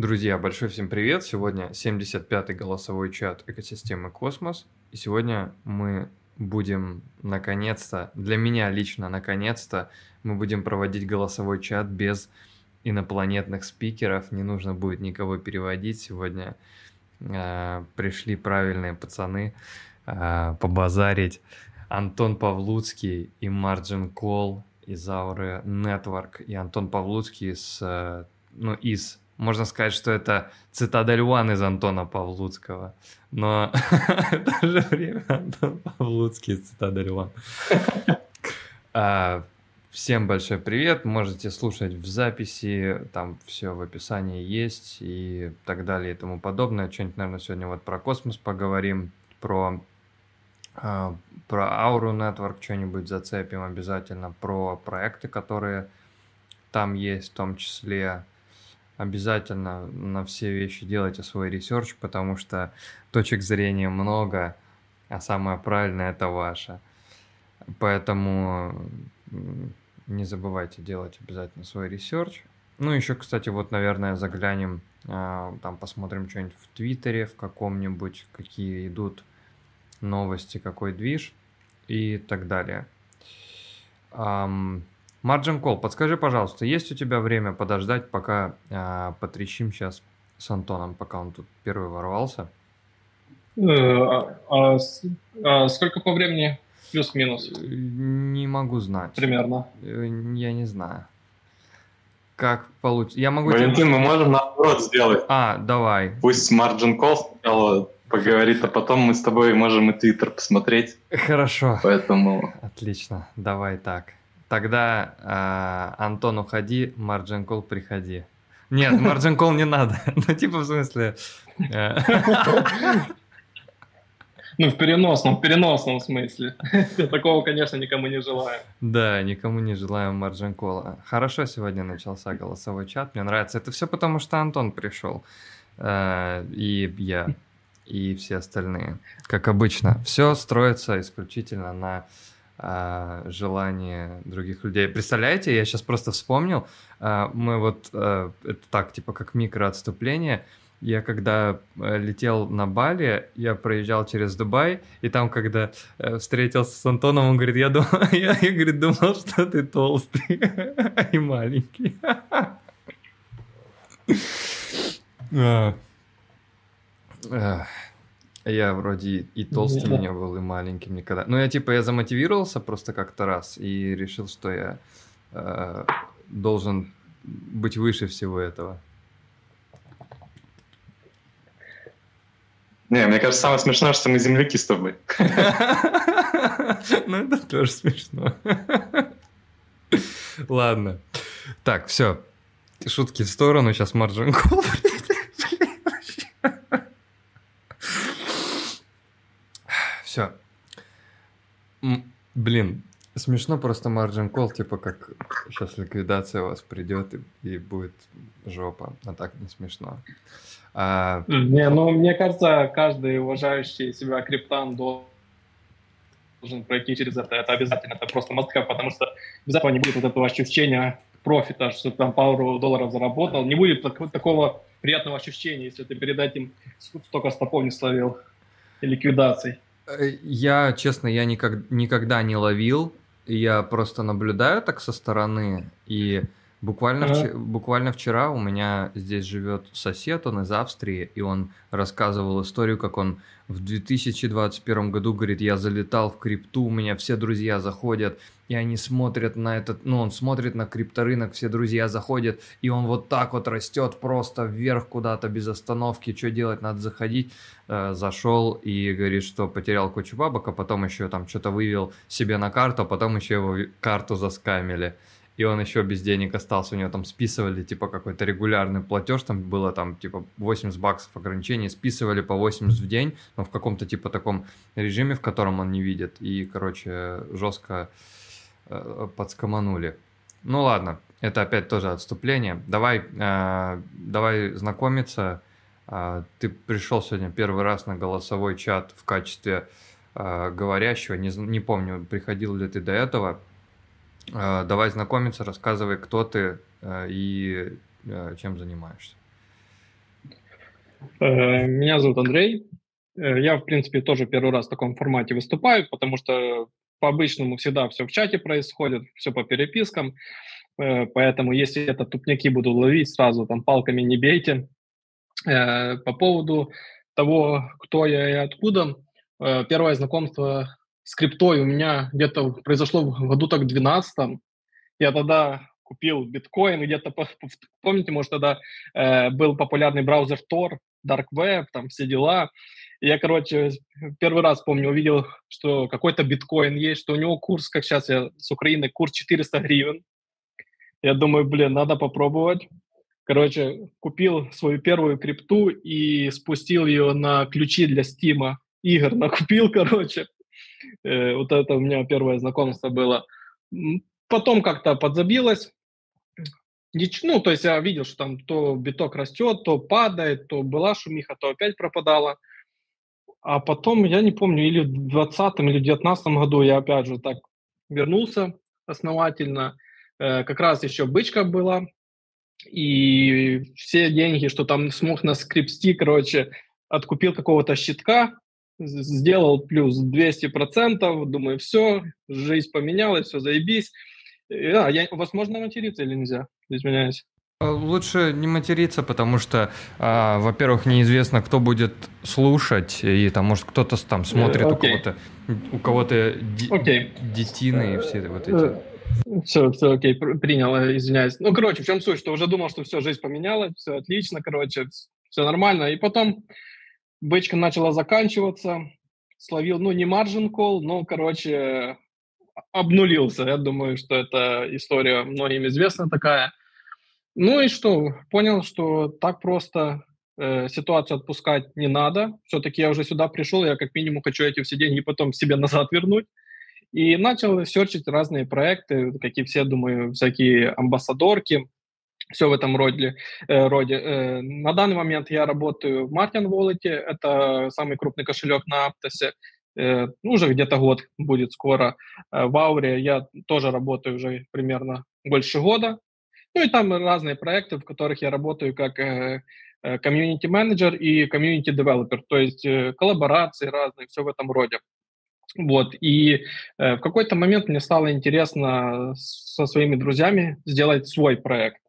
Друзья, большой всем привет! Сегодня 75-й голосовой чат экосистемы Космос. И сегодня мы будем, наконец-то, для меня лично, наконец-то, мы будем проводить голосовой чат без инопланетных спикеров. Не нужно будет никого переводить. Сегодня э, пришли правильные пацаны э, побазарить. Антон Павлуцкий и Марджин Кол из Ауры Network. И Антон Павлуцкий с, э, ну, из можно сказать, что это цитадель One из Антона Павлуцкого. Но в то же время Антон Павлуцкий из цитадель One. А, всем большой привет. Можете слушать в записи. Там все в описании есть и так далее и тому подобное. Что-нибудь, наверное, сегодня вот про космос поговорим. Про а, про Auru Network что-нибудь зацепим обязательно, про проекты, которые там есть, в том числе обязательно на все вещи делайте свой research, потому что точек зрения много, а самое правильное это ваше. Поэтому не забывайте делать обязательно свой research. Ну, еще, кстати, вот, наверное, заглянем, а, там посмотрим что-нибудь в Твиттере, в каком-нибудь, какие идут новости, какой движ и так далее. Margin Call, подскажи, пожалуйста, есть у тебя время подождать, пока э, потрещим сейчас с Антоном, пока он тут первый ворвался? Э, а, а, а, сколько по времени? Плюс-минус? Э, не могу знать. Примерно? Э, я не знаю. Как получится? Я могу... Валентин, тебе... мы можем наоборот сделать. А, давай. Пусть Margin Call сначала поговорит, а потом мы с тобой можем и Твиттер посмотреть. Хорошо. Поэтому... Отлично, давай так. Тогда э, Антон, уходи, Марджин Кол, приходи. Нет, Марджин Кол не надо. Ну, типа, в смысле... Э. Ну, в переносном, в переносном смысле. Такого, конечно, никому не желаю. Да, никому не желаю Марджин Кола. Хорошо сегодня начался голосовой чат, мне нравится. Это все потому, что Антон пришел. Э, и я, и все остальные. Как обычно, все строится исключительно на а, желание других людей. Представляете, я сейчас просто вспомнил, а, мы вот, а, это так, типа как микроотступление, я когда э, летел на Бали, я проезжал через Дубай, и там, когда э, встретился с Антоном, он говорит, я, думал, я, я говорит, думал, что ты толстый и маленький. Я вроде и толстым не был, и маленьким никогда. Ну, я типа, я замотивировался просто как-то раз и решил, что я э, должен быть выше всего этого. Не, мне кажется, самое смешное, что мы земляки с тобой. Ну, это тоже смешно. Ладно. Так, все. Шутки в сторону. Сейчас Марджин Кол Все. Блин, смешно просто margin call, типа как сейчас ликвидация у вас придет и, и будет жопа, а так не смешно. А... Не, ну мне кажется, каждый уважающий себя криптан должен пройти через это. Это обязательно, это просто мастка, потому что без этого не будет вот этого ощущения профита, что ты там пару долларов заработал. Не будет так, такого приятного ощущения, если ты перед этим столько стопов не словил и ликвидаций. Э, я, честно, я никак, никогда не ловил. Я просто наблюдаю так со стороны. И буквально, ага. вч, буквально вчера у меня здесь живет сосед, он из Австрии, и он рассказывал историю, как он в 2021 году говорит, я залетал в крипту, у меня все друзья заходят, и они смотрят на этот, ну, он смотрит на крипторынок, все друзья заходят, и он вот так вот растет просто вверх куда-то без остановки, что делать, надо заходить. Э, зашел и говорит, что потерял кучу бабок, а потом еще там что-то вывел себе на карту, а потом еще его карту заскамили. И он еще без денег остался, у него там списывали, типа, какой-то регулярный платеж, там было там, типа, 80 баксов ограничений, списывали по 80 в день, но в каком-то, типа, таком режиме, в котором он не видит. И, короче, жестко Э, подскоманули. Ну ладно, это опять тоже отступление. Давай, э, давай знакомиться. Э, ты пришел сегодня первый раз на голосовой чат в качестве э, говорящего. Не, не помню, приходил ли ты до этого. Э, давай знакомиться, рассказывай, кто ты э, и э, чем занимаешься. Э, меня зовут Андрей. Э, я, в принципе, тоже первый раз в таком формате выступаю, потому что по-обычному всегда все в чате происходит, все по перепискам. Э, поэтому, если это тупняки буду ловить, сразу там палками не бейте. По поводу того, кто я и откуда, первое знакомство с криптой у меня где-то произошло в году так 12 Я тогда купил биткоин где-то, помните, может, тогда был популярный браузер Tor, Dark Web, там все дела. Я, короче, первый раз, помню, увидел, что какой-то биткоин есть, что у него курс, как сейчас я с Украины, курс 400 гривен. Я думаю, блин, надо попробовать. Короче, купил свою первую крипту и спустил ее на ключи для Стима. Игр накупил, короче. Э, вот это у меня первое знакомство было. Потом как-то подзабилось. Ну, то есть я видел, что там то биток растет, то падает, то была шумиха, то опять пропадала. А потом, я не помню, или в 2020 или в 2019 году я опять же так вернулся основательно. Э, как раз еще бычка была, и все деньги, что там смог на скрипсти, короче, откупил какого-то щитка, сделал плюс 200%, думаю, все, жизнь поменялась, все, заебись. А, я, возможно, материться или нельзя? Извиняюсь. Э, лучше не материться, потому что, а, во-первых, неизвестно, кто будет слушать, и там, может, кто-то там смотрит okay. у кого-то, у кого-то okay. детины и все вот эти. Все, все, окей, принял, э, извиняюсь. Ну, короче, в чем суть, что уже думал, что все, жизнь поменялась, все отлично, короче, все нормально. И потом бычка начала заканчиваться, словил, ну, не margin call, но, короче, обнулился. Я думаю, что эта история многим известна такая. Ну и что, понял, что так просто э, ситуацию отпускать не надо. Все-таки я уже сюда пришел, я как минимум хочу эти все деньги потом себе назад вернуть. И начал серчить разные проекты, какие все, думаю, всякие амбассадорки, все в этом роде. Э, роде. Э, на данный момент я работаю в Martin Wallet, это самый крупный кошелек на Аптосе. Э, ну, уже где-то год будет скоро. Э, в Ауре я тоже работаю уже примерно больше года. Ну и там разные проекты, в которых я работаю как community-менеджер и community developer, то есть коллаборации разные, все в этом роде. Вот, и в какой-то момент мне стало интересно со своими друзьями сделать свой проект.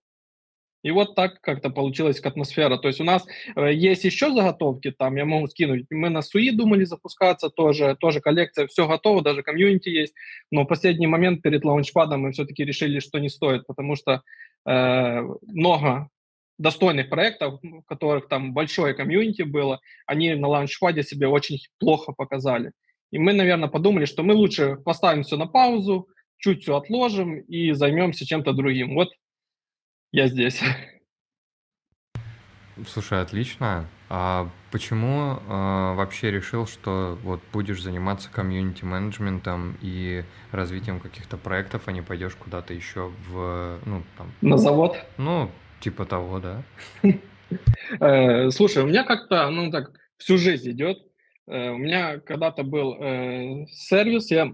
И вот так как-то получилась атмосфера. То есть у нас э, есть еще заготовки, там я могу скинуть. Мы на СУИ думали запускаться тоже, тоже коллекция, все готово, даже комьюнити есть. Но в последний момент перед лаунчпадом мы все-таки решили, что не стоит, потому что э, много достойных проектов, в которых там большое комьюнити было, они на лаунчпаде себе очень плохо показали. И мы, наверное, подумали, что мы лучше поставим все на паузу, чуть все отложим и займемся чем-то другим. Вот я здесь. Слушай, отлично. А почему э, вообще решил, что вот будешь заниматься комьюнити-менеджментом и развитием каких-то проектов, а не пойдешь куда-то еще в, ну, там... На завод? Ну, типа того, да. Э, слушай, у меня как-то, ну, так, всю жизнь идет. Э, у меня когда-то был э, сервис, я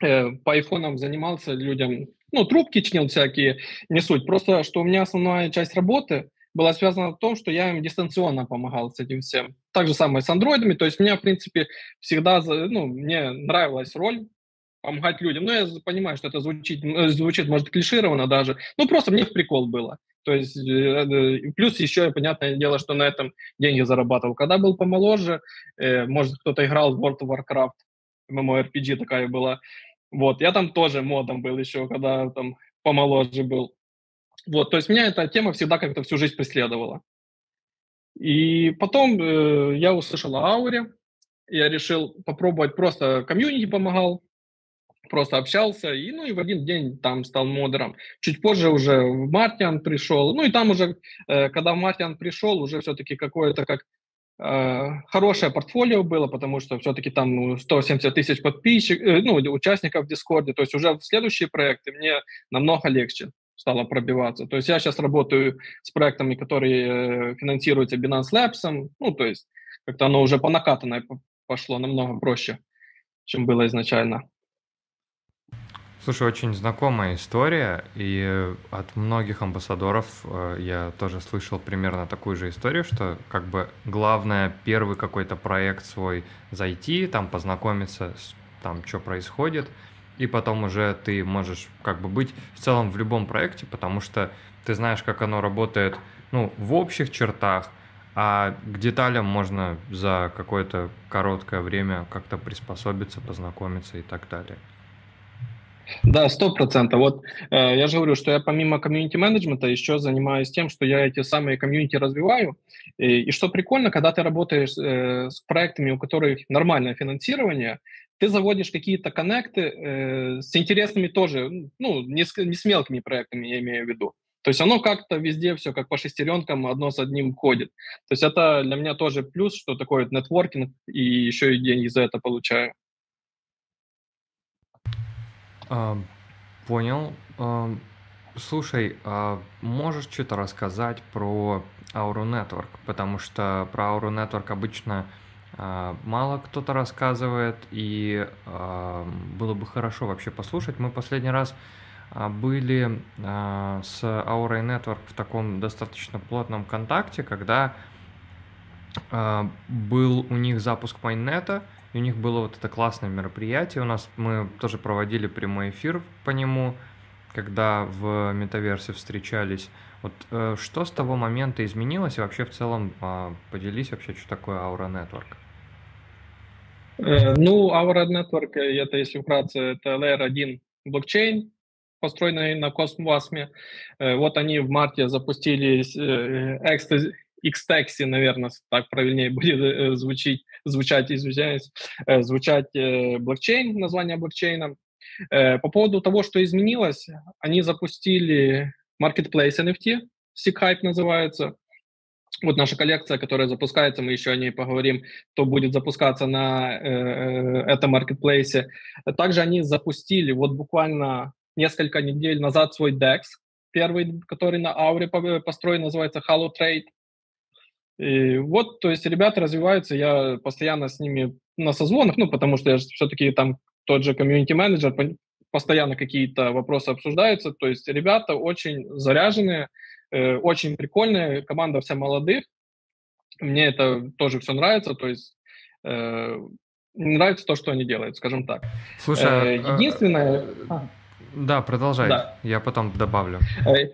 по айфонам занимался людям ну, трубки чинил всякие, не суть. Просто, что у меня основная часть работы была связана в том, что я им дистанционно помогал с этим всем. Так же самое с андроидами. То есть меня, в принципе, всегда, ну, мне нравилась роль помогать людям. Но я понимаю, что это звучит, э, звучит, может, клишированно даже. Ну, просто мне в прикол было. То есть, э, э, плюс еще, понятное дело, что на этом деньги зарабатывал. Когда был помоложе, может, кто-то играл в World of Warcraft, MMORPG такая была, вот, я там тоже модом был еще, когда там помоложе был. Вот, то есть меня эта тема всегда как-то всю жизнь преследовала. И потом э, я услышал о Ауре, я решил попробовать, просто комьюнити помогал, просто общался, и, ну, и в один день там стал модером. Чуть позже уже в Мартиан пришел, ну, и там уже, э, когда в Мартиан пришел, уже все-таки какое-то как хорошее портфолио было, потому что все-таки там 170 ну, тысяч подписчиков, э, ну, участников в Дискорде. То есть уже в следующие проекты мне намного легче стало пробиваться. То есть я сейчас работаю с проектами, которые э, финансируются Binance Labs, ну, то есть как-то оно уже по накатанной пошло намного проще, чем было изначально. Слушай, очень знакомая история, и от многих амбассадоров э, я тоже слышал примерно такую же историю, что как бы главное первый какой-то проект свой зайти, там познакомиться с там, что происходит, и потом уже ты можешь как бы быть в целом в любом проекте, потому что ты знаешь, как оно работает, ну, в общих чертах, а к деталям можно за какое-то короткое время как-то приспособиться, познакомиться и так далее. Да, сто процентов. Вот э, я же говорю, что я помимо комьюнити-менеджмента еще занимаюсь тем, что я эти самые комьюнити развиваю. И, и что прикольно, когда ты работаешь э, с проектами, у которых нормальное финансирование, ты заводишь какие-то коннекты э, с интересными тоже, ну, не с, не с мелкими проектами, я имею в виду. То есть оно как-то везде все как по шестеренкам одно с одним ходит. То есть это для меня тоже плюс, что такое нетворкинг, и еще и деньги за это получаю. А, понял. А, слушай, а можешь что-то рассказать про Aura Network? Потому что про Aura Network обычно а, мало кто-то рассказывает, и а, было бы хорошо вообще послушать. Мы последний раз были с Aura Network в таком достаточно плотном контакте, когда был у них запуск майннета, и у них было вот это классное мероприятие. У нас мы тоже проводили прямой эфир по нему, когда в метаверсе встречались. Вот э, что с того момента изменилось и вообще в целом э, поделись вообще, что такое Aura Network? Э, ну, Aura Network, э, это если вкратце, это Layer 1 блокчейн, построенный на Космосме. Э, вот они в марте запустили э, Xtaxi, наверное, так правильнее будет звучить, звучать, извиняюсь, э, звучать э, блокчейн, название блокчейна. По поводу того, что изменилось, они запустили marketplace NFT, SeekHype называется. Вот наша коллекция, которая запускается, мы еще о ней поговорим, то будет запускаться на э, этом маркетплейсе. Также они запустили вот буквально несколько недель назад свой DEX, первый, который на Ауре построен, называется Halo Trade. И вот, то есть ребята развиваются, я постоянно с ними на созвонах, ну, потому что я все-таки там тот же комьюнити-менеджер, постоянно какие-то вопросы обсуждаются, то есть ребята очень заряженные, э, очень прикольные, команда вся молодых, мне это тоже все нравится, то есть э, нравится то, что они делают, скажем так. Слушай, э, а, единственное... А, да, продолжай, да. я потом добавлю. Э,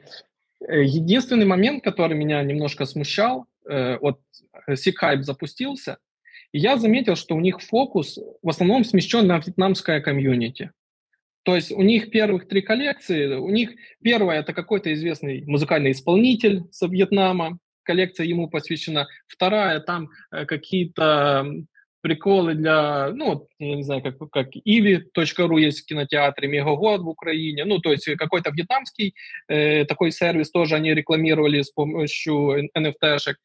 э, единственный момент, который меня немножко смущал, э, вот SeekHype запустился, и я заметил, что у них фокус в основном смещен на вьетнамское комьюнити. То есть у них первых три коллекции, у них первая это какой-то известный музыкальный исполнитель с Вьетнама, коллекция ему посвящена. Вторая там э, какие-то приколы для, ну, я не знаю, как, как ivi.ru есть в кинотеатре, Мегагод в Украине, ну, то есть какой-то вьетнамский э, такой сервис тоже они рекламировали с помощью NFT-шек.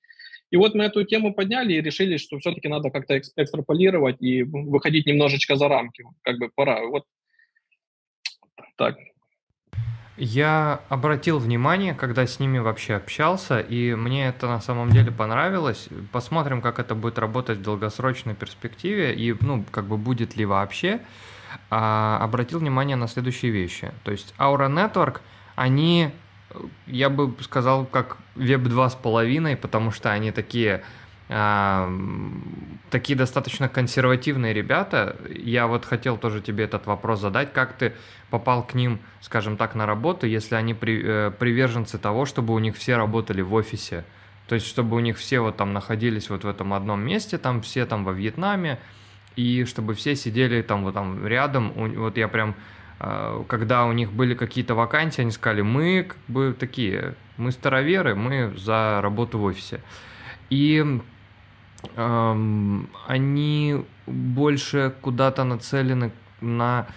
И вот мы эту тему подняли и решили, что все-таки надо как-то экстраполировать и выходить немножечко за рамки. Как бы пора. Вот так. Я обратил внимание, когда с ними вообще общался, и мне это на самом деле понравилось. Посмотрим, как это будет работать в долгосрочной перспективе, и, ну, как бы будет ли вообще. А, обратил внимание на следующие вещи. То есть Aura Network, они я бы сказал, как веб 2.5, потому что они такие, э, такие достаточно консервативные ребята. Я вот хотел тоже тебе этот вопрос задать. Как ты попал к ним, скажем так, на работу, если они при, э, приверженцы того, чтобы у них все работали в офисе? То есть, чтобы у них все вот там находились вот в этом одном месте, там все там во Вьетнаме, и чтобы все сидели там вот там рядом. Вот я прям а, когда у них были какие-то вакансии, они сказали, мы как бы такие, мы староверы, мы за работу в офисе. И эм, они больше куда-то нацелены на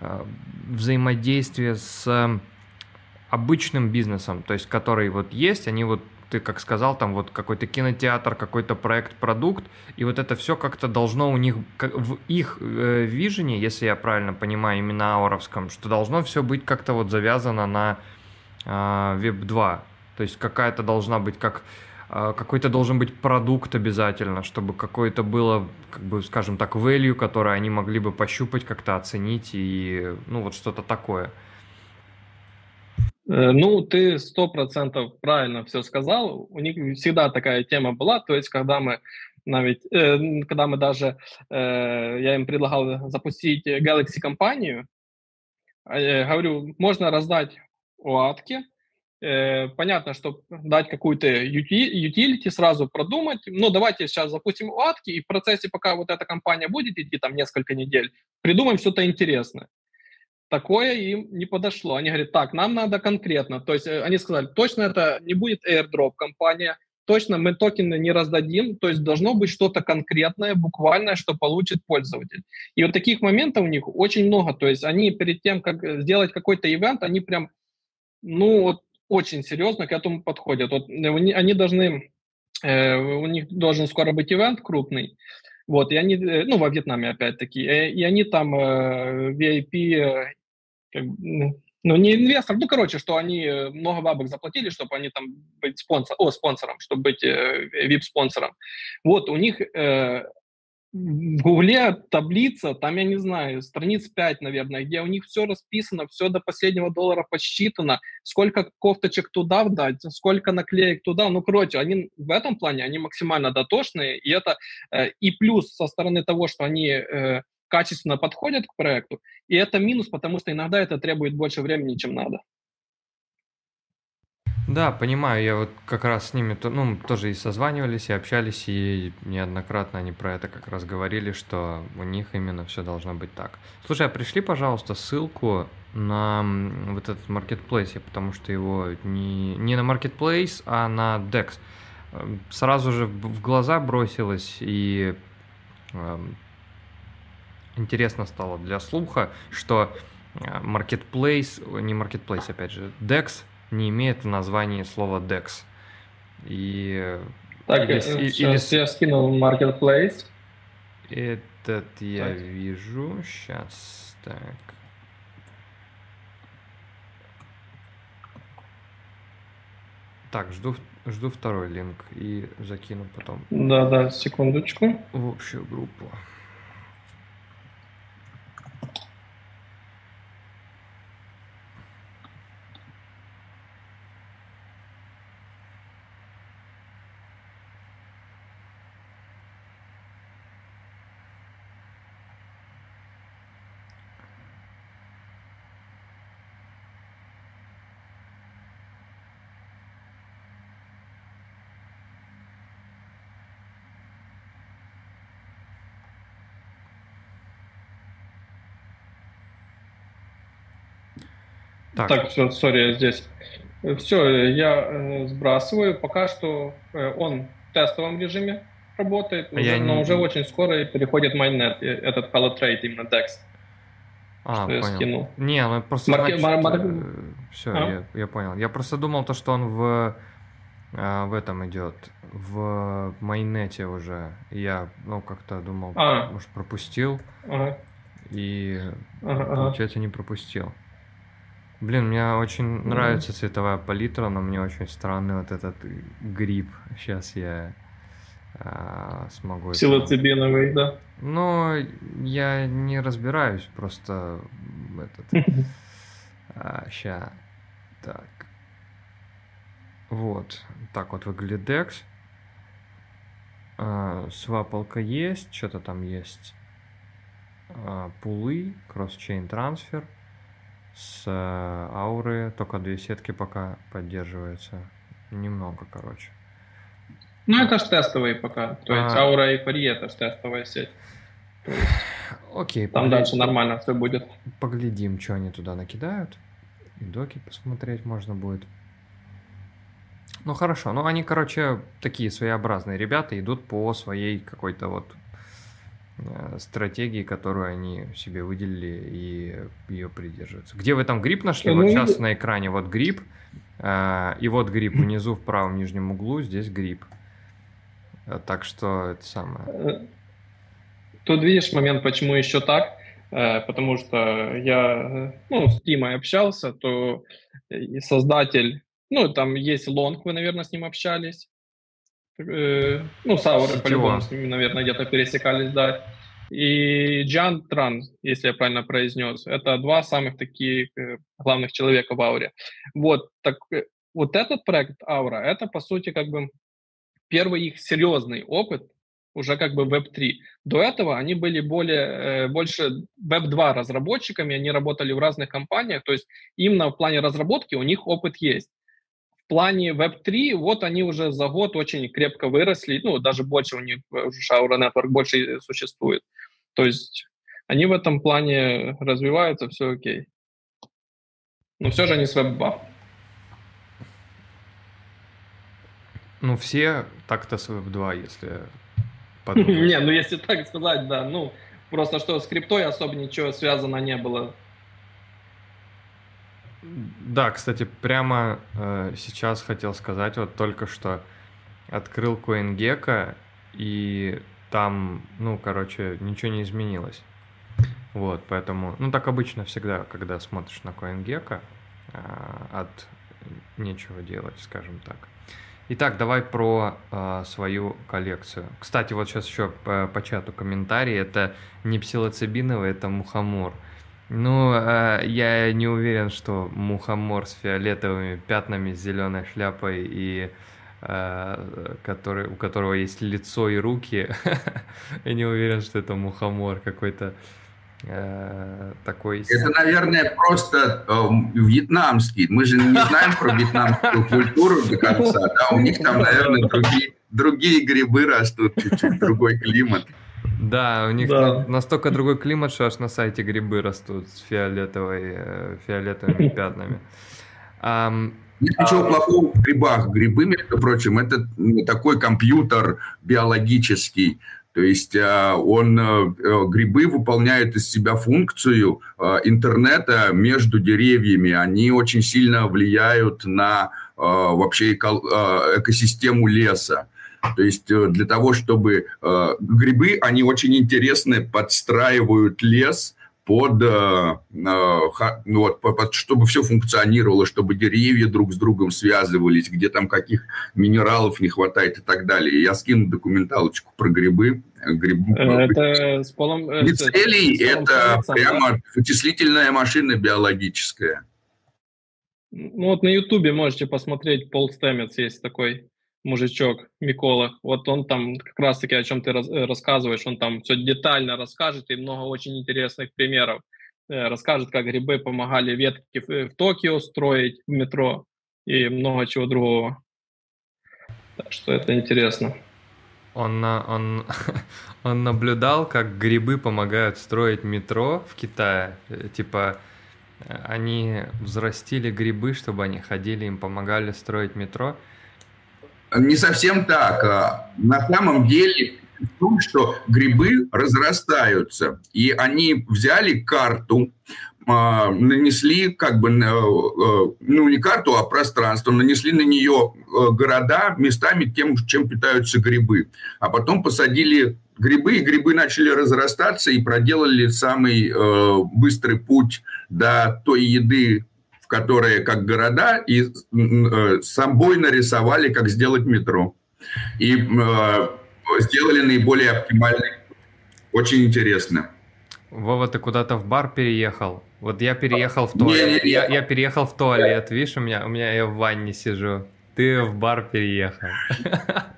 э, взаимодействие с обычным бизнесом, то есть который вот есть, они вот ты как сказал, там вот какой-то кинотеатр, какой-то проект, продукт, и вот это все как-то должно у них, в их э, если я правильно понимаю, именно ауровском, что должно все быть как-то вот завязано на э, Web 2. То есть какая-то должна быть как а, какой-то должен быть продукт обязательно, чтобы какое-то было, как бы, скажем так, value, которое они могли бы пощупать, как-то оценить и, ну, вот что-то такое. Э, ну, ты сто процентов правильно все сказал. У них всегда такая тема была, то есть когда мы навіть, э, когда мы даже, э, я им предлагал запустить Galaxy компанию, э, говорю, можно раздать оатки, понятно, что дать какую-то utility, сразу продумать, но давайте сейчас запустим оатки, и в процессе, пока вот эта компания будет идти там несколько недель, придумаем что-то интересное такое им не подошло. Они говорят, так, нам надо конкретно. То есть э, они сказали, точно это не будет airdrop компания, точно мы токены не раздадим, то есть должно быть что-то конкретное, буквальное, что получит пользователь. И вот таких моментов у них очень много. То есть они перед тем, как сделать какой-то ивент, они прям, ну, вот очень серьезно к этому подходят. Вот э, они должны, э, у них должен скоро быть ивент крупный, вот, и они, ну, во Вьетнаме опять-таки, и они там э, VIP как, ну, не инвестор, ну, короче, что они э, много бабок заплатили, чтобы они там быть спонсор, о, спонсором, чтобы быть э, VIP-спонсором. Вот, у них э, в Гугле таблица, там, я не знаю, страниц 5, наверное, где у них все расписано, все до последнего доллара посчитано, сколько кофточек туда вдать, сколько наклеек туда. Ну, короче, они в этом плане, они максимально дотошные, и это э, и плюс со стороны того, что они... Э, качественно подходят к проекту, и это минус, потому что иногда это требует больше времени, чем надо. Да, понимаю, я вот как раз с ними ну, тоже и созванивались, и общались, и неоднократно они про это как раз говорили, что у них именно все должно быть так. Слушай, а пришли, пожалуйста, ссылку на вот этот marketplace, потому что его не, не на marketplace, а на DEX. Эм, сразу же в глаза бросилось, и эм, интересно стало для слуха, что э, marketplace, не marketplace, опять же, DEX не имеет в названии слова DEX. И так, или, сейчас или... я скинул marketplace. Этот я так. вижу. Сейчас так. Так, жду, жду второй линк и закину потом. Да, да, секундочку. В общую группу. Так, так все, сори, я здесь. Все, я э, сбрасываю. Пока что э, он в тестовом режиме работает, а уже, но не... уже очень скоро переходит майнет, э, этот Holotrade, именно DEX. А, что понял. я скинул. Не, ну просто Марки... значит. Мар... Все, а? я, я понял. Я просто думал то, что он в в этом идет, в майнете уже. Я, ну, как-то думал, а. может, пропустил. Ага. И, ага, получается, не пропустил. Блин, мне очень mm-hmm. нравится цветовая палитра, но мне очень странный вот этот гриб. Сейчас я а, смогу... Псилоцибиновый, да? Ну, я не разбираюсь, просто этот... а, ща. Так. Вот. Так вот выглядит DEX. А, свапалка есть, что-то там есть. А, пулы, кросс-чейн трансфер с э, ауры только две сетки пока поддерживаются. Немного, короче. Ну, это же тестовые пока. То есть а... аура и пари это же тестовая сеть. есть... Окей. Там дальше нормально все будет. Поглядим, что они туда накидают. И доки посмотреть можно будет. Ну хорошо, ну они, короче, такие своеобразные ребята, идут по своей какой-то вот стратегии, которую они себе выделили и ее придерживаются. Где вы там грипп нашли? Вот сейчас на экране вот грипп, э, и вот грипп внизу в правом нижнем углу, здесь грипп. Э, так что это самое. Тут видишь момент, почему еще так, потому что я ну, с Тимой общался, то создатель, ну там есть лонг, вы, наверное, с ним общались, э, ну, с Аурой по-любому с ними, наверное, где-то пересекались, да. И Джан Тран, если я правильно произнес. Это два самых таких э, главных человека в Ауре. Вот, так э, вот этот проект Аура, это, по сути, как бы первый их серьезный опыт уже как бы Web3. До этого они были более, э, больше Web2 разработчиками, они работали в разных компаниях, то есть именно в плане разработки у них опыт есть. В плане Web3, вот они уже за год очень крепко выросли, ну, даже больше у них, уже Shaura Network больше существует. То есть они в этом плане развиваются, все окей. Но все же они с Web2. Ну, все так-то с Web2, если Не, ну если так сказать, да. Ну, просто что с криптой особо ничего связано не было. Да, кстати, прямо э, сейчас хотел сказать, вот только что открыл CoinGecko, и там, ну, короче, ничего не изменилось. Вот, поэтому, ну, так обычно всегда, когда смотришь на CoinGecko, э, от нечего делать, скажем так. Итак, давай про э, свою коллекцию. Кстати, вот сейчас еще по, по чату комментарий. Это не псилоцибиновый, это мухомор. Ну, э, я не уверен, что мухомор с фиолетовыми пятнами, с зеленой шляпой и э, который, у которого есть лицо и руки. я не уверен, что это мухомор какой-то Э, такой... Это, наверное, просто э, вьетнамский. Мы же не знаем про вьетнамскую культуру до конца. Да? У них там, наверное, другие, другие грибы растут, чуть-чуть другой климат. Да, у них да. настолько другой климат, что аж на сайте грибы растут с фиолетовой, э, фиолетовыми пятнами. Um, нет ничего а... плохого в грибах. Грибы, между прочим, это такой компьютер биологический. То есть а, он, э, э, грибы выполняют из себя функцию интернета между деревьями. Они очень сильно влияют на вообще экосистему леса. То есть для того, чтобы грибы, они очень интересны, подстраивают лес под, э, ну, вот, под, чтобы все функционировало, чтобы деревья друг с другом связывались, где там каких минералов не хватает и так далее. Я скину документалочку про грибы. Гриб... Это с полом... Мицелий – это прямо вычислительная машина биологическая. Ну вот на Ютубе можете посмотреть, Пол Стэмец есть такой мужичок Микола, вот он там как раз-таки о чем ты э, рассказываешь, он там все детально расскажет и много очень интересных примеров. Э, расскажет, как грибы помогали ветки в, в Токио строить в метро и много чего другого. Так что это интересно. Он, он, он наблюдал, как грибы помогают строить метро в Китае. Э, типа, они взрастили грибы, чтобы они ходили, им помогали строить метро. Не совсем так. А на самом деле в том, что грибы разрастаются, и они взяли карту, а, нанесли как бы, э, э, ну не карту, а пространство, нанесли на нее э, города местами тем, чем питаются грибы. А потом посадили грибы, и грибы начали разрастаться и проделали самый быстрый путь до той еды, в которые как города, и э, собой нарисовали, как сделать метро. И э, сделали наиболее оптимальный. Очень интересно. Вова, ты куда-то в бар переехал? Вот я переехал в туалет. Не, не, не. Я, я переехал в туалет. Видишь, у меня, у меня я в ванне сижу. Ты в бар переехал.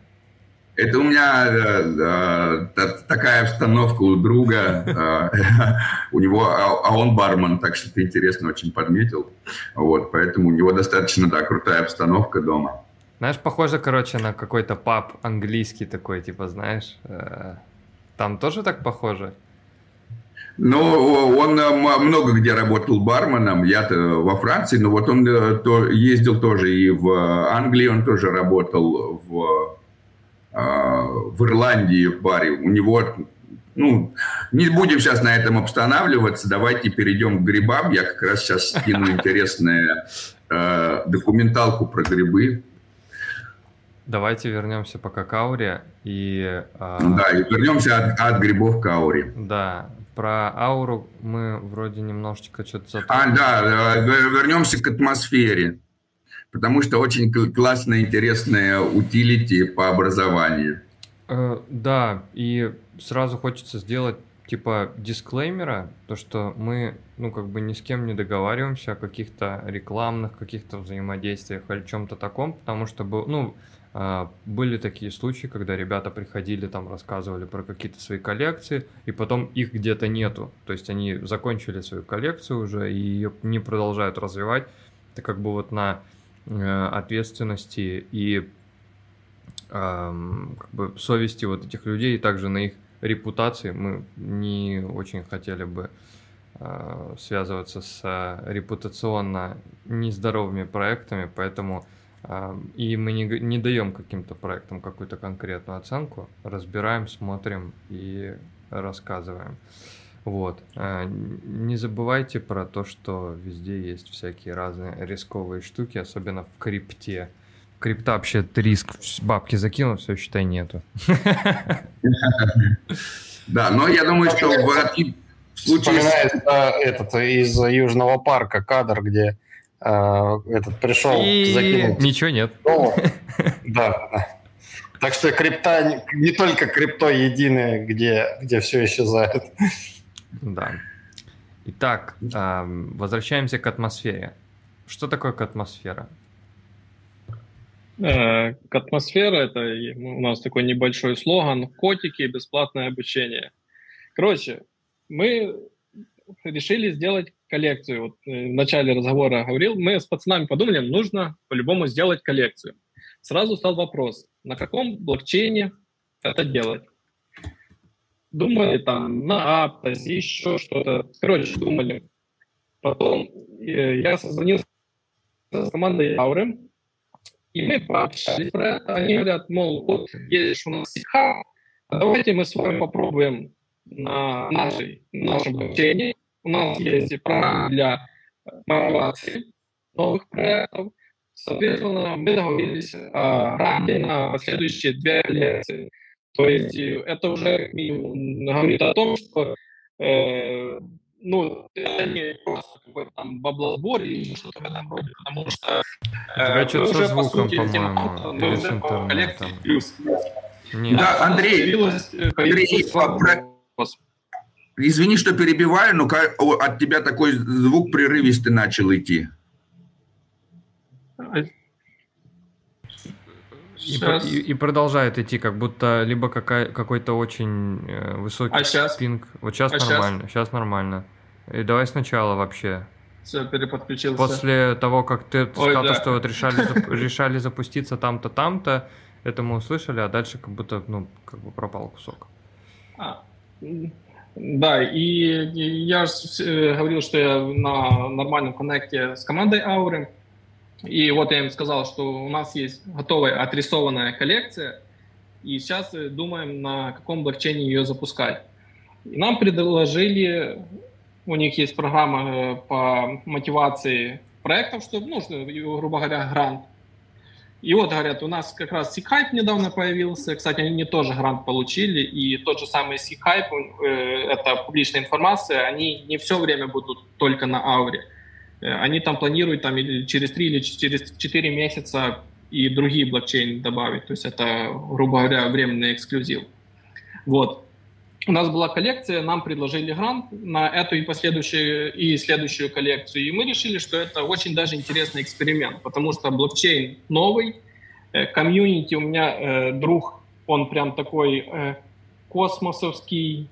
Это у меня э, э, такая обстановка у друга, э, у него, а, а он бармен, так что ты интересно очень подметил. Вот, поэтому у него достаточно, да, крутая обстановка дома. Знаешь, похоже, короче, на какой-то паб английский такой, типа, знаешь, э, там тоже так похоже? Ну, он э, много где работал барменом, я-то во Франции, но вот он э, то, ездил тоже и в Англии, он тоже работал в в Ирландии в баре. У него, ну, не будем сейчас на этом останавливаться, давайте перейдем к грибам. Я как раз сейчас скину интересную э, документалку про грибы. Давайте вернемся по кауре и... Э, да, и вернемся от, от грибов к ауре. Да, про ауру мы вроде немножечко что-то... А, да, вернемся к атмосфере. Потому что очень классная, интересная утилити по образованию. Э, да, и сразу хочется сделать типа дисклеймера, то что мы, ну, как бы ни с кем не договариваемся о каких-то рекламных, каких-то взаимодействиях или чем-то таком, потому что, был, ну, а, были такие случаи, когда ребята приходили, там рассказывали про какие-то свои коллекции, и потом их где-то нету. То есть они закончили свою коллекцию уже и ее не продолжают развивать. Это как бы вот на э, ответственности и как бы совести вот этих людей, и также на их репутации. Мы не очень хотели бы э, связываться с э, репутационно нездоровыми проектами, поэтому э, и мы не, не даем каким-то проектам какую-то конкретную оценку, разбираем, смотрим и рассказываем. Вот. Не забывайте про то, что везде есть всякие разные рисковые штуки, особенно в крипте крипта вообще риск бабки закинул, все, считай, нету. Да, но я думаю, что в случае... этот из Южного парка кадр, где э, этот пришел, и... закинул... Ничего нет. Да, да. Так что крипта, не только крипто единое, где, где все исчезает. Да. Итак, возвращаемся к атмосфере. Что такое атмосфера? Э, к атмосфере это у нас такой небольшой слоган «Котики. Бесплатное обучение». Короче, мы решили сделать коллекцию. Вот э, в начале разговора говорил, мы с пацанами подумали, нужно по-любому сделать коллекцию. Сразу стал вопрос, на каком блокчейне это делать? Думали там на Aptos, еще что-то. Короче, думали. Потом э, я созвонился с командой Aurem, и мы пообщались про это. Они говорят, мол, вот есть у нас СИХА, давайте мы с вами попробуем на нашей, нашем блокчейне. У нас есть программа для мотивации новых проектов. Соответственно, мы договорились о рамке на следующие две лекции. То есть э, это уже говорит о том, что э, ну, это не просто какой-то там баблосбор или что-то в этом роде, потому что э, что-то со звуком, по-моему, или с интернетом. Плюс. Нет. Да, Андрей, э, Андрей а извини, что перебиваю, но от тебя такой звук прерывистый начал идти. И, и, и продолжает идти, как будто либо какая, какой-то очень э, высокий а сейчас? пинг. Вот сейчас а нормально, сейчас? сейчас нормально. И давай сначала вообще. Все, переподключился. После того, как ты Ой, сказал, да. что вот решали, решали запуститься там-то, там-то, это мы услышали, а дальше как будто, ну, как бы пропал кусок. А, да, и, и я же э, говорил, что я на нормальном коннекте с командой Ауры. И вот я им сказал, что у нас есть готовая отрисованная коллекция, и сейчас думаем, на каком блокчейне ее запускать. И нам предложили, у них есть программа э, по мотивации проектов, что, ну, грубо говоря, грант. И вот, говорят, у нас как раз SeekHype недавно появился. Кстати, они тоже грант получили. И тот же самый SeekHype, э, это публичная информация, они не все время будут только на Ауре. Э, они там планируют там, или через 3 или через 4 месяца и другие блокчейны добавить. То есть это, грубо говоря, временный эксклюзив. Вот. У нас была коллекция, нам предложили грант на эту и последующую и следующую коллекцию, и мы решили, что это очень даже интересный эксперимент, потому что блокчейн новый, э, комьюнити у меня э, друг, он прям такой э, космосовский,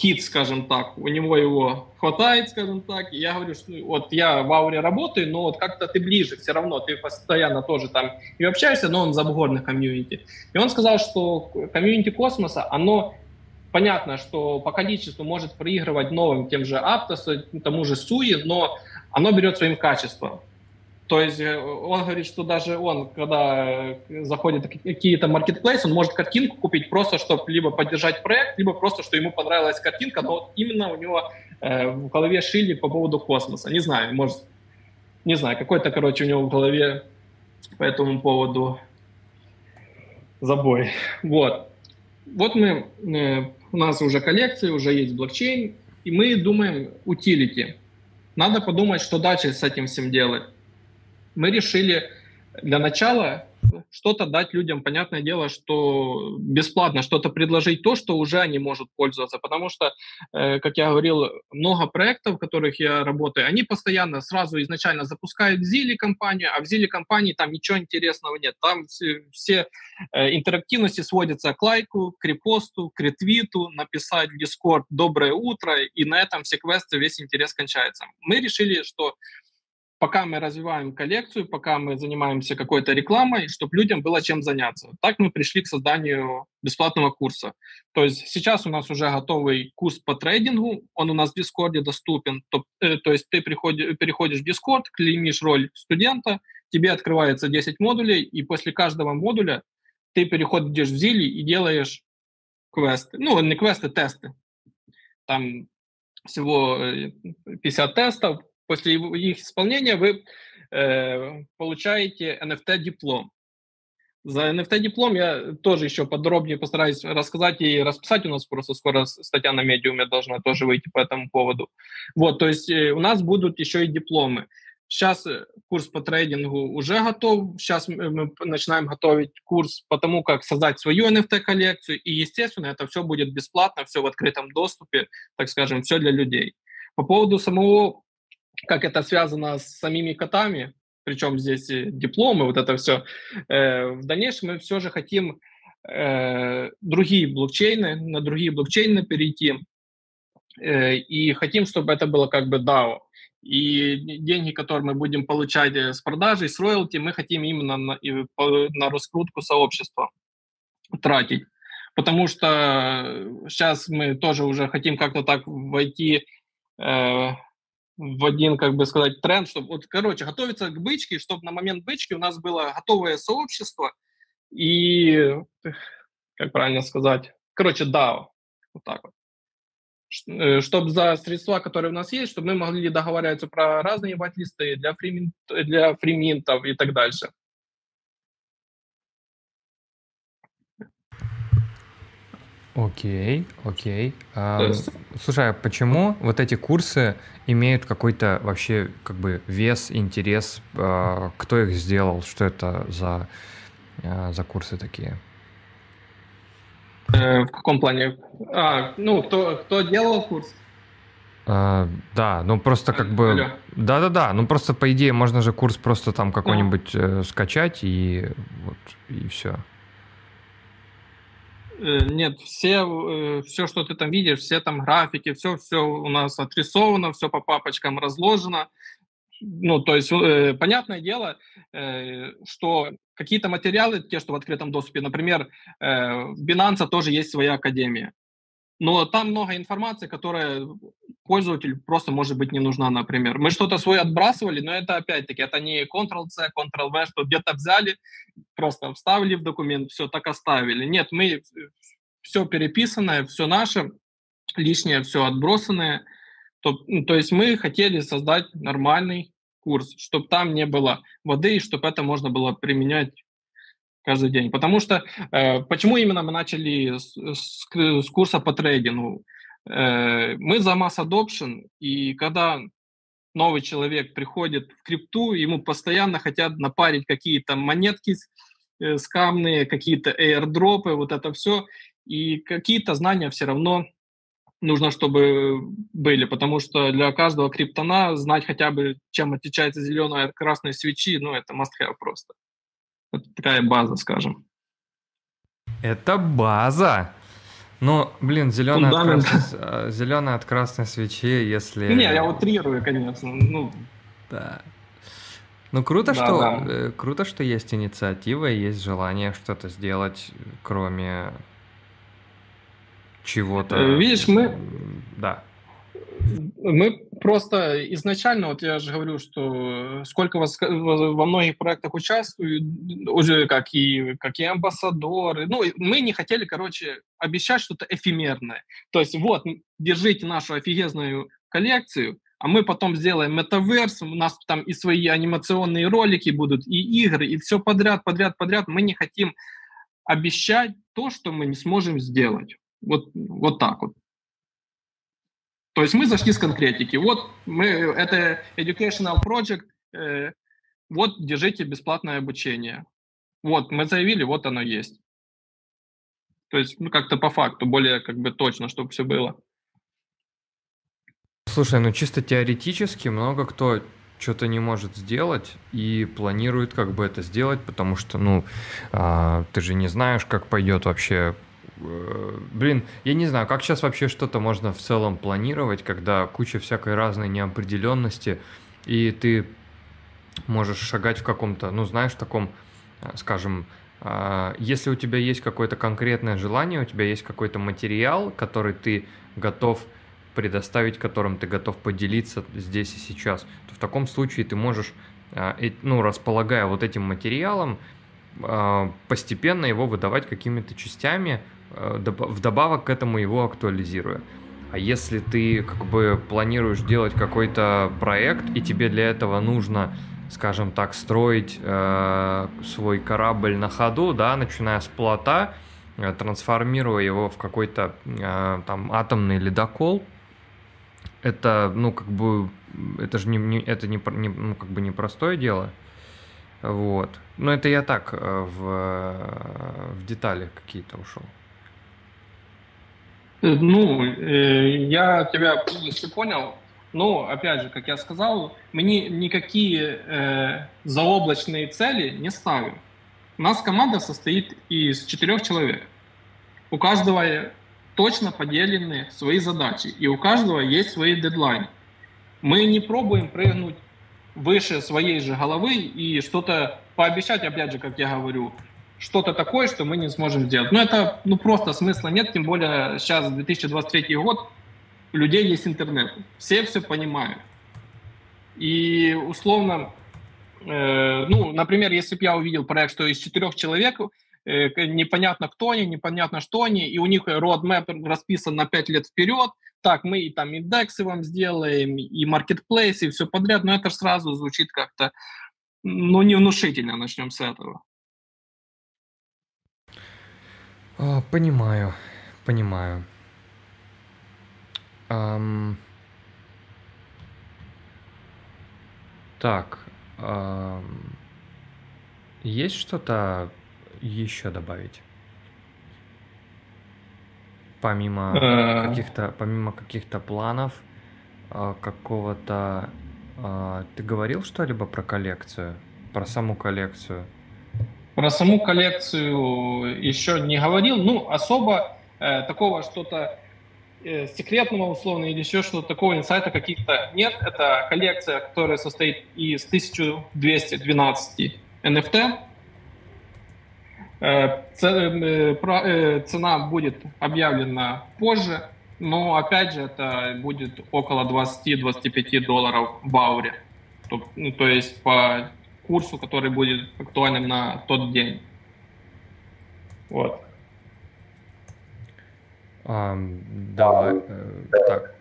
кит, скажем так, у него его хватает, скажем так. И я говорю, что ну, вот я в ауре работаю, но вот как-то ты ближе все равно, ты постоянно тоже там и общаешься, но он за бугорных комьюнити. И он сказал, что комьюнити космоса, оно понятно, что по количеству может проигрывать новым тем же Aptos, тому же Суи, но оно берет своим качеством. То есть э, он говорит, что даже он, когда э, заходит в какие-то маркетплейсы, он может картинку купить просто, чтобы либо поддержать проект, либо просто, что ему понравилась картинка, но именно у него э, в голове шили по поводу космоса. Не знаю, может, не знаю, какой-то, короче, у него в голове по этому поводу забой. Вот. Вот мы, э, у нас уже коллекция, уже есть блокчейн, и мы думаем утилити. Надо подумать, что дальше с этим всем делать мы решили для начала что-то дать людям, понятное дело, что бесплатно что-то предложить, то, что уже они могут пользоваться, потому что, э, как я говорил, много проектов, в которых я работаю, они постоянно сразу изначально запускают в Зиле компанию, а в Зиле компании там ничего интересного нет, там все, все э, интерактивности сводятся к лайку, к репосту, к ретвиту, написать в Discord «Доброе утро», и на этом все квесты, весь интерес кончается. Мы решили, что пока мы развиваем коллекцию, пока мы занимаемся какой-то рекламой, чтобы людям было чем заняться. Так мы пришли к созданию бесплатного курса. То есть сейчас у нас уже готовый курс по трейдингу, он у нас в Дискорде доступен. То, э, то есть ты приходи, переходишь в Дискорд, клеймишь роль студента, тебе открывается 10 модулей, и после каждого модуля ты переходишь в Zealy и делаешь квесты. Ну, не квесты, тесты. Там всего 50 э, тестов, После их исполнения вы э, получаете NFT-диплом. За NFT-диплом я тоже еще подробнее постараюсь рассказать и расписать. У нас просто скоро статья на медиуме должна тоже выйти по этому поводу. Вот, то есть э, у нас будут еще и дипломы. Сейчас э, курс по трейдингу уже готов. Сейчас мы начинаем готовить курс по тому, как создать свою NFT-коллекцию. И, естественно, это все будет бесплатно, все в открытом доступе, так скажем, все для людей. По поводу самого как это связано с самими котами, причем здесь дипломы, вот это все. Э, в дальнейшем мы все же хотим э, другие блокчейны, на другие блокчейны перейти, э, и хотим, чтобы это было как бы DAO. И деньги, которые мы будем получать с продажи, с роялти, мы хотим именно на, на раскрутку сообщества тратить. Потому что сейчас мы тоже уже хотим как-то так войти в один, как бы сказать, тренд, чтобы, вот, короче, готовиться к бычке, чтобы на момент бычки у нас было готовое сообщество и, как правильно сказать, короче, DAO, вот так вот. Э, чтобы за средства, которые у нас есть, чтобы мы могли договариваться про разные вайт-листы для, фримин, для фриминтов и так дальше. Окей, окей. А, есть... Слушай, а почему вот эти курсы имеют какой-то вообще как бы вес, интерес? А, кто их сделал? Что это за, а, за курсы такие? Э, в каком плане? А, ну, кто, кто делал курс? А, да, ну просто как бы... Да-да-да, ну просто по идее можно же курс просто там какой-нибудь э, скачать и вот, и все. Э, нет, все, э, все, что ты там видишь, все там графики, все, все у нас отрисовано, все по папочкам разложено. Ну, то есть, э, понятное дело, что какие-то материалы, те, что в открытом доступе, например, в Binance тоже есть своя академия. Но там много информации, которая пользователю просто может быть не нужна, например. Мы что-то свое отбрасывали, но это опять-таки, это не Ctrl-C, Ctrl-V, что где-то взяли, просто вставили в документ, все так оставили. Нет, мы все переписанное, все наше, лишнее все отбросанное. То, ну, то есть мы хотели создать нормальный курс, чтобы там не было воды, и чтобы это можно было применять каждый день. Потому что, э, почему именно мы начали с, с, с курса по трейдингу? Э, мы за масс adoption, и когда новый человек приходит в крипту, ему постоянно хотят напарить какие-то монетки э, скамные, какие-то airdropы, вот это все, и какие-то знания все равно нужно, чтобы были, потому что для каждого криптона знать хотя бы, чем отличается зеленая от красной свечи, ну, это must-have просто. Это такая база, скажем. Это база. Ну, блин, зеленая от, красной, э, зеленая от красной свечи, если... Не, я утрирую, конечно. Ну, да. Ну, круто, да, что, да. Э, круто, что есть инициатива и есть желание что-то сделать, кроме чего-то. Видишь, мы... Да. Мы просто изначально, вот я же говорю, что сколько вас во многих проектах участвую, уже как и, как и амбассадоры, ну, мы не хотели, короче, обещать что-то эфемерное. То есть вот, держите нашу офигезную коллекцию, а мы потом сделаем метаверс, у нас там и свои анимационные ролики будут, и игры, и все подряд, подряд, подряд. Мы не хотим обещать то, что мы не сможем сделать. Вот, вот так вот. То есть мы зашли с конкретики. Вот мы, это educational project, э, вот, держите бесплатное обучение. Вот, мы заявили, вот оно есть. То есть, ну, как-то по факту, более как бы точно, чтобы все было. Слушай, ну чисто теоретически много кто что-то не может сделать и планирует как бы это сделать, потому что, ну, а, ты же не знаешь, как пойдет вообще. Э, блин, я не знаю, как сейчас вообще что-то можно в целом планировать, когда куча всякой разной неопределенности, и ты можешь шагать в каком-то, ну, знаешь, таком, э, скажем, а, если у тебя есть какое-то конкретное желание, у тебя есть какой-то материал, который ты готов предоставить, которым ты готов поделиться здесь и сейчас, то в таком случае ты можешь, ну, располагая вот этим материалом, постепенно его выдавать какими-то частями, вдобавок к этому его актуализируя. А если ты как бы планируешь делать какой-то проект, и тебе для этого нужно скажем так, строить э, свой корабль на ходу, да, начиная с плота, э, трансформируя его в какой-то э, там атомный ледокол, это, ну, как бы, это же не, не это не, не, ну, как бы непростое дело. Вот. Но это я так э, в, в детали какие-то ушел. Ну, э, я тебя полностью понял. Но, опять же, как я сказал, мы ни, никакие э, заоблачные цели не ставим. У нас команда состоит из четырех человек. У каждого точно поделены свои задачи, и у каждого есть свои дедлайны. Мы не пробуем прыгнуть выше своей же головы и что-то пообещать, опять же, как я говорю, что-то такое, что мы не сможем сделать. Но это ну, просто смысла нет, тем более сейчас 2023 год, у людей есть интернет, все все понимают. И условно, э, ну, например, если бы я увидел проект, что из четырех человек э, непонятно кто они, непонятно что они, и у них roadmap расписан на пять лет вперед, так, мы и там индексы вам сделаем, и маркетплейсы, и все подряд, но это сразу звучит как-то, ну, не внушительно, начнем с этого. Понимаю, понимаю. Ам. Так, ам, есть что-то еще добавить? Помимо Э. каких-то, помимо каких-то планов, а, какого-то, а, ты говорил что-либо про коллекцию, про саму коллекцию? Про саму коллекцию еще не говорил. Ну, особо э, такого что-то э, секретного условно или еще что-то такого инсайта каких-то нет. Это коллекция, которая состоит из 1212 NFT. Э, э, про- э, Цена будет объявлена позже, но опять же это будет около 20-25 долларов в ауре. То, ну, то есть по курсу, который будет актуальным на тот день. Вот. Давай, э, так.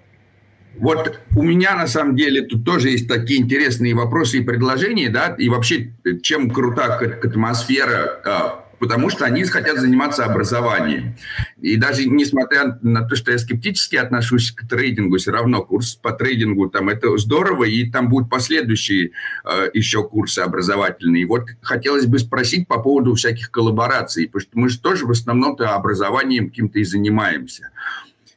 Вот у меня на самом деле тут тоже есть такие интересные вопросы и предложения, да, и вообще чем крута атмосфера а, потому что они хотят заниматься образованием. И даже несмотря на то, что я скептически отношусь к трейдингу, все равно курс по трейдингу там это здорово, и там будут последующие э, еще курсы образовательные. Вот хотелось бы спросить по поводу всяких коллабораций, потому что мы же тоже в основном-то образованием каким-то и занимаемся.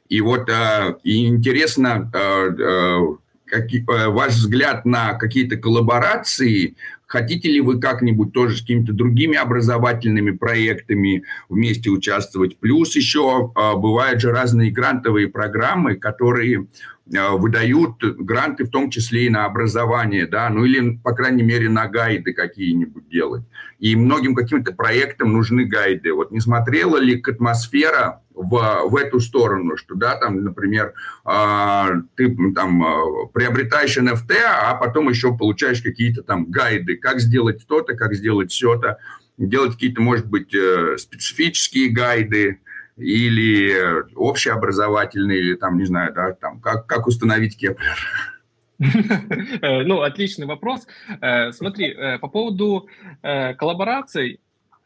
И вот э, и интересно, э, э, э, ваш взгляд на какие-то коллаборации, Хотите ли вы как-нибудь тоже с какими-то другими образовательными проектами вместе участвовать? Плюс еще а, бывают же разные грантовые программы, которые выдают гранты в том числе и на образование, да, ну или, по крайней мере, на гайды какие-нибудь делать. И многим каким-то проектам нужны гайды. Вот не смотрела ли атмосфера в, в эту сторону, что, да, там, например, э, ты там приобретаешь NFT, а потом еще получаешь какие-то там гайды, как сделать то-то, как сделать все-то, делать какие-то, может быть, э, специфические гайды, или общеобразовательные, или там, не знаю, да, там, как, как установить Keplr. Ну, отличный вопрос. Э, смотри, э, по поводу коллабораций,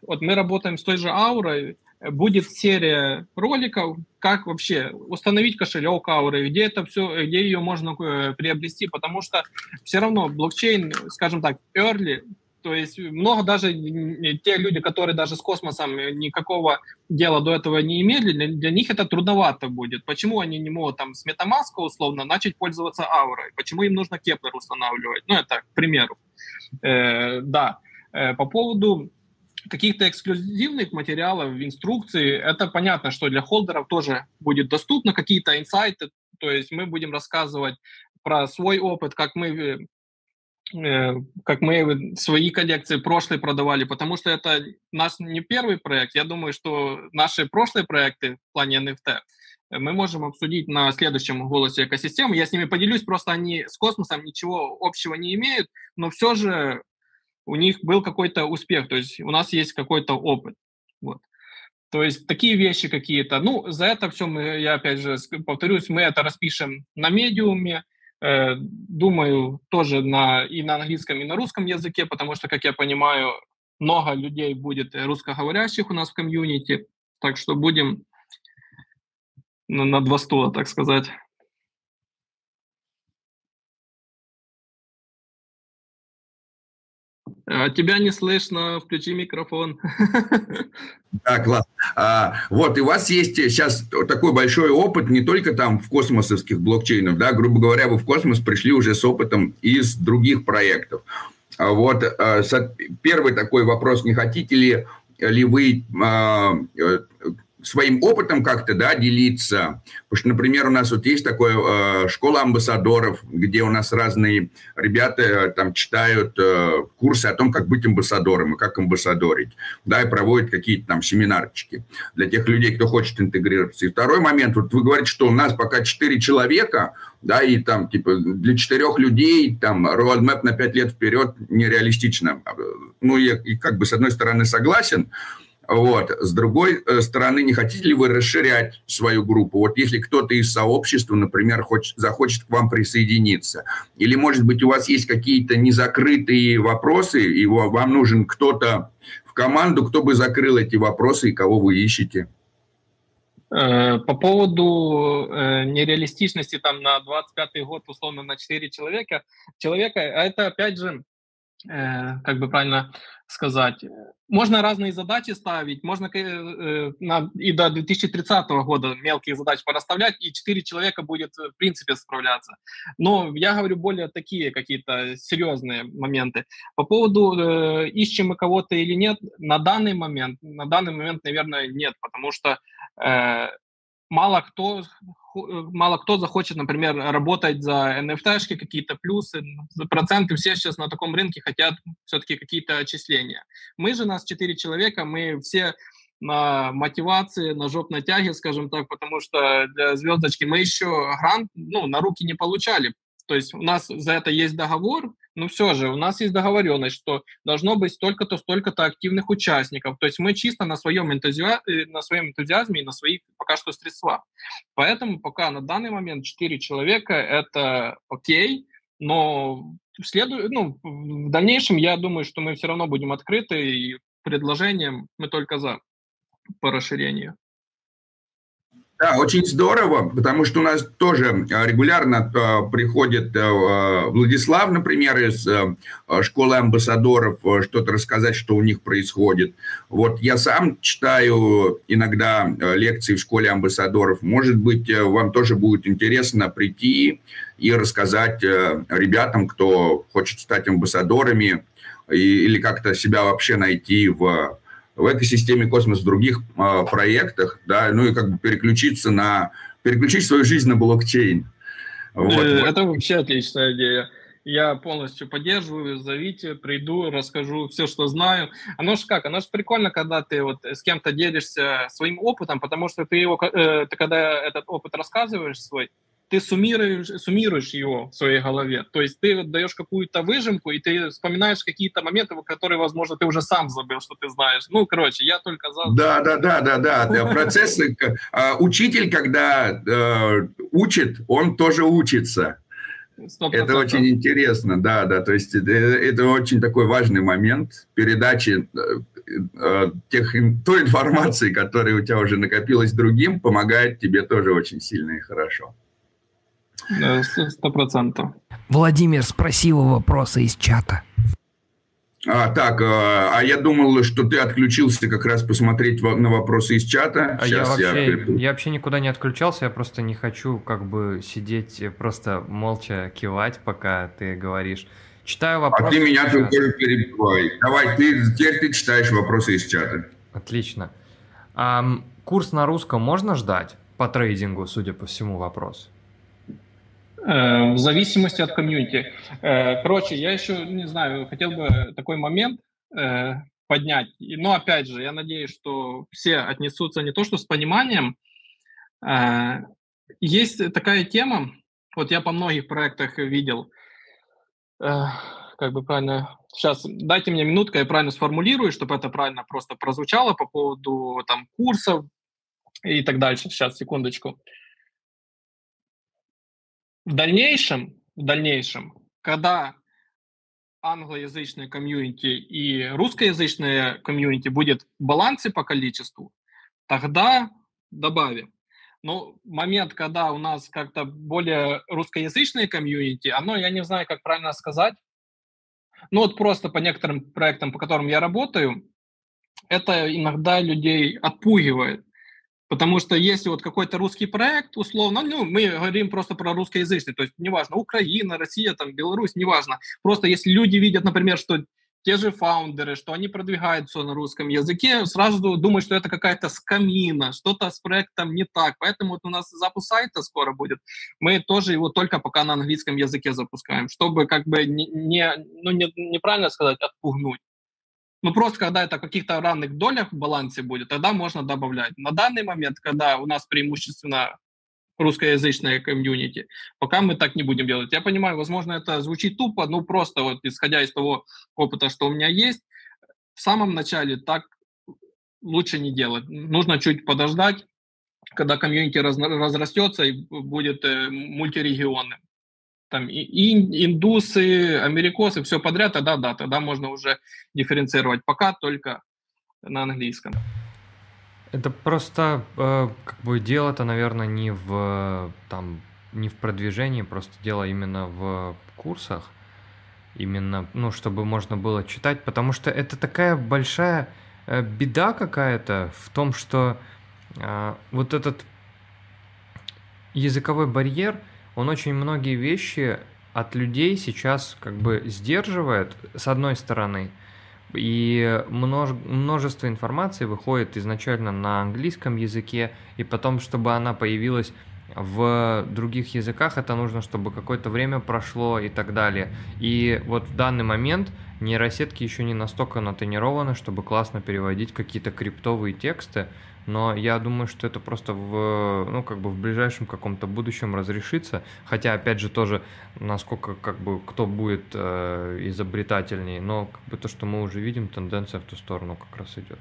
вот мы работаем с той же Аурой, будет серия роликов, как вообще установить кошелек ауры, где это все, где ее можно э, приобрести, потому что все равно блокчейн, скажем так, early, то есть много даже те люди, которые даже с космосом никакого дела до этого не имели, для, для них это трудновато будет. Почему они не могут там с MetaMask условно начать пользоваться аурой? Почему им нужно Keplr устанавливать? Ну, это к примеру. Э, да. Э, по поводу каких-то эксклюзивных материалов, инструкций, это понятно, что для холдеров тоже будет доступно, какие-то инсайты, то есть мы будем рассказывать про свой опыт, как мы э, как мы свои коллекции прошлые продавали, потому что это наш не первый проект. Я думаю, что наши прошлые проекты в плане NFT мы можем обсудить на следующем голосе экосистемы. Я с ними поделюсь, просто они с космосом ничего общего не имеют, но все же у них был какой-то успех, то есть у нас есть какой-то опыт. Вот. То есть такие вещи какие-то. Ну, за это все мы, я опять же повторюсь, мы это распишем на медиуме, э, думаю, тоже на, и на английском, и на русском языке, потому что, как я понимаю, много людей будет русскоговорящих у нас в комьюнити, так что будем на, на два стула, так сказать. А тебя не слышно, включи микрофон. Да, класс. А, вот, и у вас есть сейчас такой большой опыт не только там в космосовских блокчейнах, да, грубо говоря, вы в космос пришли уже с опытом из других проектов. А вот а, первый такой вопрос, не хотите ли, ли вы а, своим опытом как-то, да, делиться. Потому что, например, у нас вот есть такая э, школа амбассадоров, где у нас разные ребята э, там читают э, курсы о том, как быть амбассадором и как амбассадорить, да, и проводят какие-то там семинарчики для тех людей, кто хочет интегрироваться. И второй момент, вот вы говорите, что у нас пока четыре человека, да, и там, типа, для четырех людей, там, roadmap на пять лет вперед нереалистично. Ну, я и как бы с одной стороны согласен, вот. С другой э, стороны, не хотите ли вы расширять свою группу? Вот если кто-то из сообщества, например, хочет, захочет к вам присоединиться, или, может быть, у вас есть какие-то незакрытые вопросы, и вам нужен кто-то в команду, кто бы закрыл эти вопросы и кого вы ищете? Э, по поводу э, нереалистичности там на 25 год, условно, на 4 человека, человека, а это, опять же, как бы правильно сказать, можно разные задачи ставить, можно э, э, на, и до 2030 года мелкие задачи пораставлять, и 4 человека будет в принципе справляться. Но я говорю более такие какие-то серьезные моменты. По поводу э, ищем мы кого-то или нет, на данный момент, на данный момент, наверное, нет, потому что э, мало кто Э, мало кто захочет, например, работать за NFT-шки, какие-то плюсы, за проценты. Все сейчас на таком рынке хотят все-таки какие-то отчисления. Мы же, нас четыре человека, мы все на мотивации, на жопной тяге, скажем так, потому что для звездочки мы еще грант ну, на руки не получали. То есть у нас за это есть договор, но все же у нас есть договоренность, что должно быть столько-то, столько-то активных участников. То есть мы чисто на своем, энтузиа... Э, на своем энтузиазме и на своих пока что средствах. Поэтому пока на данный момент 4 человека – это окей, но следу... ну, в дальнейшем я думаю, что мы все равно будем открыты, и предложением мы только за по расширению. Да, очень здорово, потому что у нас тоже а, регулярно а, приходит а, Владислав, например, из школы амбассадоров, что-то рассказать, что у них происходит. Вот я сам читаю иногда лекции в школе амбассадоров. Может быть, вам тоже будет интересно прийти и рассказать ребятам, кто хочет стать амбассадорами или как-то себя вообще найти в в экосистеме космос в других э, проектах, да, ну и как бы переключиться на, переключить свою жизнь на блокчейн. Вот. Э, это вообще отличная идея. Я полностью поддерживаю, зовите, приду, расскажу все, что знаю. Оно же как, оно же прикольно, когда ты вот с кем-то делишься своим опытом, потому что ты его, э, ты когда этот опыт рассказываешь свой, ты суммируешь, суммируешь его в своей голове. То есть ты даешь какую-то выжимку, и ты вспоминаешь какие-то моменты, которые, возможно, ты уже сам забыл, что ты знаешь. Ну, короче, я только за... Да, да, да, да, да. Процессы... А, учитель, когда э, учит, он тоже учится. 100%. Это очень интересно, да, да. То есть это, это очень такой важный момент передачи. э, тех, той информации, которая у тебя уже накопилась другим, помогает тебе тоже очень сильно и хорошо. Сто процентов. Владимир спросил вопросы из чата. А, так, а, а я думал, что ты отключился как раз посмотреть на вопросы из чата. А я вообще, я... я вообще никуда не отключался, я просто не хочу как бы сидеть, просто молча кивать, пока ты говоришь. Читаю вопросы. А ты меня тут тоже перебивай. Давай, ты, теперь ты читаешь вопросы из чата. Отлично. А, курс на русском можно ждать по трейдингу, судя по всему, вопрос? Э, в зависимости от комьюнити. Э, короче, я еще, не знаю, хотел бы такой момент э, поднять. Но опять же, я надеюсь, что все отнесутся не то что с пониманием. Есть такая тема, вот я по многих проектах видел, как бы правильно, сейчас дайте мне минутку, я правильно сформулирую, чтобы это правильно просто прозвучало по поводу там курсов и так дальше. Сейчас, секундочку. В дальнейшем, в дальнейшем, когда англоязычное комьюнити и русскоязычное комьюнити будет в балансе по количеству, тогда добавим. Но момент, когда у нас как-то более русскоязычное комьюнити, оно, я не знаю, как правильно сказать, ну вот просто по некоторым проектам, по которым я работаю, это иногда людей отпугивает. Потому что если вот какой-то русский проект, условно, ну, мы говорим просто про русскоязычный, то есть неважно, Украина, Россия, там, Беларусь, неважно. Просто если люди видят, например, что те же фаундеры, что они продвигаются на русском языке, сразу думают, что это какая-то скамина, что-то с проектом не так. Поэтому вот у нас запуск сайта скоро будет. Мы тоже его только пока на английском языке запускаем, чтобы как бы не, не ну, не, неправильно сказать, отпугнуть. Ну, просто когда это в каких-то равных долях в балансе будет, тогда можно добавлять. На данный момент, когда у нас преимущественно русскоязычное комьюнити, пока мы так не будем делать. Я понимаю, возможно, это звучит тупо, но просто вот исходя из того опыта, что у меня есть, в самом начале так лучше не делать. Нужно чуть подождать, когда комьюнити раз, разрастется и будет э, мультирегионным там и индусы, америкосы, все подряд, тогда да, тогда можно уже дифференцировать. Пока только на английском. Это просто э, как бы дело-то, наверное, не в там не в продвижении, просто дело именно в курсах, именно, ну, чтобы можно было читать, потому что это такая большая э, беда какая-то в том, что э, вот этот языковой барьер – он очень многие вещи от людей сейчас как бы сдерживает, с одной стороны, и множ, множество информации выходит изначально на английском языке, и потом, чтобы она появилась в других языках, это нужно, чтобы какое-то время прошло и так далее. И вот в данный момент нейросетки еще не настолько натренированы, чтобы классно переводить какие-то криптовые тексты, но я думаю, что это просто в, ну, как бы в ближайшем каком-то будущем разрешится, хотя, опять же, тоже, насколько, как бы, кто будет э, изобретательней, но, как бы, то, что мы уже видим, тенденция в ту сторону как раз идет.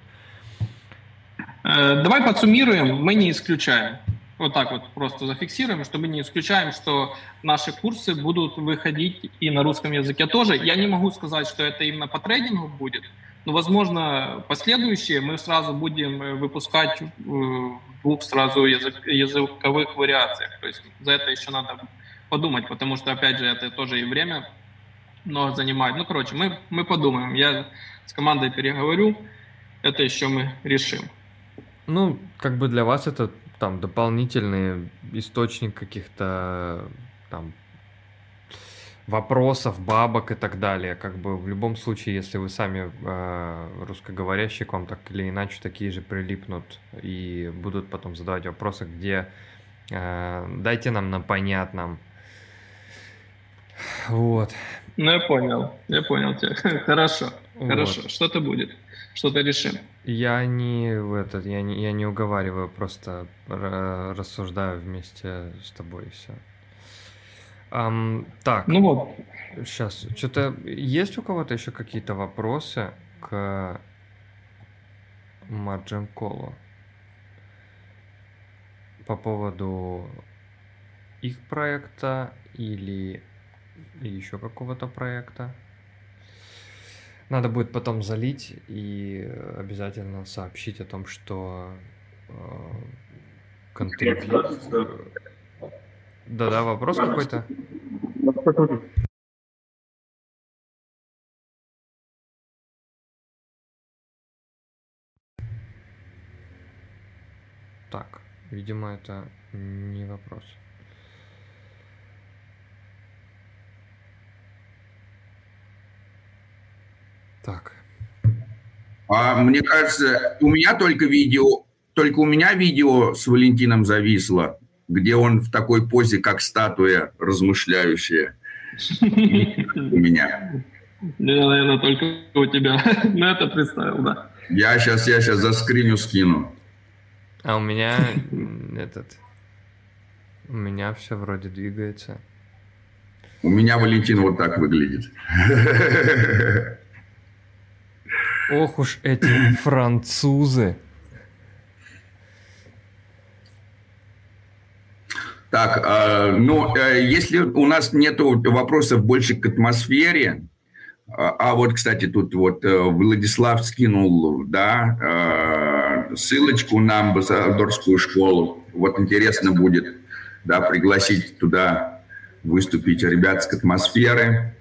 Э, давай подсуммируем, мы не исключаем. Вот так вот просто зафиксируем, чтобы не исключаем, что наши курсы будут выходить и на русском языке тоже. Я не могу сказать, что это именно по трейдингу будет, но, ну, возможно, последующие мы сразу будем э, выпускать в двух сразу язык, языковых вариациях. То есть за это еще надо подумать, потому что, опять же, это тоже и время много занимает. Ну, короче, мы, мы подумаем. Я с командой переговорю, это еще мы решим. Ну, как бы для вас это там дополнительный источник каких-то там вопросов, бабок и так далее. Как бы в любом случае, если вы сами э, русскоговорящие, к вам так или иначе такие же прилипнут и будут потом задавать вопросы, где э, дайте нам на понятном. Вот. Ну, я понял, я понял тебя. Хорошо, вот. хорошо. Что-то будет, что-то решим. Я не в этот, я не, я не уговариваю, просто рассуждаю вместе с тобой и все. Um, так. Ну вот. Сейчас. Что-то есть у кого-то еще какие-то вопросы к Марджин Колу по поводу их проекта или еще какого-то проекта? Надо будет потом залить и обязательно сообщить о том, что э, контрибью... Да-да, вопрос какой-то? Так, видимо, это не вопрос. Так. А, мне кажется, у меня только видео, только у меня видео с Валентином зависло, где он в такой позе, как статуя размышляющая. У меня. Я, наверное, только у тебя на это представил, да. Я сейчас, я сейчас заскриню, скину. А у меня этот... У меня все вроде двигается. У меня Валентин вот так выглядит. Ох уж эти французы. Так, э, ну, э, если у нас нет вопросов больше к атмосфере, а, а вот, кстати, тут вот э, Владислав скинул, да, э, ссылочку на амбассадорскую школу. Вот интересно будет, да, пригласить туда выступить ребят с атмосферы.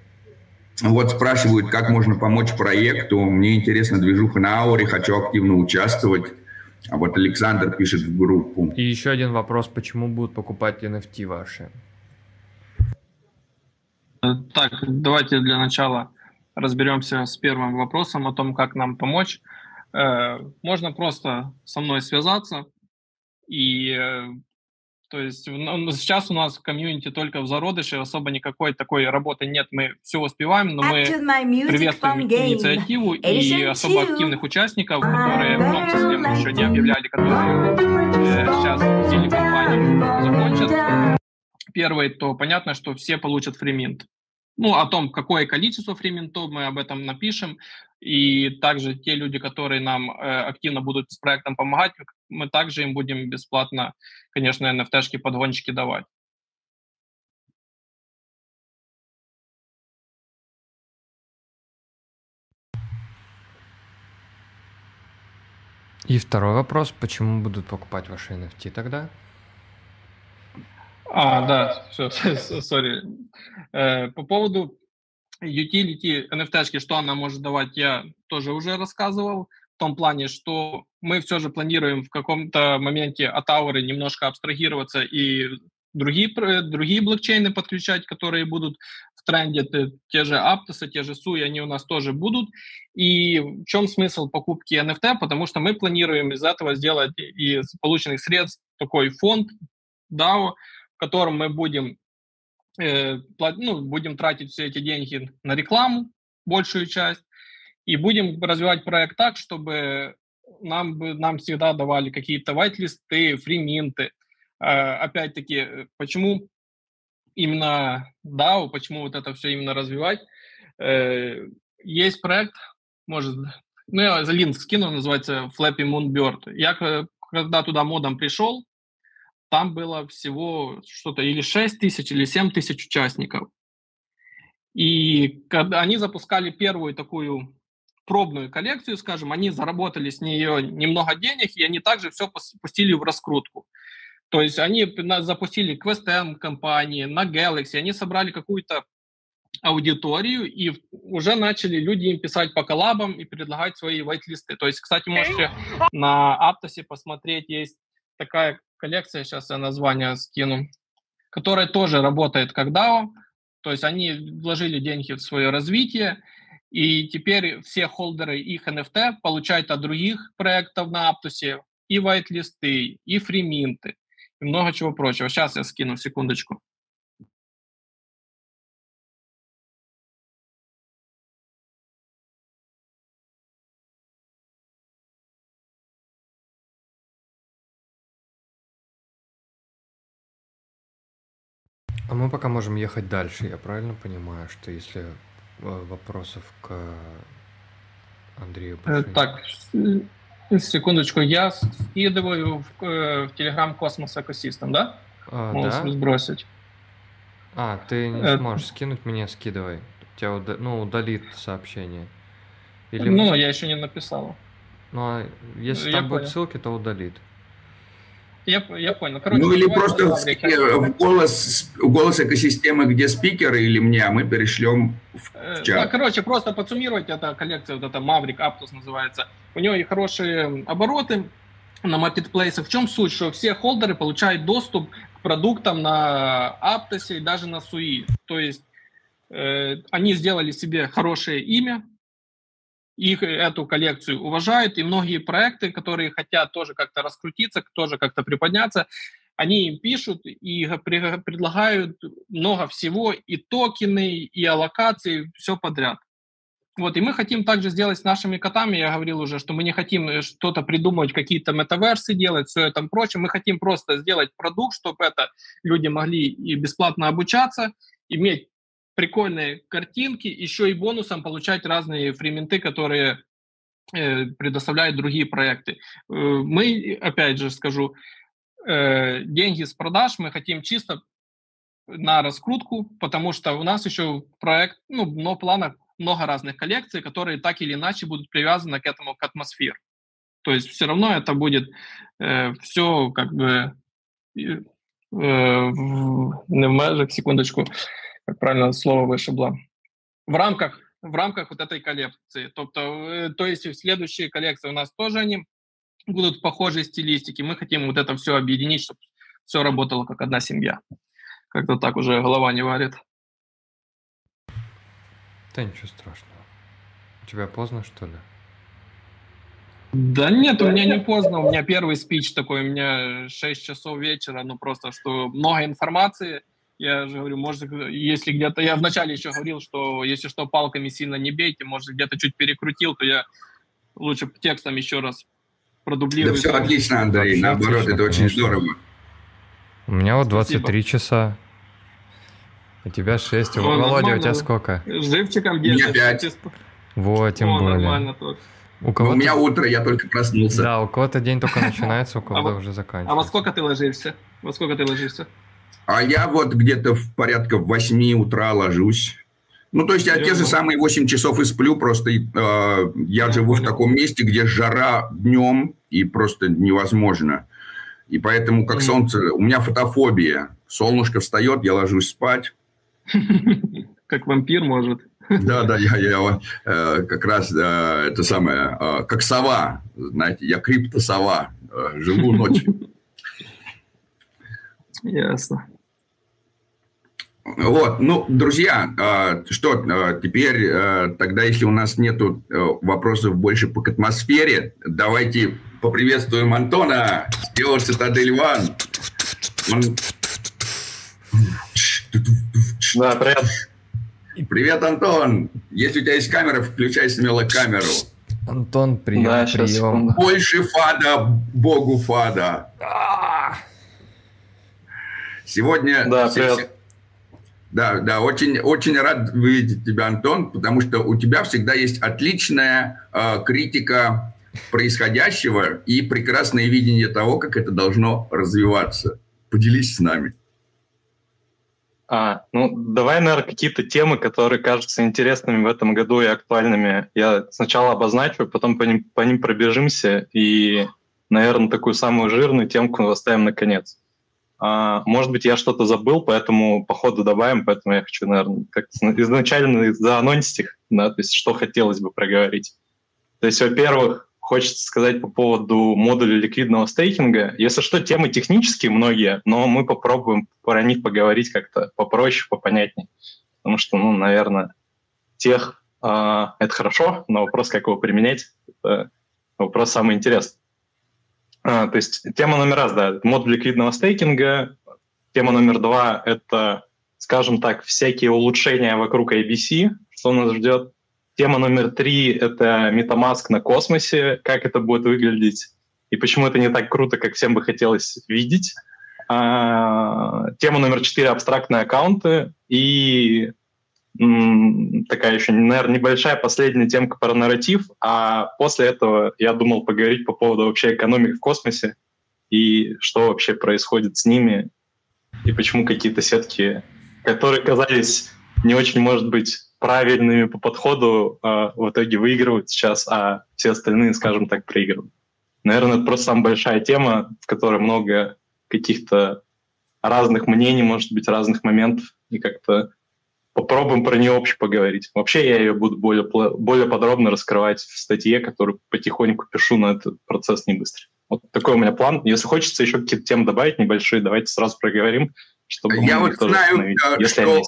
Вот спрашивают, как можно помочь проекту. Мне интересно движуха на ауре, хочу активно участвовать. А вот Александр пишет в группу. И еще один вопрос, почему будут покупать NFT ваши? Так, давайте для начала разберемся с первым вопросом о том, как нам помочь. Э, можно просто со мной связаться и э, то есть ну, сейчас у нас в комьюнити только в зародыше, особо никакой такой работы нет. Мы все успеваем, но мы приветствуем инициативу и особо активных участников, которые в том числе мы еще не объявляли, которые э, сейчас сильно компанию закончат. Первый, то понятно, что все получат фриминт. Ну, о том, какое количество фриминтов, мы об этом напишем. И также те люди, которые нам э, активно будут с проектом помогать, мы также им будем бесплатно, конечно, NFT-шки, подгончики давать. И второй вопрос, почему будут покупать ваши NFT тогда? А, да, все, сори. Э, по поводу utility NFT, что она может давать, я тоже уже рассказывал. В том плане, что мы все же планируем в каком-то моменте от Ауры немножко абстрагироваться и другие, другие блокчейны подключать, которые будут в тренде, те же Aptos, те же SUI, они у нас тоже будут. И в чем смысл покупки NFT? Потому что мы планируем из этого сделать из полученных средств такой фонд DAO, котором мы будем э, ну, будем тратить все эти деньги на рекламу, большую часть, и будем развивать проект так, чтобы нам, нам всегда давали какие-то вайт-листы, фриминты. Э, опять-таки, почему именно DAO, почему вот это все именно развивать? Э, есть проект, может, ну, я линк скину, называется Flappy Moonbird. Я когда туда модом пришел, там было всего что-то или 6 тысяч, или 7 тысяч участников. И когда они запускали первую такую пробную коллекцию, скажем, они заработали с нее немного денег, и они также все пустили в раскрутку. То есть они запустили QuestM компании, на Galaxy, они собрали какую-то аудиторию, и уже начали люди им писать по коллабам и предлагать свои вайт-листы. То есть, кстати, можете на Аптосе посмотреть, есть такая коллекция, сейчас я название скину, которая тоже работает как DAO, то есть они вложили деньги в свое развитие, и теперь все холдеры их NFT получают от других проектов на Аптусе и вайт-листы, и фриминты, и много чего прочего. Сейчас я скину, секундочку. А мы пока можем ехать дальше. Я правильно понимаю, что если э, вопросов к Андрею э, Так, секундочку. Я скидываю в, э, в Telegram Космос Экосистем, да? А, да? сбросить. А, ты не сможешь скинуть, мне скидывай. Тебя уда... ну, удалит сообщение. Или... Ну, я еще не написал. Ну, а если я там понял. будут ссылки, то удалит. Я, я понял. Короче, ну или просто в, в, голос, в голос экосистемы, где спикеры или мне, а мы перешлем в, в э, чат. Да, короче, просто подсуммировать, эта коллекция, вот эта Maverick Aptos называется, у нее и хорошие обороты на маркетплейсах. В чем суть? Что все холдеры получают доступ к продуктам на Aptos и даже на SUI. То есть э, они сделали себе хорошее имя, их эту коллекцию уважают, и многие проекты, которые хотят тоже как-то раскрутиться, тоже как-то приподняться, они им пишут и предлагают много всего, и токены, и аллокации, все подряд. Вот, и мы хотим также сделать с нашими котами, я говорил уже, что мы не хотим э, что-то придумывать, какие-то метаверсы делать, все это прочее, мы хотим просто сделать продукт, чтобы это люди могли и бесплатно обучаться, иметь прикольные картинки, еще и бонусом получать разные фрименты, которые э, предоставляют другие проекты. Э, мы, опять же скажу, э, деньги с продаж мы хотим чисто на раскрутку, потому что у нас еще проект, ну, но планах много разных коллекций, которые так или иначе будут привязаны к этому, к атмосфере. То есть все равно это будет э, все как бы э, в, не в межах, секундочку, как правильно слово вышибло, в рамках, в рамках вот этой коллекции. Тобто, э, то есть в следующие коллекции у нас тоже они будут похожей стилистики. Мы хотим вот это все объединить, чтобы все работало как одна семья. Как-то так уже голова не варит. Да ничего страшного. У тебя поздно, что ли? Да нет, у меня не поздно, у меня первый спич такой, у меня 6 часов вечера, ну просто, что много информации, я же говорю, может, если где-то... Я вначале еще говорил, что если что, палками сильно не бейте, может, где-то чуть перекрутил, то я лучше текстом еще раз продублирую. Да все отлично, Андрей, наоборот, это очень здорово. У меня вот 23 Спасибо. часа. У тебя 6. О, Володя, у тебя сколько? Живчиком держишь. У меня 5. Вот, тем О, более. нормально. У, кого у меня утро, я только проснулся. Да, у кого-то день только начинается, у кого-то а уже заканчивается. А во сколько ты ложишься? Во сколько ты ложишься? А я вот где-то в порядка в 8 утра ложусь. Ну, то есть я те же самые 8 часов и сплю, просто э, я живу в таком месте, где жара днем и просто невозможно. И поэтому, как солнце, у меня фотофобия. Солнышко встает, я ложусь спать. Как вампир, может. Да, да, я, я э, как раз э, это самое, э, как сова, знаете, я криптосова, э, живу ночью. Ясно. Вот, ну, друзья, а, что а, теперь а, тогда, если у нас нету вопросов больше по атмосфере, давайте поприветствуем Антона, Стелла Цитадель Ван. Он... Да, привет. Привет, Антон. Если у тебя есть камера, включай смело камеру. Антон, прием, да, прием. Больше фада, богу фада. Сегодня... Да, привет. Да, да, очень, очень рад видеть тебя, Антон, потому что у тебя всегда есть отличная э, критика происходящего и прекрасное видение того, как это должно развиваться. Поделись с нами. А, ну, давай, наверное, какие-то темы, которые кажутся интересными в этом году и актуальными. Я сначала обозначу, потом по ним, по ним пробежимся и, наверное, такую самую жирную темку оставим на конец. А, может быть, я что-то забыл, поэтому по ходу добавим, поэтому я хочу, наверное, как изначально заанонсить их, да, то есть что хотелось бы проговорить. То есть, во-первых, хочется сказать по поводу модуля ликвидного стейкинга. Если что, темы технические многие, но мы попробуем про них поговорить как-то попроще, попонятнее. Потому что, ну, наверное, тех э, это хорошо, но вопрос, как его применять, это вопрос самый интересный. А, то есть тема номер раз, да, модуль ликвидного стейкинга. Тема номер два — это, скажем так, всякие улучшения вокруг ABC, что нас ждет. Тема номер три — это MetaMask на космосе, как это будет выглядеть и почему это не так круто, как всем бы хотелось видеть. А, тема номер четыре — абстрактные аккаунты. И такая еще, наверное, небольшая последняя темка про нарратив, а после этого я думал поговорить по поводу вообще экономик в космосе и что вообще происходит с ними, и почему какие-то сетки, которые казались не очень, может быть, правильными по подходу э, в итоге выигрывают сейчас, а все остальные, скажем так, проигрывают. Наверное, это просто самая большая тема, в которой много каких-то разных мнений, может быть, разных моментов, и как-то попробуем про нее общее поговорить. Вообще я ее буду более, более подробно раскрывать в статье, которую потихоньку пишу, но этот процесс не быстрый. Вот такой у меня план. Если хочется еще какие-то темы добавить небольшие, давайте сразу проговорим, чтобы я вот знаю, э, что,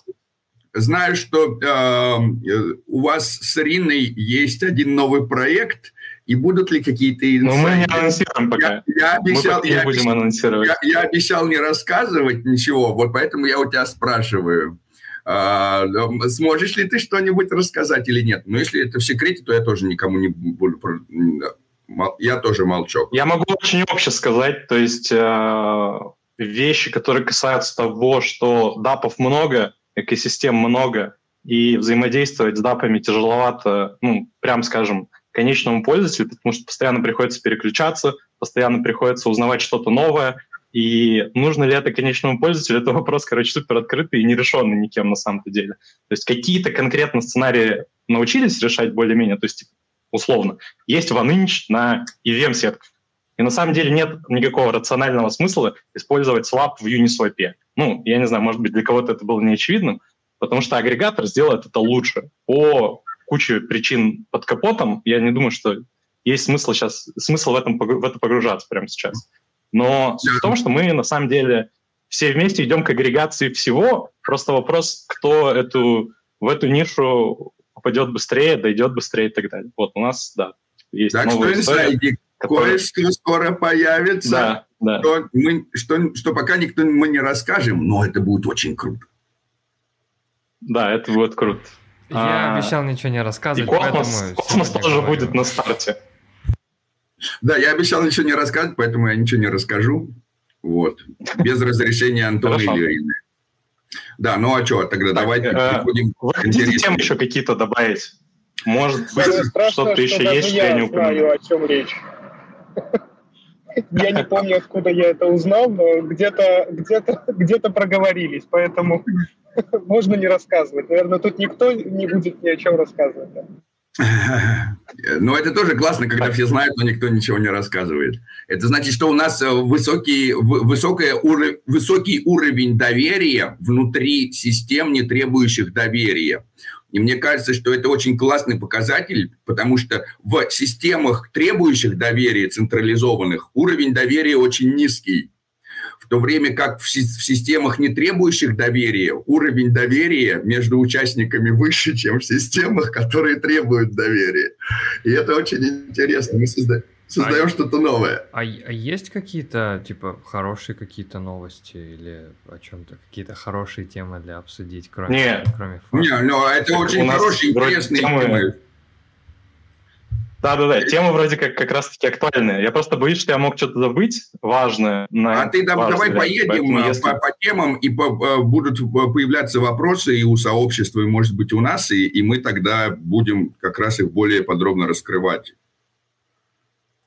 знаю, что э, у вас с Риной есть один новый проект, и будут ли какие-то инсайты? Ну, мы не анонсируем пока. Я, я обещал, мы я, не будем анонсировать. Я, я обещал не рассказывать ничего, вот поэтому я у тебя спрашиваю. А, сможешь ли ты что-нибудь рассказать или нет? Но если это в секрете, то я тоже никому не буду... Я тоже молчу. Я могу очень обще сказать, то есть э, вещи, которые касаются того, что дапов много, экосистем много, и взаимодействовать с дапами тяжеловато, ну, прям скажем, конечному пользователю, потому что постоянно приходится переключаться, постоянно приходится узнавать что-то новое, и нужно ли это конечному пользователю, это вопрос, короче, супер открытый и нерешенный никем на самом-то деле. То есть какие-то конкретно сценарии научились решать более-менее, то есть условно. Есть OneInch на EVM-сетках. И на самом деле нет никакого рационального смысла использовать Swap в Uniswap. Ну, я не знаю, может быть, для кого-то это было неочевидным, потому что агрегатор сделает это лучше. По куче причин под капотом я не думаю, что есть смысл сейчас, смысл в, этом, в это погружаться прямо сейчас. Но суть в том, что мы на самом деле все вместе идем к агрегации всего. Просто вопрос, кто эту, в эту нишу попадет быстрее, дойдет быстрее и так далее. Вот у нас, да, есть так новая что история. Который... Кое-что скоро появится, да, да. Что, мы, что, что пока никто мы не расскажем, но это будет очень круто. Да, это будет круто. Я а, обещал ничего не рассказывать, и космос, космос тоже говорю. будет на старте. Да, я обещал ничего не рассказывать, поэтому я ничего не расскажу. Вот. Без разрешения Антона или Ирины. Да, ну а что, тогда так, давайте э, переходим Вы хотите тем еще какие-то добавить? Может быть, что-то еще есть, что я не знаю, о чем речь. Я не помню, откуда я это узнал, но где-то где где проговорились, поэтому можно не рассказывать. Наверное, тут никто не будет ни о чем рассказывать. Ну, это тоже классно, когда все знают, но никто ничего не рассказывает. Это значит, что у нас э, высокий, высокое, высокий уровень доверия внутри систем, не требующих доверия. И мне кажется, что это очень классный показатель, потому что в системах, требующих доверия, централизованных, уровень доверия очень низкий в то время как в, системах, не требующих доверия, уровень доверия между участниками выше, чем в системах, которые требуют доверия. И это очень интересно. Мы создаем, создаем а, что-то новое. А, а есть какие-то, типа, хорошие какие-то новости или о чем-то, какие-то хорошие темы для обсудить, кроме, Нет. кроме фактов? Не, ну это очень хорошие, интересные темы. Да-да-да, тема вроде как как раз-таки актуальная. Я просто боюсь, что я мог что-то забыть важное. На а ты давай, давай поедем Поэтому, э, если... по, по темам, и по, э, будут появляться вопросы и у сообщества, и, может быть, у нас, и, и мы тогда будем как раз их более подробно раскрывать.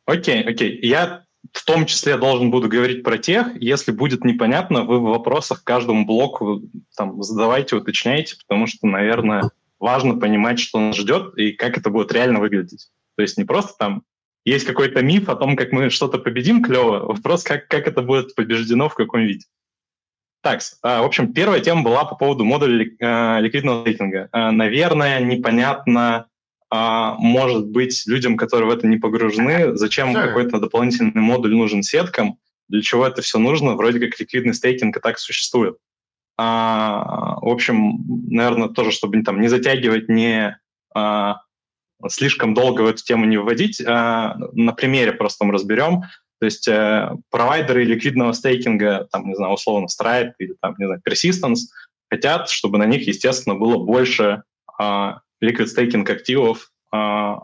Окей, окей. Я в том числе должен буду говорить про тех. Если будет непонятно, вы в вопросах каждому блоку там, задавайте, уточняйте, потому что, наверное, важно понимать, что нас ждет и как это будет реально выглядеть. То есть не просто там есть какой-то миф о том, как мы что-то победим клево, вопрос, как, как это будет побеждено, в каком виде. Так, в общем, первая тема была по поводу модуля э, ликвидного рейтинга. Э, наверное, непонятно, может быть, людям, которые в это не погружены, зачем sure. какой-то дополнительный модуль нужен сеткам, для чего это все нужно, вроде как ликвидный стейкинг и так существует. в общем, наверное, тоже, чтобы там не затягивать, не слишком долго в эту тему не вводить. А, на примере просто мы разберем. То есть э, провайдеры ликвидного стейкинга, там, не знаю, условно Stripe или там, не знаю, Persistence, хотят, чтобы на них, естественно, было больше а, liquid стейкинг активов, а,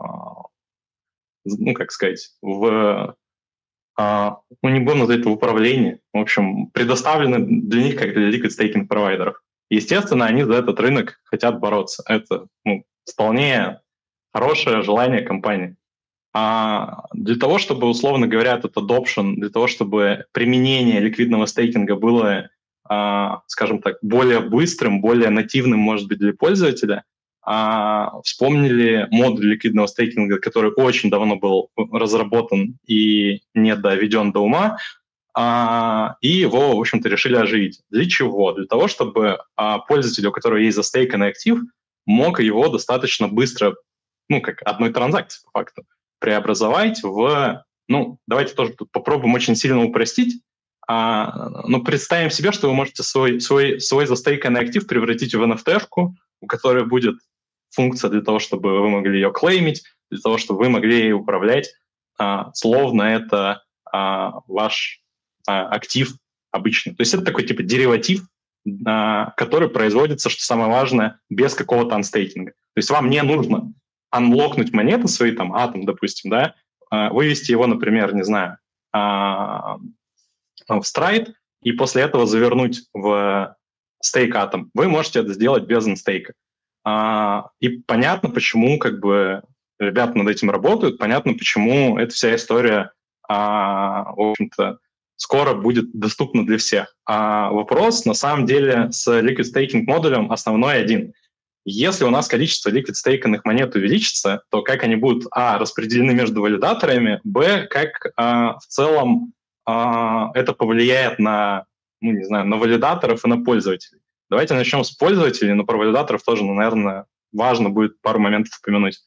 ну, как сказать, в ну, не буду назвать это в управлении, в общем, предоставлены для них как для liquid стейкинг провайдеров. Естественно, они за этот рынок хотят бороться. Это ну, вполне хорошее желание компании. А для того, чтобы, условно говоря, этот adoption, для того, чтобы применение ликвидного стейкинга было, а, скажем так, более быстрым, более нативным, может быть, для пользователя, а, вспомнили модуль ликвидного стейкинга, который очень давно был разработан и не доведен до ума, а, и его, в общем-то, решили оживить. Для чего? Для того, чтобы пользователь, у которого есть застейканный актив, мог его достаточно быстро, ну, как одной транзакции, по факту, преобразовать в... Ну, давайте тоже тут попробуем очень сильно упростить. А, ну, представим себе, что вы можете свой, свой, свой застейканный актив превратить в NFT-шку, у которой будет функция для того, чтобы вы могли ее клеймить, для того, чтобы вы могли ей управлять, а, словно это а, ваш а, актив обычный. То есть это такой типа дериватив, а, который производится, что самое важное, без какого-то анстейкинга. То есть вам не нужно анлокнуть монеты свои, там, атом, допустим, да, а, вывести его, например, не знаю, а, в страйт, и после этого завернуть в стейк атом. Вы можете это сделать без анстейка. А, и понятно, почему как бы ребята над этим работают, понятно, почему эта вся история, а, в общем-то, скоро будет доступна для всех. А вопрос, на самом деле, с liquid staking модулем основной один. Если у нас количество liquid стейканных монет увеличится, то как они будут, а, распределены между валидаторами, б, как а, в целом а, это повлияет на, ну, не знаю, на валидаторов и на пользователей. Давайте начнем с пользователей, но про валидаторов тоже, ну, наверное, важно будет пару моментов упомянуть.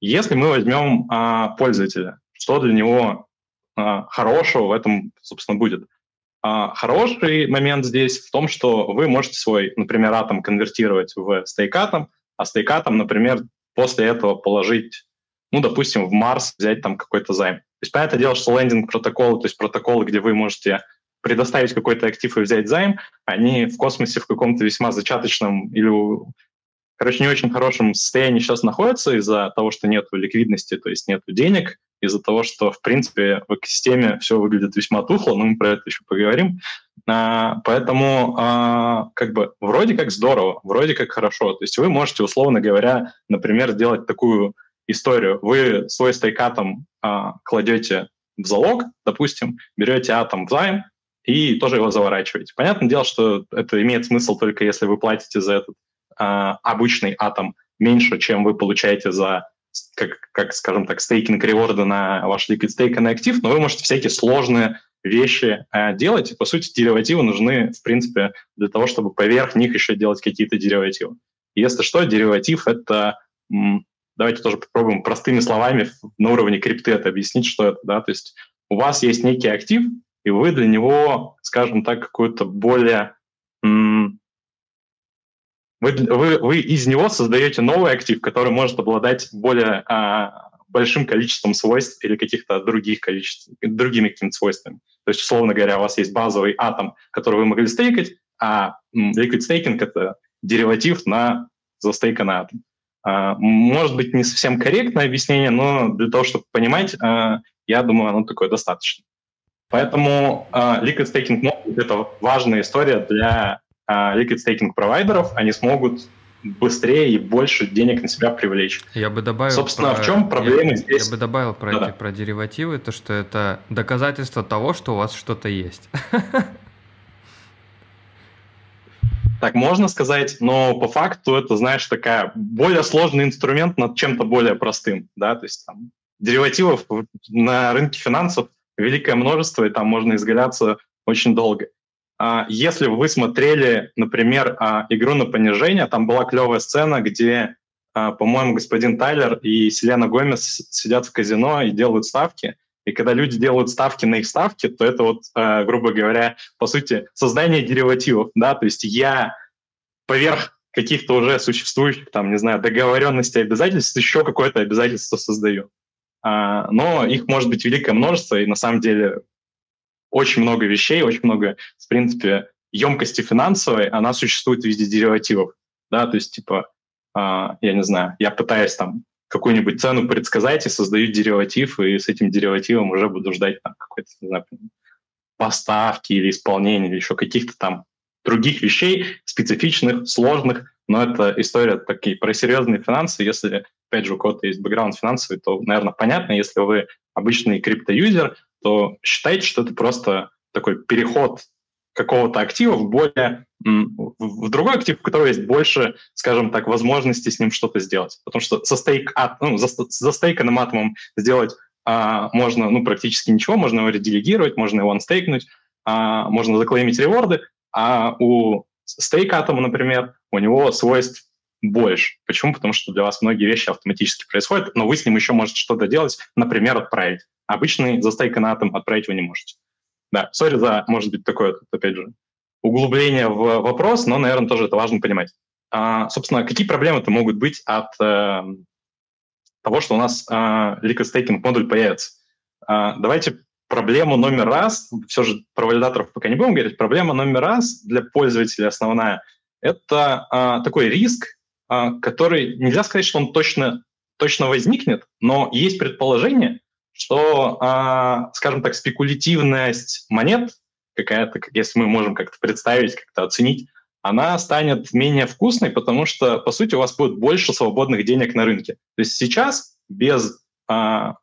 Если мы возьмем а, пользователя, что для него а, хорошего в этом, собственно, будет? А, хороший момент здесь в том, что вы можете свой, например, атом конвертировать в стейкатом, а стейкатом, например, после этого положить, ну, допустим, в Марс взять там какой-то займ. То есть, понятное дело, что лендинг протоколы, то есть протоколы, где вы можете предоставить какой-то актив и взять займ, они в космосе в каком-то весьма зачаточном или, короче, не очень хорошем состоянии сейчас находятся из-за того, что нет ликвидности, то есть нет денег, из-за того, что, в принципе, в экосистеме все выглядит весьма тухло, но мы про это еще поговорим. А, поэтому а, как бы вроде как здорово, вроде как хорошо. То есть вы можете, условно говоря, например, сделать такую историю. Вы свой стейкатом а, кладете в залог, допустим, берете атом в займ, и тоже его заворачиваете. Понятное дело, что это имеет смысл только если вы платите за этот э, обычный атом меньше, чем вы получаете за, как, как скажем так, стейкинг реворда на ваш liquid стейканный актив, но вы можете всякие сложные вещи э, делать. по сути, деривативы нужны, в принципе, для того, чтобы поверх них еще делать какие-то деривативы. если что, дериватив — это... Давайте тоже попробуем простыми словами на уровне крипты это объяснить, что это. Да? То есть у вас есть некий актив, и вы для него, скажем так, какую-то более... Вы, вы, вы из него создаете новый актив, который может обладать более а, большим количеством свойств или каких-то других количеств, другими какими-то свойствами. То есть, условно говоря, у вас есть базовый атом, который вы могли стейкать, а liquid staking — это дериватив на застейканный атом. А, может быть, не совсем корректное объяснение, но для того, чтобы понимать, а, я думаю, оно такое достаточно. Поэтому uh, liquid staking – это важная история для liquid staking провайдеров. Они смогут быстрее и больше денег на себя привлечь. Я бы добавил. Собственно, про... в чем проблема я, здесь? Я бы добавил про да, эти про деривативы, то что это доказательство того, что у вас что-то есть. Так можно сказать, но по факту это, знаешь, такая более сложный инструмент над чем-то более простым, да, то есть там деривативов на рынке финансов великое множество, и там можно изгаляться очень долго. А, если вы смотрели, например, а, игру на понижение, там была клевая сцена, где, а, по-моему, господин Тайлер и Селена Гомес сидят в казино и делают ставки. И когда люди делают ставки на их ставки, то это вот, грубо говоря, по сути, создание деривативов, да, то есть я поверх каких-то уже существующих, там, не знаю, договоренностей, обязательств еще какое-то обязательство создаю. Но их может быть великое множество, и на самом деле очень много вещей, очень много, в принципе, емкости финансовой, она существует в виде деривативов. Да, то есть, типа, а, я не знаю, я пытаюсь там какую-нибудь цену предсказать и создаю дериватив, и с этим деривативом уже буду ждать там какой-то, не знаю, поставки или исполнения, или еще каких-то там других вещей, специфичных, сложных, но это история такие про серьезные финансы. Если, опять же, у кого-то есть бэкграунд финансовый, то, наверное, понятно. Если вы обычный криптоюзер, то считайте, что это просто такой переход какого-то актива в более в другой актив, у которого есть больше, скажем так, возможностей с ним что-то сделать. Потому что со стейк, ну, за, за стейканным атомом сделать а, можно ну, практически ничего, можно его ределегировать, можно его анстейкнуть, а, можно заклеймить реворды, а у стейк атома, например, у него свойств больше. Почему? Потому что для вас многие вещи автоматически происходят, но вы с ним еще можете что-то делать, например, отправить. Обычный застейканный атом отправить вы не можете. Да, сори за, может быть, такое, опять же, углубление в вопрос, но, наверное, тоже это важно понимать. А, собственно, какие проблемы-то могут быть от э, того, что у нас э, liquid staking модуль появится? А, давайте проблему номер раз, все же про валидаторов пока не будем говорить, проблема номер раз для пользователя основная – это а, такой риск, а, который нельзя сказать, что он точно, точно возникнет, но есть предположение, что, а, скажем так, спекулятивность монет какая-то, если мы можем как-то представить, как-то оценить, она станет менее вкусной, потому что, по сути, у вас будет больше свободных денег на рынке. То есть сейчас без, а,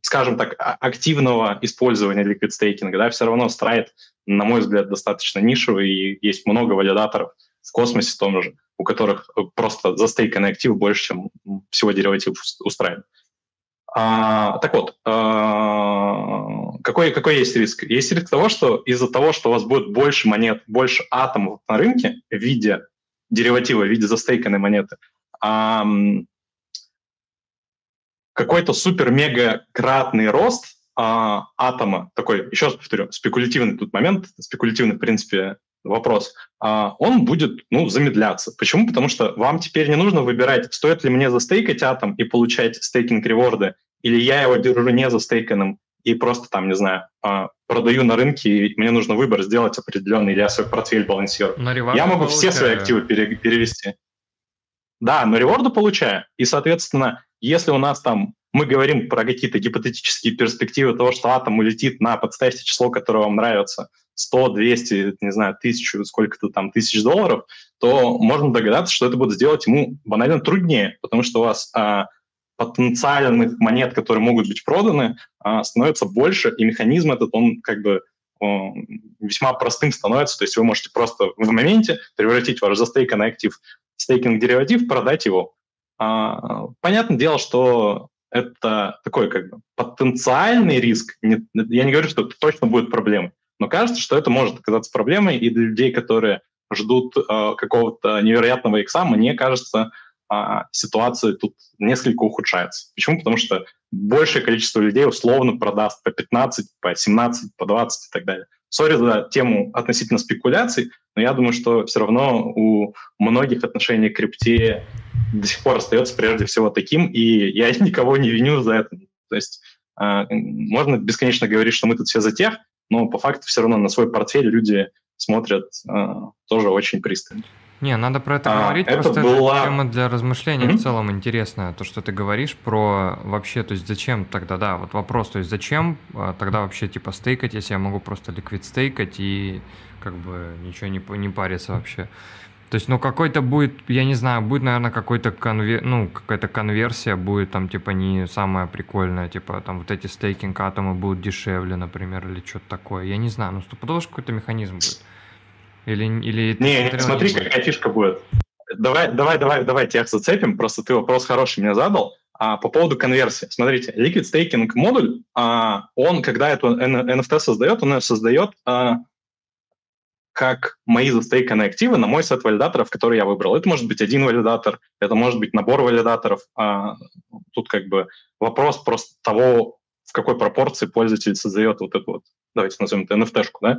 скажем так, а, активного использования staking, да, все равно страйт, на мой взгляд, достаточно нишевый, и есть много валидаторов в космосе том же, у которых просто застейканный актив больше, чем всего дериватив устраивает. А, так вот, а, какой, какой есть риск? Есть риск того, что из-за того, что у вас будет больше монет, больше атомов на рынке в виде дериватива, в виде застейканной монеты, а, какой-то супер-мега-кратный рост а, атома, такой, еще раз повторю, спекулятивный тут момент, спекулятивный, в принципе, вопрос, а, он будет ну, замедляться. Почему? Потому что вам теперь не нужно выбирать, стоит ли мне застейкать атом и получать стейкинг-реворды, или я его держу не застейканным и просто там, не знаю, а, продаю на рынке, и мне нужно выбор сделать определенный, или я свой портфель балансирую. Я могу получаю. все свои активы пере- перевести. Да, но реворды получаю. И, соответственно, если у нас там мы говорим про какие-то гипотетические перспективы того, что атом улетит на подставьте число, которое вам нравится, 100, 200, не знаю, тысячу, сколько-то там тысяч долларов, то можно догадаться, что это будет сделать ему банально труднее, потому что у вас а, потенциальных монет, которые могут быть проданы, а, становится больше, и механизм этот, он как бы весьма простым становится, то есть вы можете просто в моменте превратить ваш застейканный актив стейкинг-дериватив, продать его. А, понятное дело, что это такой как бы потенциальный риск. Я не говорю, что это точно будет проблемой, но кажется, что это может оказаться проблемой, и для людей, которые ждут э, какого-то невероятного икса, мне кажется, э, ситуация тут несколько ухудшается. Почему? Потому что большее количество людей условно продаст по 15, по 17, по 20 и так далее. Sorry за тему относительно спекуляций, но я думаю, что все равно у многих отношений к крипте до сих пор остается прежде всего таким, и я никого не виню за это. То есть э, можно бесконечно говорить, что мы тут все за тех, но по факту все равно на свой портфель люди смотрят э, тоже очень пристально. Не, надо про это а, говорить, это просто была... это тема для размышлений mm-hmm. в целом интересная, то, что ты говоришь про вообще, то есть зачем тогда, да, вот вопрос, то есть зачем а, тогда вообще типа стейкать, если я могу просто ликвид стейкать и как бы ничего не, не париться вообще. То есть, ну, какой-то будет, я не знаю, будет, наверное, какой-то конвер... ну, какая-то конверсия будет там, типа, не самая прикольная, типа, там, вот эти стейкинг атомы будут дешевле, например, или что-то такое. Я не знаю, ну, стопудово какой-то механизм будет. Или, или не, не, смотри, не какая фишка будет. Давай, давай, давай, давай, тебя зацепим, просто ты вопрос хороший мне задал. А, по поводу конверсии. Смотрите, Liquid Staking модуль, а, он, когда эту NFT создает, он ее создает а, как мои застейканные активы на мой сет валидаторов, который я выбрал. Это может быть один валидатор, это может быть набор валидаторов. А, тут как бы вопрос просто того, в какой пропорции пользователь создает вот эту вот, давайте назовем это NFT-шку, да.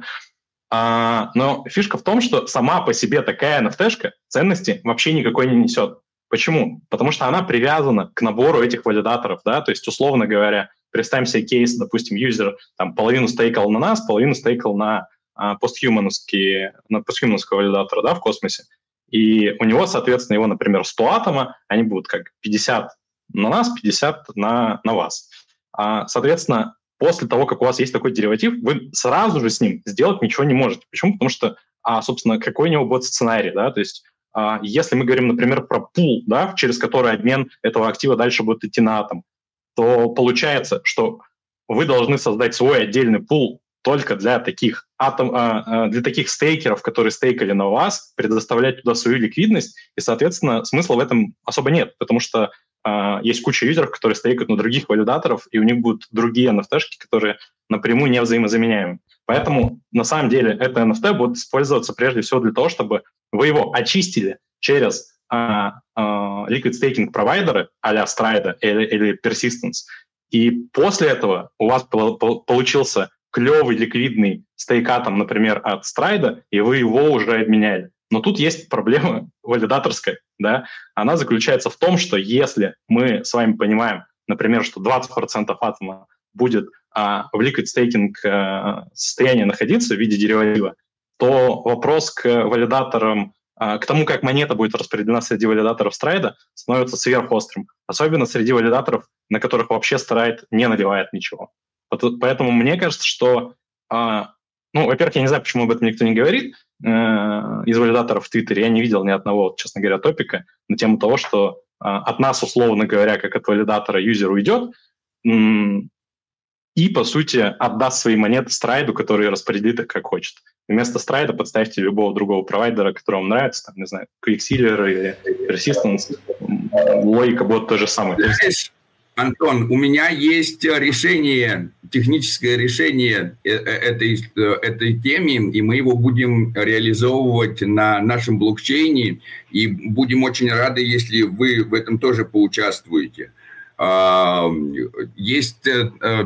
А, но фишка в том, что сама по себе такая NFT-шка ценности вообще никакой не несет. Почему? Потому что она привязана к набору этих валидаторов, да, то есть, условно говоря, представим себе кейс, допустим, юзер там половину стейкал на нас, половину стейкал на а, постхумановские, на постхумановского валидатора да, в космосе. И у него, соответственно, его, например, 100 атома, они будут как 50 на нас, 50 на, на вас. А, соответственно, после того, как у вас есть такой дериватив, вы сразу же с ним сделать ничего не можете. Почему? Потому что, а, собственно, какой у него будет сценарий, да, то есть а, если мы говорим, например, про пул, да, через который обмен этого актива дальше будет идти на атом, то получается, что вы должны создать свой отдельный пул только для таких, атом, а, а, для таких стейкеров, которые стейкали на вас, предоставлять туда свою ликвидность, и, соответственно, смысла в этом особо нет, потому что а, есть куча юзеров, которые стейкают на других валидаторов, и у них будут другие nft которые напрямую не взаимозаменяемы. Поэтому, на самом деле, это NFT будет использоваться прежде всего для того, чтобы вы его очистили через а, а, liquid staking провайдеры а-ля Stride или, или Persistence, и после этого у вас получился клевый ликвидный стейкатом, например, от Stride, и вы его уже обменяли. Но тут есть проблема валидаторская, да, она заключается в том, что если мы с вами понимаем, например, что 20% атома будет а, в liquid staking а, состоянии находиться в виде дериватива, то вопрос к валидаторам, а, к тому, как монета будет распределена среди валидаторов страйда, становится сверхострым. Особенно среди валидаторов, на которых вообще страйд не наливает ничего. Поэтому мне кажется, что, а, ну, во-первых, я не знаю, почему об этом никто не говорит, э, из валидаторов в Твиттере я не видел ни одного, честно говоря, топика на тему того, что а, от нас, условно говоря, как от валидатора юзер уйдет, и, по сути, отдаст свои монеты страйду, который распределит их как хочет. Вместо страйда подставьте любого другого провайдера, который вам нравится, там, не знаю, Quicksilver или Persistence. Логика будет то же самое. Антон, у меня есть решение, техническое решение э, э, этой, э, этой темы, и мы его будем реализовывать на нашем блокчейне, и будем очень рады, если вы в этом тоже поучаствуете. А, есть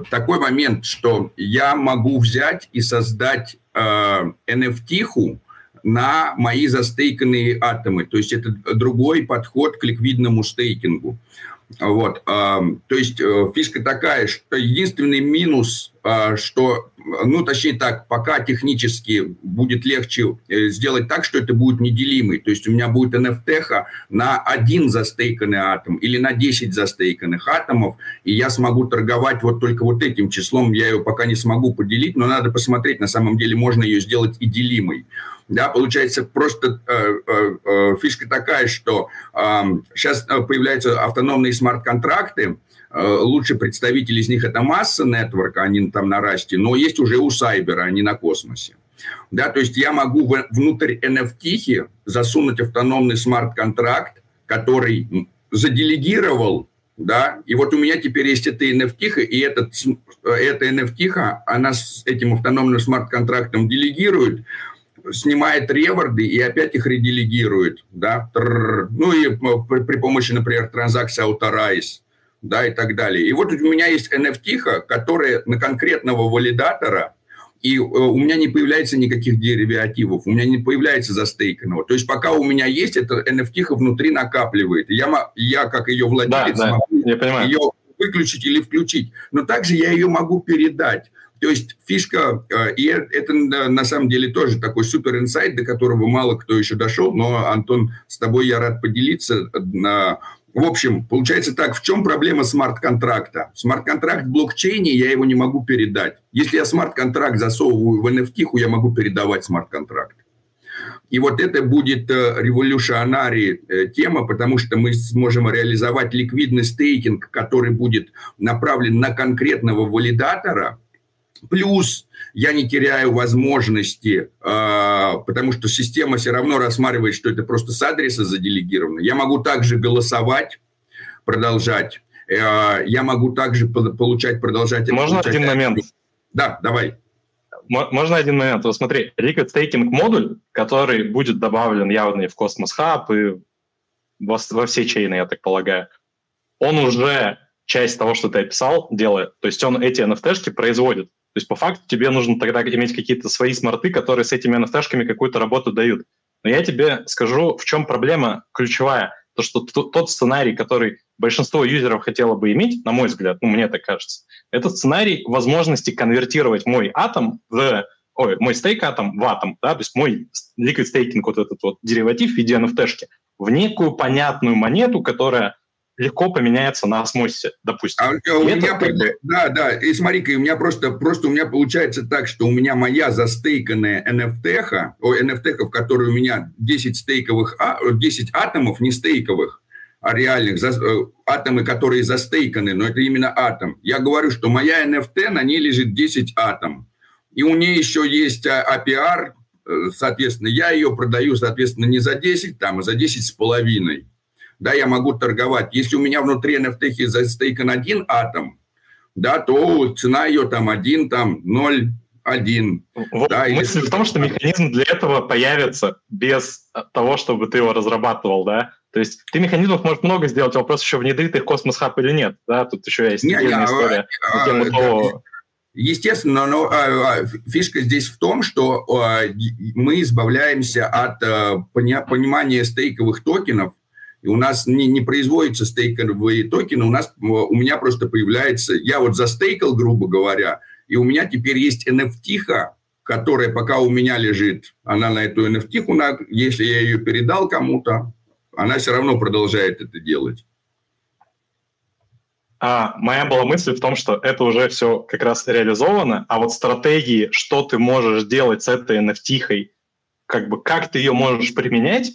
такой момент, что я могу взять и создать NFT-ху на мои застейканные атомы. То есть это другой подход к ликвидному стейкингу. Вот, то есть э, фишка такая, что единственный минус, что, ну, точнее так, пока технически будет легче э, сделать так, что это будет неделимый. То есть у меня будет NFT на один застейканный атом или на 10 застейканных атомов, и я смогу торговать вот только вот этим числом. Я ее пока не смогу поделить, но надо посмотреть, на самом деле можно ее сделать и делимой. Да, получается, просто э, э, э, фишка такая, что э, сейчас появляются автономные смарт-контракты, лучший представитель из них это масса нетворка, они там на расте, но есть уже у Сайбера, они на космосе. Да, то есть я могу внутрь NFT засунуть автономный смарт-контракт, который заделегировал да, и вот у меня теперь есть эта NFT, и этот, эта NFT, она с этим автономным смарт-контрактом делегирует, снимает реворды и опять их ределегирует, да, ну и при, при помощи, например, транзакции Authorize, да, и так далее. И вот у меня есть NFT, которая на конкретного валидатора, и э, у меня не появляется никаких деривативов, у меня не появляется застейканного. То есть пока у меня есть, это NFT внутри накапливает. Я, я как ее владелец, да, да, могу ее выключить или включить. Но также я ее могу передать. То есть фишка, э, и это на самом деле тоже такой супер инсайт, до которого мало кто еще дошел, но, Антон, с тобой я рад поделиться. В общем, получается так, в чем проблема смарт-контракта? Смарт-контракт в блокчейне, я его не могу передать. Если я смарт-контракт засовываю в NFT, я могу передавать смарт-контракт. И вот это будет э, revolutionary э, тема, потому что мы сможем реализовать ликвидный стейкинг, который будет направлен на конкретного валидатора – Плюс я не теряю возможности, э, потому что система все равно рассматривает, что это просто с адреса заделегировано. Я могу также голосовать, продолжать. Э, я могу также получать, продолжать. Можно получать. один момент? Да, давай. Можно один момент? Вот смотри, Liquid Staking модуль, который будет добавлен явно и в Cosmos Hub, и во, во все чейны, я так полагаю, он уже часть того, что ты описал, делает. То есть он эти NFT-шки производит. То есть по факту тебе нужно тогда иметь какие-то свои смарты, которые с этими NFT-шками какую-то работу дают. Но я тебе скажу, в чем проблема ключевая. То, что тот сценарий, который большинство юзеров хотело бы иметь, на мой взгляд, ну, мне так кажется, это сценарий возможности конвертировать мой атом в ой, мой стейк атом в атом, да, то есть мой liquid staking, вот этот вот дериватив в виде NFT-шки, в некую понятную монету, которая легко поменяется на осмосе, допустим. А, у меня, как бы... Да, да, и смотри-ка, у меня просто, просто у меня получается так, что у меня моя застейканная NFT, о, NFT, в которой у меня 10 стейковых, 10 а, атомов, не стейковых, а реальных, за, э, атомы, которые застейканы, но это именно атом. Я говорю, что моя NFT, на ней лежит 10 атом. и у нее еще есть APR, э, соответственно, я ее продаю, соответственно, не за 10, там, а за 10 с половиной. Да, я могу торговать. Если у меня внутри NFT застейкан один атом, да, то цена ее там один, там 0, один. Вот да, мысль или... в том, что механизм для этого появится без того, чтобы ты его разрабатывал, да? То есть ты механизмов может много сделать, вопрос еще внедрит их космос хаб или нет, да? Тут еще есть Не, я, история а, тему а, того... Естественно, но а, а, фишка здесь в том, что а, мы избавляемся от а, понимания стейковых токенов, у нас не, не производятся стейковые токены, у нас у меня просто появляется, я вот застейкал, грубо говоря, и у меня теперь есть NFT, которая пока у меня лежит, она на эту NFT, если я ее передал кому-то, она все равно продолжает это делать. А, моя была мысль в том, что это уже все как раз реализовано, а вот стратегии, что ты можешь делать с этой NFT, как бы как ты ее можешь применять,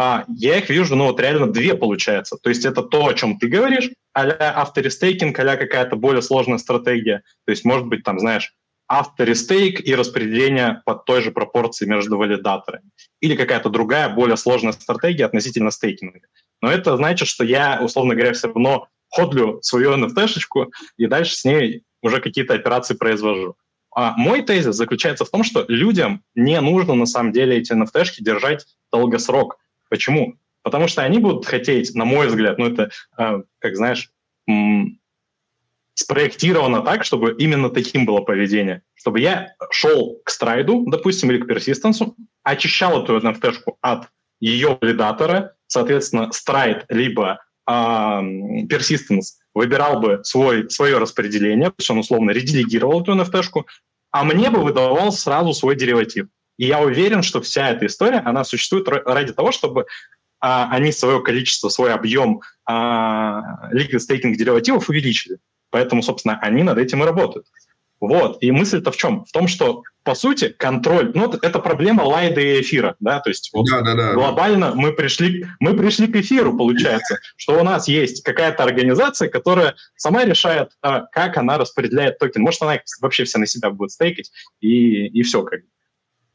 а, я их вижу, ну вот реально две получается. То есть это то, о чем ты говоришь, а-ля авторестейкинг, а какая-то более сложная стратегия. То есть может быть там, знаешь, авторестейк и распределение под той же пропорции между валидаторами. Или какая-то другая, более сложная стратегия относительно стейкинга. Но это значит, что я, условно говоря, все равно ходлю свою NFT-шечку и дальше с ней уже какие-то операции произвожу. А мой тезис заключается в том, что людям не нужно на самом деле эти NFT-шки держать долгосрок. Почему? Потому что они будут хотеть, на мой взгляд, ну это, э, как знаешь, спроектировано так, чтобы именно таким было поведение. Чтобы я шел к страйду, допустим, или к персистенсу, очищал эту nft от ее валидатора, соответственно, страйд либо persistence выбирал бы свой, свое распределение, то есть он условно ределегировал эту nft а мне бы выдавал сразу свой дериватив. И я уверен, что вся эта история, она существует ради того, чтобы а, они свое количество, свой объем а, liquid staking деривативов увеличили. Поэтому, собственно, они над этим и работают. Вот. И мысль-то в чем? В том, что, по сути, контроль... Ну, это проблема лайда и эфира, да? То есть вот да, да, да. глобально мы пришли, мы пришли к эфиру, получается, что у нас есть какая-то организация, которая сама решает, а, как она распределяет токен. Может, она вообще все на себя будет стейкать, и, и все как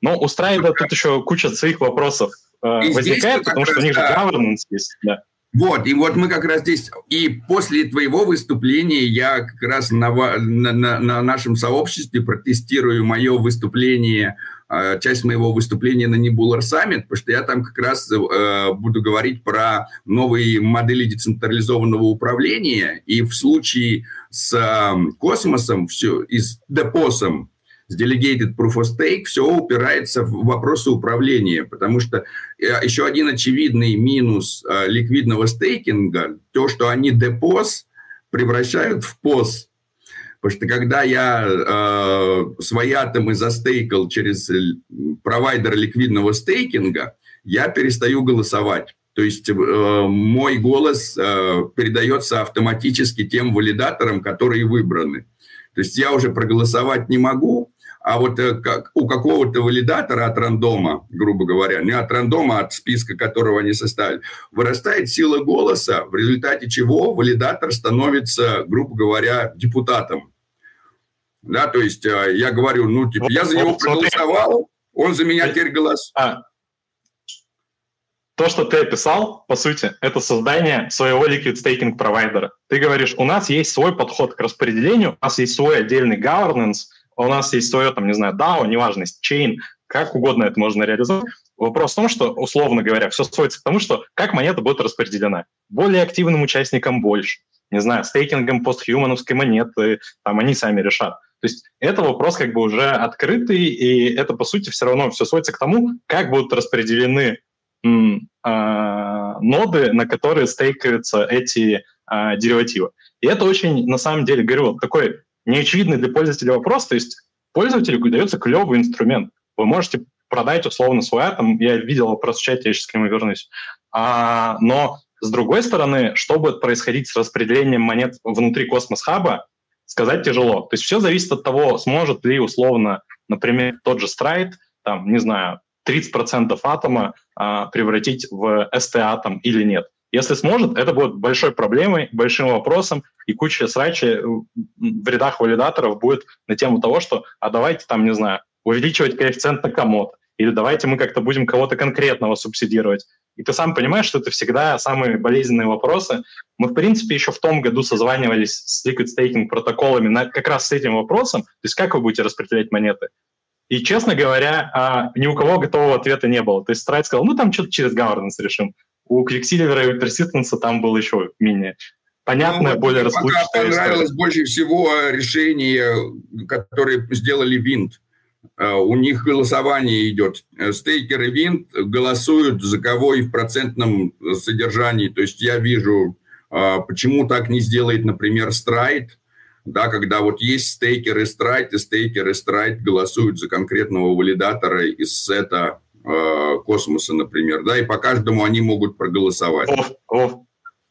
Но у Страйда тут еще куча своих вопросов э, возникает, потому что у них же governance есть. Да. Вот, и вот мы как раз здесь, и после твоего выступления я как раз на, на, на нашем сообществе протестирую мое выступление, а, часть моего выступления на Nebular Summit, потому что я там как раз э, буду говорить про новые модели децентрализованного управления, и в случае с космосом, все, и с депосом, с Delegated Proof of Stake все упирается в вопросы управления, потому что э, еще один очевидный минус э, ликвидного стейкинга, то, что они депоз превращают в поз. Потому что когда я э, свои атомы застейкал через провайдер ликвидного стейкинга, я перестаю голосовать. То есть э, мой голос э, передается автоматически тем валидаторам, которые выбраны. То есть я уже проголосовать не могу, а вот э, как у какого-то валидатора от рандома, грубо говоря, не от рандома, а от списка, которого они составили, вырастает сила голоса, в результате чего валидатор становится, грубо говоря, депутатом. Да, то есть э, я говорю, ну, типа, я за него проголосовал, он за меня теперь голос. А, то, что ты описал, по сути, это создание своего liquid staking провайдера. Ты говоришь, у нас есть свой подход к распределению, у нас есть свой отдельный governance, у нас есть свое, там, не знаю, DAO, неважно, чейн, как угодно это можно реализовать. Вопрос в том, что, условно говоря, все сводится к тому, что как монета будет распределена. Более активным участникам больше. Не знаю, стейкингом постхьюмановской монеты, там они сами решат. То есть это вопрос как бы уже открытый, и это, по сути, все равно все сводится к тому, как будут распределены м, э, ноды, на которые стейкаются эти э, деривативы. И это очень, на самом деле, говорю, такой неочевидный для пользователя вопрос. То есть пользователю дается клевый инструмент. Вы можете продать условно свой атом. Я видел вопрос в чате, я сейчас к нему вернусь. А, но с другой стороны, что будет происходить с распределением монет внутри космос-хаба, сказать тяжело. То есть все зависит от того, сможет ли условно, например, тот же страйт, там, не знаю, 30% атома а, превратить в ST-атом или нет. Если сможет, это будет большой проблемой, большим вопросом, и куча срачи в рядах валидаторов будет на тему того, что, а давайте там, не знаю, увеличивать коэффициент на кому-то, или давайте мы как-то будем кого-то конкретного субсидировать. И ты сам понимаешь, что это всегда самые болезненные вопросы. Мы, в принципе, еще в том году созванивались с liquid staking протоколами на, как раз с этим вопросом, то есть как вы будете распределять монеты. И, честно говоря, а, ни у кого готового ответа не было. То есть Страйт сказал, ну, там что-то через governance решим. У Quicksilver и Persistence там было еще менее понятное, ну, более расплывчатое. Пока понравилось история. больше всего решение, которое сделали Винт. А, у них голосование идет. Стейкеры Винт голосуют за кого и в процентном содержании. То есть я вижу, а, почему так не сделает, например, Stride, да, когда вот есть стейкеры Stride, и стейкеры Stride голосуют за конкретного валидатора из сета э, космоса, например, да, и по каждому они могут проголосовать. О, о.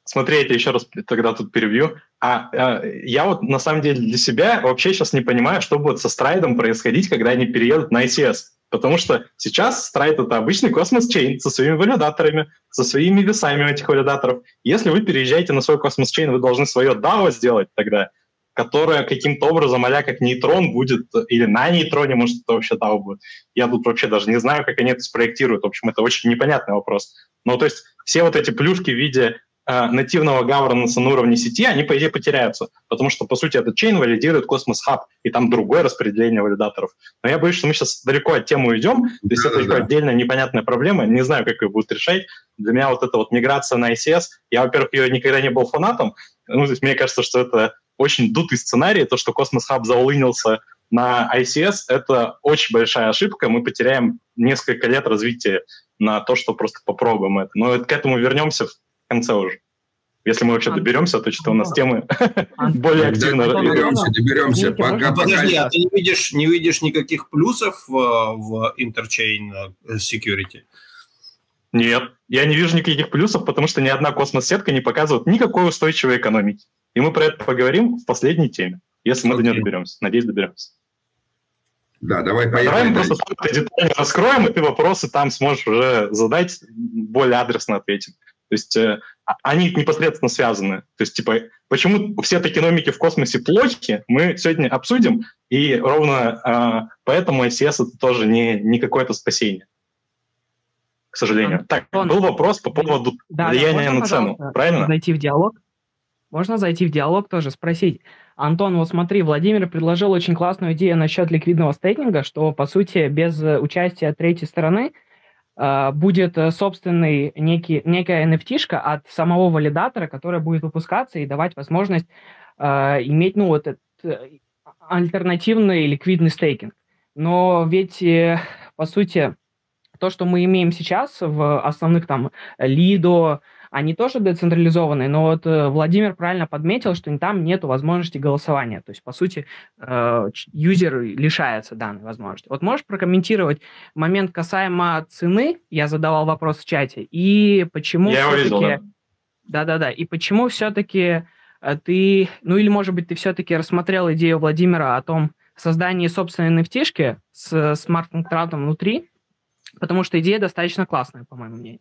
Смотри, я еще раз тогда тут перебью. А, а я вот на самом деле для себя вообще сейчас не понимаю, что будет со Stride'ом происходить, когда они переедут на ICS. Потому что сейчас Stride — это обычный Cosmos chain со своими валидаторами, со своими весами этих валидаторов. Если вы переезжаете на свой Cosmos chain, вы должны свое DAO сделать тогда — которая каким-то образом, а как нейтрон будет, или на нейтроне, может, это вообще DAO будет. Я тут вообще даже не знаю, как они это спроектируют. В общем, это очень непонятный вопрос. Но то есть все вот эти плюшки в виде э, нативного governance на уровне сети, они, по идее, потеряются. Потому что, по сути, этот chain валидирует Cosmos Hub, и там другое распределение валидаторов. Но я боюсь, что мы сейчас далеко от темы уйдем. То есть это да. отдельная непонятная проблема. Не знаю, как ее будут решать. Для меня вот эта вот миграция на ICS, я, во-первых, ее никогда не был фанатом. Ну, то есть мне кажется, что это очень дутый сценарий, то, что Cosmos Hub заоллинился на ICS, это очень большая ошибка, мы потеряем несколько лет развития на то, что просто попробуем это. Но к этому вернемся в конце уже. Если мы вообще доберемся, то что у нас темы более активно... Доберемся, доберемся. Пока, Подожди, а ты не видишь, не видишь никаких плюсов в, в Interchain Security? Нет, я не вижу никаких плюсов, потому что ни одна космос-сетка не показывает никакой устойчивой экономики. И мы про это поговорим в последней теме, если мы okay. до нее доберемся. Надеюсь, доберемся. Да, давай поехали. Давай мы просто там детально раскроем, и ты вопросы там сможешь уже задать, более адресно ответить. То есть э, а, они непосредственно связаны. То есть, типа, почему все токеномики в космосе плохи, мы сегодня обсудим, и ровно э, поэтому ICS это тоже не, не какое-то спасение к сожалению. Так, был вопрос по поводу да, влияния да, можно, на цену, правильно? Зайти в диалог. Можно зайти в диалог тоже, спросить. Антон, вот смотри, Владимир предложил очень классную идею насчет ликвидного стейкинга, что, по сути, без участия третьей стороны э, будет собственный некий, некая nft от самого валидатора, которая будет выпускаться и давать возможность э, иметь, ну, вот этот э, альтернативный ликвидный стейкинг. Но ведь, э, по сути, то, что мы имеем сейчас в основных там Лидо, они тоже децентрализованные, но вот э, Владимир правильно подметил, что там нет возможности голосования. То есть, по сути, э, юзер лишается данной возможности. Вот можешь прокомментировать момент касаемо цены? Я задавал вопрос в чате. И почему Я все-таки... Да-да-да. И почему все-таки э, ты... Ну или, может быть, ты все-таки рассмотрел идею Владимира о том создании собственной nft с смарт-контрактом внутри, потому что идея достаточно классная, по моему мнению.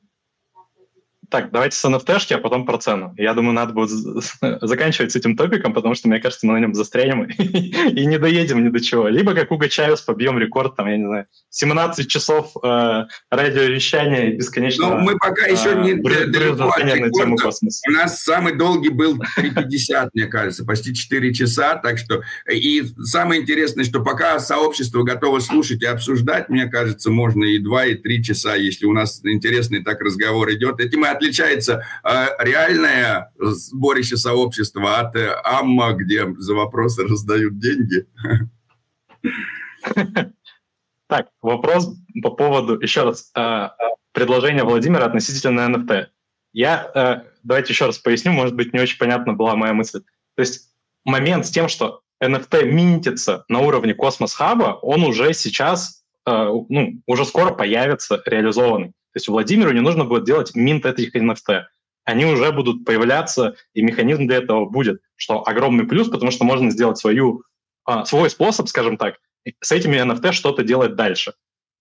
Так, давайте с NFT, а потом про цену. Я думаю, надо будет заканчивать с этим топиком, потому что, мне кажется, мы на нем застрянем и не доедем ни до чего. Либо, как Уго Чавес, побьем рекорд, там, я не знаю, 17 часов э, радиовещания бесконечно. Ну, мы пока еще э, не далеко от рекорда. У нас самый долгий был 3,50, мне кажется, почти 4 часа, так что... И самое интересное, что пока сообщество готово слушать и обсуждать, мне кажется, можно и 2, и 3 часа, если у нас интересный так разговор идет. Этим мы отличается э, реальное сборище сообщества от э, АММА, где за вопросы раздают деньги. Так, вопрос по поводу, еще раз, э, предложения Владимира относительно NFT. Я, давайте еще раз поясню, может быть, не очень понятна была моя мысль. То есть момент с тем, что NFT минтится на уровне Космос Хаба, он уже сейчас, ну, уже скоро появится реализованный. То есть Владимиру не нужно будет делать минт этих NFT. Они уже будут появляться, и механизм для этого будет, что огромный плюс, потому что можно сделать свою, а, свой способ, скажем так, с этими NFT что-то делать дальше.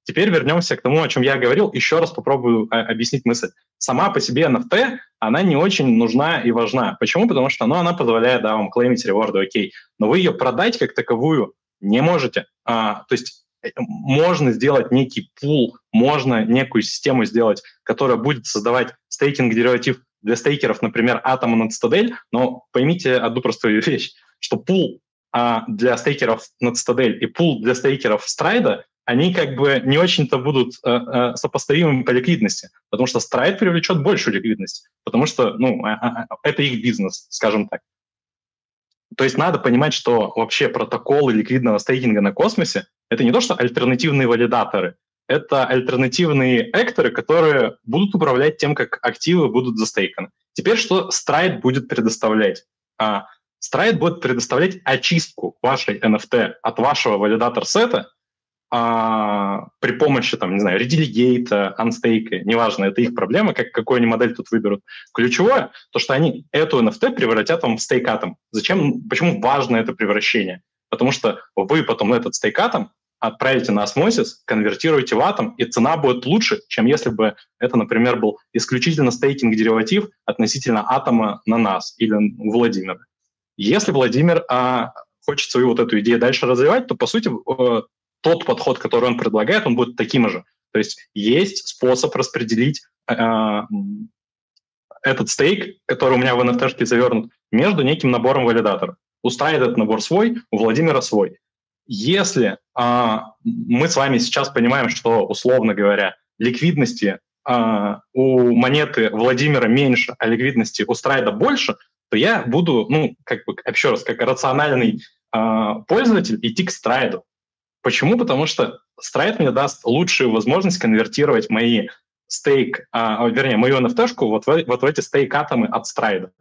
теперь вернемся к тому, о чем я говорил. Еще раз попробую а, объяснить мысль. Сама по себе NFT, она не очень нужна и важна. Почему? Потому что ну, она позволяет да, вам клеймить реворды, окей. Но вы ее продать как таковую не можете. А, то есть можно сделать некий пул, можно некую систему сделать, которая будет создавать стейкинг-дериватив для стейкеров, например, Atom на Citadel, но поймите одну простую вещь, что пул а, для стейкеров на Citadel и пул для стейкеров Stride, они как бы не очень-то будут э, э, сопоставимы по ликвидности, потому что Stride привлечет большую ликвидность, потому что ну, э, э, это их бизнес, скажем так. То есть надо понимать, что вообще протоколы ликвидного стейкинга на космосе — это не то, что альтернативные валидаторы, это альтернативные экторы, которые будут управлять тем, как активы будут застейканы. Теперь что Stride будет предоставлять? А, Stride будет предоставлять очистку вашей NFT от вашего валидатор-сета а, при помощи, там, не знаю, ределигейта, анстейка, неважно, это их проблема, как, какую они модель тут выберут. Ключевое, то, что они эту NFT превратят вам в стейкатом. Зачем, почему важно это превращение? Потому что вы потом этот стейкатом отправите на осмосис, конвертируете в атом, и цена будет лучше, чем если бы это, например, был исключительно стейкинг-дериватив относительно атома на нас или Владимира. Если Владимир а, хочет свою вот эту идею дальше развивать, то, по сути, э, тот подход, который он предлагает, он будет таким же. То есть есть способ распределить э, этот стейк, который у меня в NFT завернут, между неким набором валидаторов. У Страйда этот набор свой, у Владимира свой. Если а, мы с вами сейчас понимаем, что, условно говоря, ликвидности а, у монеты Владимира меньше, а ликвидности у Страйда больше, то я буду, ну, как бы, еще раз, как рациональный а, пользователь идти к Страйду. Почему? Потому что Страйд мне даст лучшую возможность конвертировать мои стейк, а, вернее, мою NFT вот в, вот в эти стейк-атомы от Страйда.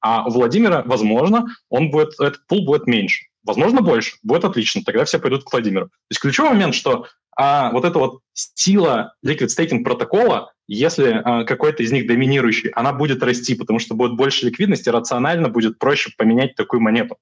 А у Владимира, возможно, он будет, этот пул будет меньше. Возможно, больше. Будет отлично. Тогда все пойдут к Владимиру. То есть ключевой момент, что а, вот эта вот сила liquid staking протокола, если а, какой-то из них доминирующий, она будет расти, потому что будет больше ликвидности, рационально будет проще поменять такую монету.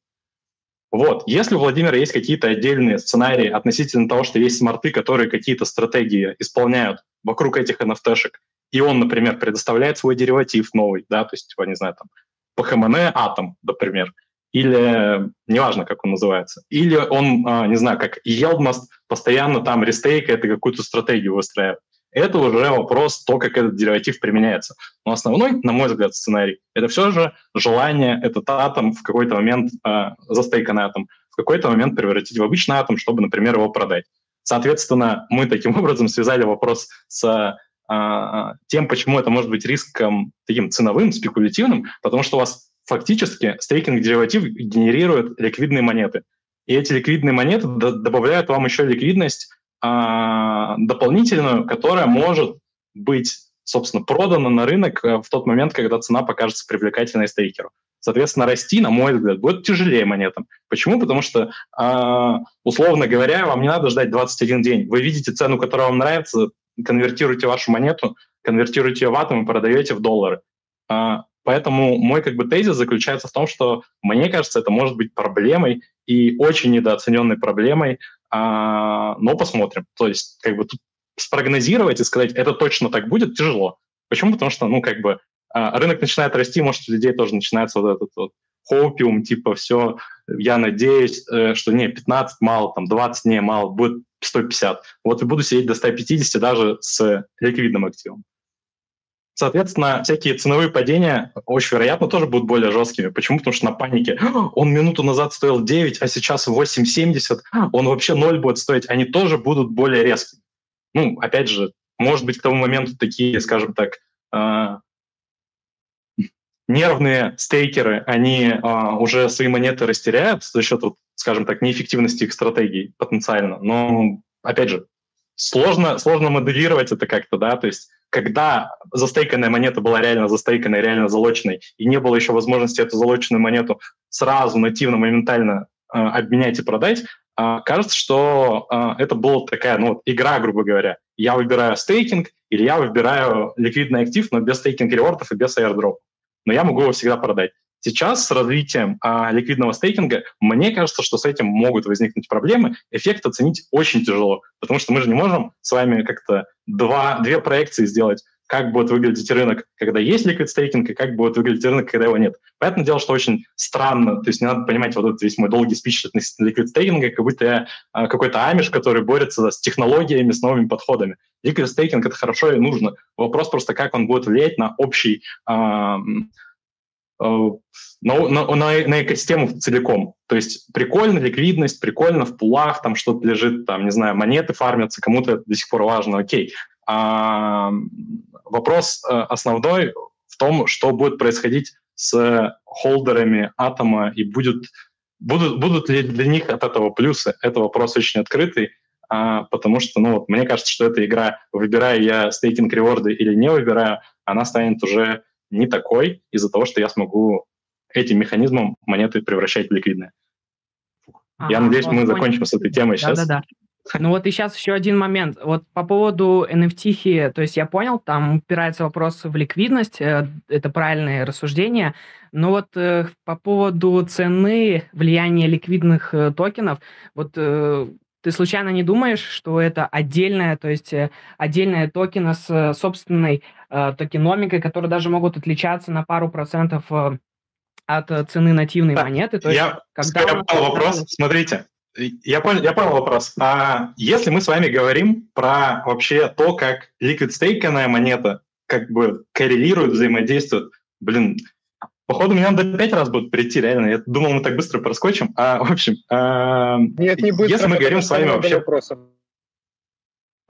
Вот. Если у Владимира есть какие-то отдельные сценарии относительно того, что есть смарты, которые какие-то стратегии исполняют вокруг этих NFT-шек, и он, например, предоставляет свой дериватив новый, да, то есть, типа, не знаю, там, по ХМН Атом, например, или неважно, как он называется, или он, а, не знаю, как Елдмаст постоянно там рестейкает и какую-то стратегию выстраивает. Это уже вопрос то, как этот дериватив применяется. Но основной, на мой взгляд, сценарий — это все же желание этот атом в какой-то момент, э, застейканный атом, в какой-то момент превратить в обычный атом, чтобы, например, его продать. Соответственно, мы таким образом связали вопрос с э, тем, почему это может быть риском таким ценовым, спекулятивным, потому что у вас фактически стейкинг-дериватив генерирует ликвидные монеты. И эти ликвидные монеты добавляют вам еще ликвидность а, дополнительную, которая может быть, собственно, продана на рынок э, в тот момент, когда цена покажется привлекательной стейкеру. Соответственно, расти, на мой взгляд, будет тяжелее монетам. Почему? Потому что, э, условно говоря, вам не надо ждать 21 день. Вы видите цену, которая вам нравится, конвертируете вашу монету, конвертируете ее в атом и продаете в доллары. Э, Поэтому мой как бы тезис заключается в том, что мне кажется, это может быть проблемой и очень недооцененной проблемой, а, но посмотрим. То есть как бы тут спрогнозировать и сказать, это точно так будет, тяжело. Почему? Потому что, ну, как бы а, рынок начинает расти, может, у людей тоже начинается вот этот вот хопиум, типа, все, я надеюсь, э, что не, 15 мало, там, 20 не мало, будет 150. Вот и буду сидеть до 150 даже с ликвидным активом. Соответственно, всякие ценовые падения очень вероятно тоже будут более жесткими. Почему? Потому что на панике он минуту назад стоил 9, а сейчас 8,70, он вообще 0 будет стоить. Они тоже будут более резкими. Ну, опять же, может быть, к тому моменту такие, скажем так, э, нервные стейкеры, они э, уже свои монеты растеряют за счет, скажем так, неэффективности их стратегий потенциально. Но, опять же, сложно, сложно моделировать это как-то, да, то есть когда застейканная монета была реально застейканной, реально залоченной, и не было еще возможности эту залоченную монету сразу, нативно, моментально э, обменять и продать, э, кажется, что э, это была такая ну, игра, грубо говоря. Я выбираю стейкинг или я выбираю ликвидный актив, но без стейкинг ревордов и без airdrop. Но я могу его всегда продать. Сейчас с развитием а, ликвидного стейкинга, мне кажется, что с этим могут возникнуть проблемы. Эффект оценить очень тяжело, потому что мы же не можем с вами как-то два, две проекции сделать как будет выглядеть рынок, когда есть liquid staking, и как будет выглядеть рынок, когда его нет. Понятное дело, что очень странно, то есть не надо понимать вот этот весь мой долгий спич относительно liquid стейкинга, как будто я а, какой-то амиш, который борется с технологиями, с новыми подходами. Liquid staking — это хорошо и нужно. Вопрос просто, как он будет влиять на общий а, на, на, на экосистему целиком. То есть прикольно ликвидность, прикольно в пулах, там что-то лежит, там, не знаю, монеты фармятся, кому-то это до сих пор важно, окей. А вопрос э, основной в том, что будет происходить с холдерами атома и будет, будут, будут ли для них от этого плюсы. Это вопрос очень открытый, а, потому что, ну, вот, мне кажется, что эта игра, выбираю я стейкинг реворды или не выбираю, она станет уже не такой из-за того, что я смогу этим механизмом монеты превращать в ликвидные. Ага, я надеюсь, мы закончим с этой темой да, сейчас. Да-да-да. Ну вот и сейчас еще один момент. Вот по поводу NFT, то есть я понял, там упирается вопрос в ликвидность, э, это правильное рассуждение. Но вот э, по поводу цены влияния ликвидных э, токенов, вот э, ты случайно не думаешь, что это отдельная, то есть отдельная токена с собственной токеномикой, которые даже могут отличаться на пару процентов э, от цены нативной да, монеты? То есть, я когда понял вопрос. Смотрите, я понял, я понял вопрос. А если мы с вами говорим про вообще то, как liquid стейканная монета как бы коррелирует, взаимодействует, блин, походу мне надо пять раз будет прийти, реально. Я думал, мы так быстро проскочим. А, в общем, а, Нет, не быстро, если мы говорим с вами вообще... Вопросов.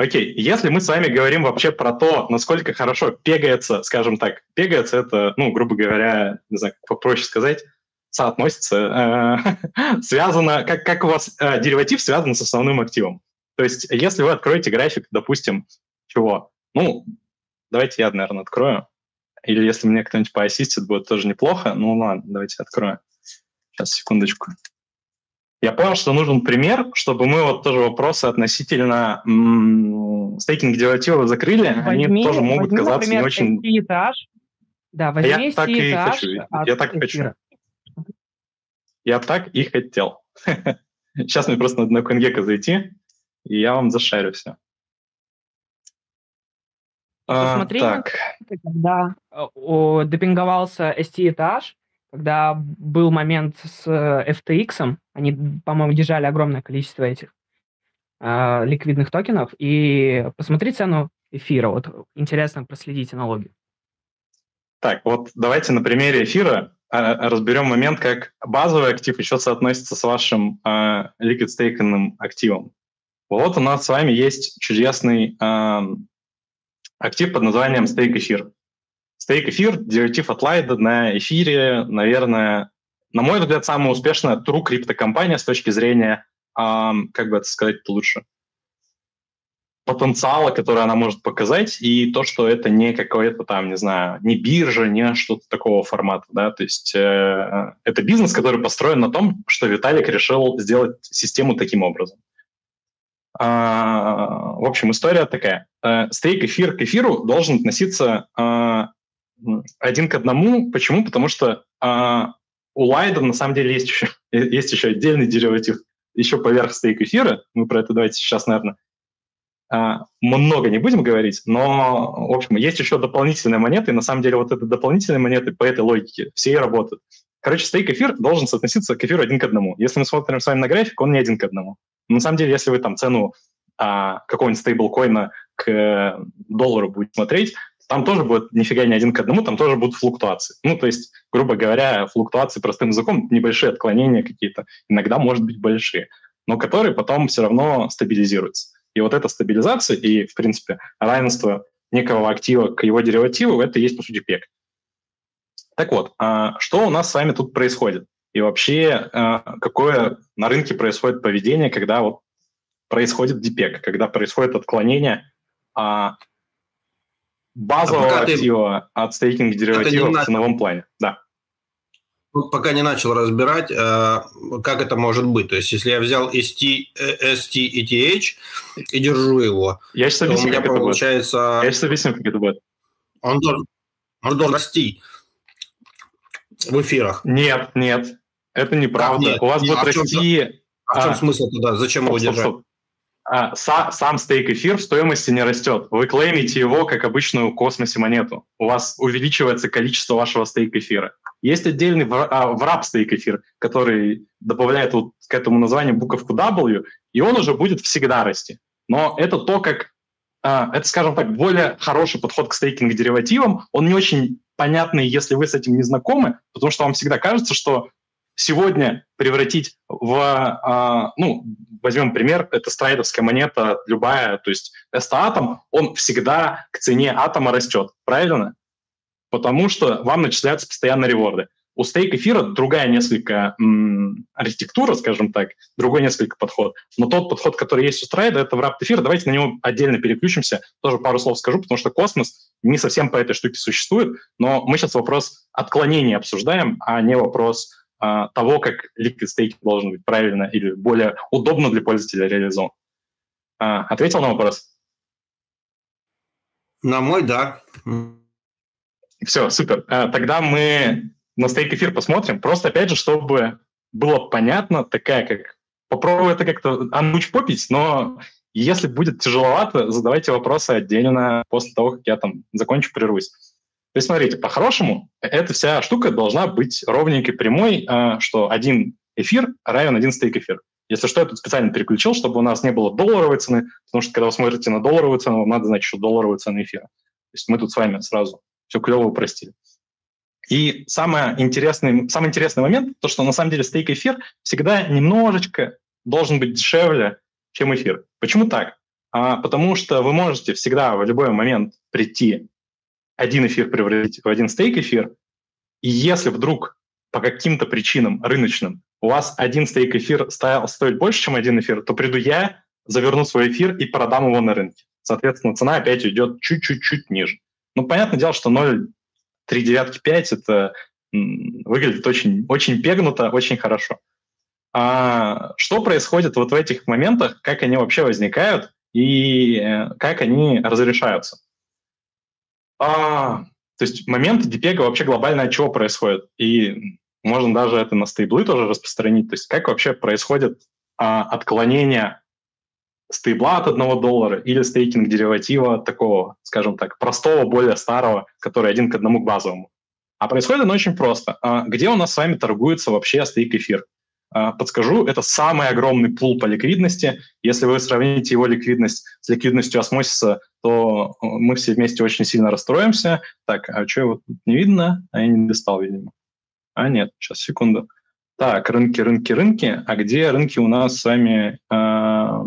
Окей, если мы с вами говорим вообще про то, насколько хорошо пегается, скажем так, пегается это, ну, грубо говоря, не знаю, как попроще сказать, соотносится, э, связано, как, как у вас э, дериватив связан с основным активом. То есть если вы откроете график, допустим, чего? Ну, давайте я, наверное, открою. Или если мне кто-нибудь поассистит, будет тоже неплохо. Ну ладно, давайте открою. Сейчас, секундочку. Я понял, что нужен пример, чтобы мы вот тоже вопросы относительно м- стейкинг дериватива закрыли. Возьми, Они тоже могут возьми, казаться например, не очень... Этаж. Да, возьми я так и хочу. Я так и хочу. Я так и хотел. Сейчас мне просто надо на CoinGecko зайти, и я вам зашарю все. Посмотри, а, так. когда о, депинговался ST-этаж, когда был момент с э, FTX, они, по-моему, держали огромное количество этих э, ликвидных токенов, и посмотри цену эфира, вот интересно проследить аналогию. Так, вот давайте на примере эфира а, разберем момент, как базовый актив еще соотносится с вашим э, liquid staking активом. Вот у нас с вами есть чудесный э, актив под названием стейк эфир. Стейк эфир, дериватив от Лайда на эфире, наверное, на мой взгляд, самая успешная true криптокомпания с точки зрения, э, как бы это сказать лучше, потенциала, который она может показать, и то, что это не какое-то там, не знаю, не биржа, не что-то такого формата, да, то есть э, это бизнес, который построен на том, что Виталик решил сделать систему таким образом. А, в общем, история такая. Э, стейк эфир к эфиру должен относиться э, один к одному. Почему? Потому что э, у Лайда на самом деле есть еще, есть еще отдельный дериватив, еще поверх стейк эфира. Мы про это давайте сейчас, наверное, а, много не будем говорить, но, в общем, есть еще дополнительные монеты, и на самом деле вот эти дополнительные монеты по этой логике все и работают. Короче, стейк эфир должен соотноситься к эфиру один к одному. Если мы смотрим с вами на график, он не один к одному. Но на самом деле, если вы там цену а, какого-нибудь стейблкоина к доллару будете смотреть, там тоже будет нифига не один к одному, там тоже будут флуктуации. Ну, то есть, грубо говоря, флуктуации простым языком, небольшие отклонения какие-то, иногда, может быть, большие, но которые потом все равно стабилизируются. И вот эта стабилизация и, в принципе, равенство некого актива к его деривативу, это и есть, по сути, пек. Так вот, а что у нас с вами тут происходит? И вообще, а, какое на рынке происходит поведение, когда вот происходит дипек, когда происходит отклонение а, базового а актива ты... от стейкинг дериватива в ценовом плане. Да пока не начал разбирать, э, как это может быть. То есть, если я взял ST, ST ETH и держу его, я сейчас объясню, у меня как получается... Это будет. Я сейчас объясню, как это будет. Он должен, он должен расти. в эфирах. Нет, нет, это неправда. нет? У вас А будет в чем- расти... А в чем А. смысл тогда? Зачем его Стоп, стоп, держать? стоп. А, са- сам стейк эфир в стоимости не растет. Вы клеймите его как обычную в космосе монету. У вас увеличивается количество вашего стейк эфира. Есть отдельный вра- а, врап стейк эфир, который добавляет вот к этому названию буковку W, и он уже будет всегда расти. Но это то, как а, это, скажем так, более хороший подход к стейкинг-деривативам. Он не очень понятный, если вы с этим не знакомы, потому что вам всегда кажется, что сегодня превратить в, а, ну, возьмем пример, это страйдовская монета любая, то есть S-атом, он всегда к цене атома растет, правильно? Потому что вам начисляются постоянно реворды. У стейк эфира другая несколько м, архитектура, скажем так, другой несколько подход. Но тот подход, который есть у страйда, это в рапт эфир. Давайте на него отдельно переключимся. Тоже пару слов скажу, потому что космос не совсем по этой штуке существует. Но мы сейчас вопрос отклонения обсуждаем, а не вопрос а, того, как liquid staking должен быть правильно или более удобно для пользователя реализован. А, ответил на вопрос? На мой, да. Все, супер. А, Тогда мы на стейк эфир посмотрим. Просто, опять же, чтобы было понятно, такая как... Попробую это как-то анмучпопить, но если будет тяжеловато, задавайте вопросы отдельно после того, как я там закончу, прервусь. То есть, смотрите, по-хорошему, эта вся штука должна быть ровненькой, прямой, а, что один эфир равен один стейк эфир. Если что, я тут специально переключил, чтобы у нас не было долларовой цены, потому что когда вы смотрите на долларовую цену, вам надо знать, что долларовая цена эфира. То есть мы тут с вами сразу все клево упростили. И самое интересный, самый интересный момент, то, что на самом деле стейк-эфир всегда немножечко должен быть дешевле, чем эфир. Почему так? А, потому что вы можете всегда в любой момент прийти один эфир превратить в один стейк-эфир, и если вдруг по каким-то причинам рыночным у вас один стейк-эфир стоит больше, чем один эфир, то приду я, заверну свой эфир и продам его на рынке. Соответственно, цена опять идет чуть-чуть-чуть ниже. Ну, понятное дело, что 0, 3 девятки 5 это выглядит очень, очень пегнуто, очень хорошо. А что происходит вот в этих моментах, как они вообще возникают и э, как они разрешаются? А, то есть момент DPEG вообще глобально от чего происходит? И можно даже это на стейблы тоже распространить. То есть как вообще происходит а, отклонение стейбла от одного доллара или стейкинг дериватива такого, скажем так, простого, более старого, который один к одному к базовому. А происходит оно очень просто. А, Где у нас с вами торгуется вообще стейк-эфир? А, Подскажу, это самый огромный пул по ликвидности. Если вы сравните его ликвидность с ликвидностью осмосиса, то э, мы все вместе очень сильно расстроимся. Так, а что его тут не видно? А я не достал, видимо. А нет, сейчас, секунду. Так, рынки, рынки, рынки. А где рынки у нас с вами э,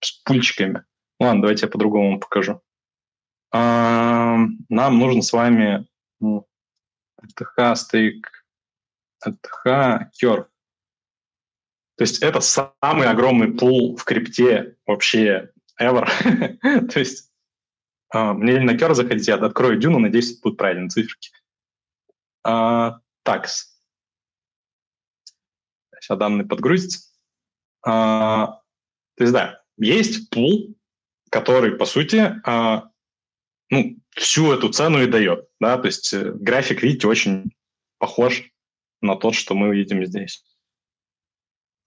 с пульчиками? Ладно, давайте я по-другому покажу. Э, нам нужно с вами ТХ, стейк, ТХ, Curve. То есть это самый огромный пул в крипте вообще ever. То есть э, мне на Curve заходить, я открою дюну, надеюсь, будут правильные циферки. Э, так, Сейчас данные подгрузятся. А, то есть, да, есть пул, который, по сути, а, ну, всю эту цену и дает. Да? То есть э, график, видите, очень похож на тот, что мы видим здесь.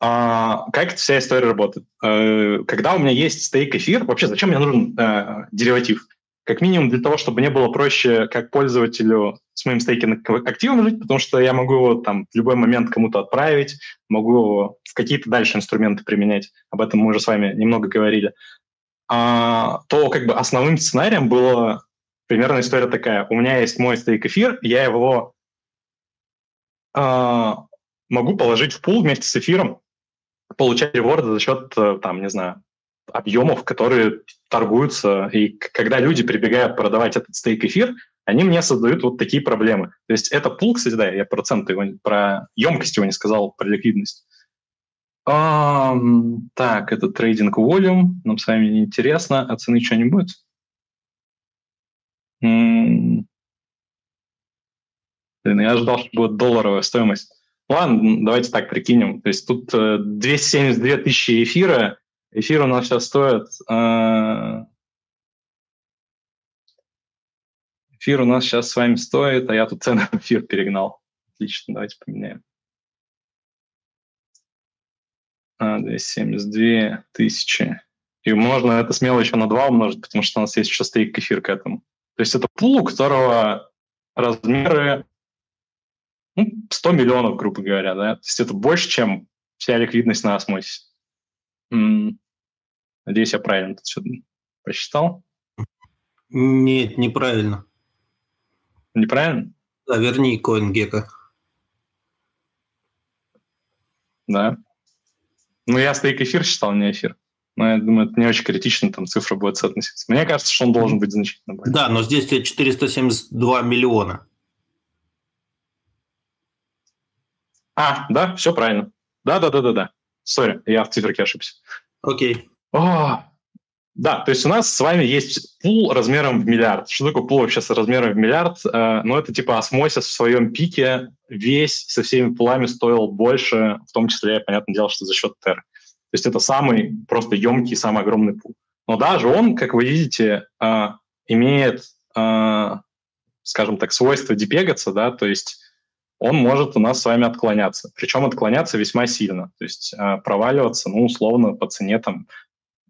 А, как эта вся история работает? Э, когда у меня есть стейк эфир, вообще зачем мне нужен э, дериватив? Как минимум для того, чтобы не было проще как пользователю с моим стейкинг активом жить, потому что я могу его там в любой момент кому-то отправить, могу его в какие-то дальше инструменты применять. Об этом мы уже с вами немного говорили. А, то как бы основным сценарием была примерно история такая. У меня есть мой стейк эфир, я его а, могу положить в пул вместе с эфиром, получать реворды за счет, там, не знаю, объемов, которые торгуются. И когда люди прибегают продавать этот стейк-эфир, они мне создают вот такие проблемы. То есть это пул, кстати, да, я проценты его, про емкость его не сказал, про ликвидность. Um, так, это трейдинг волюм, нам с вами не интересно, а цены что не будет? Блин, я ожидал, что будет долларовая стоимость. Ладно, давайте так прикинем. То есть тут 272 тысячи эфира, Эфир у нас сейчас стоит... Э, эфир у нас сейчас с вами стоит, а я тут цены в эфир перегнал. Отлично, давайте поменяем. А, 272 тысячи. И можно это смело еще на 2 умножить, потому что у нас есть еще стейк эфир к этому. То есть это пул, у которого размеры ну, 100 миллионов, грубо говоря, да? То есть это больше, чем вся ликвидность на осмосисе. Надеюсь, я правильно тут все посчитал. Нет, неправильно. Неправильно? Да, верни CoinGecko. Да. Ну, я стейк эфир считал, не эфир. Но я думаю, это не очень критично, там цифра будет соотноситься. Мне кажется, что он должен быть значительно больше. Да, но здесь 472 миллиона. А, да, все правильно. Да-да-да-да-да. Сори, я в циферке ошибся. Окей. О, да, то есть у нас с вами есть пул размером в миллиард. Что такое пул вообще с размером в миллиард? Э, ну, это типа осмосис в своем пике весь со всеми пулами стоил больше, в том числе, понятное дело, что за счет TER. То есть это самый просто емкий, самый огромный пул. Но даже он, как вы видите, э, имеет, э, скажем так, свойство депегаться, да, то есть он может у нас с вами отклоняться. Причем отклоняться весьма сильно. То есть э, проваливаться, ну, условно, по цене там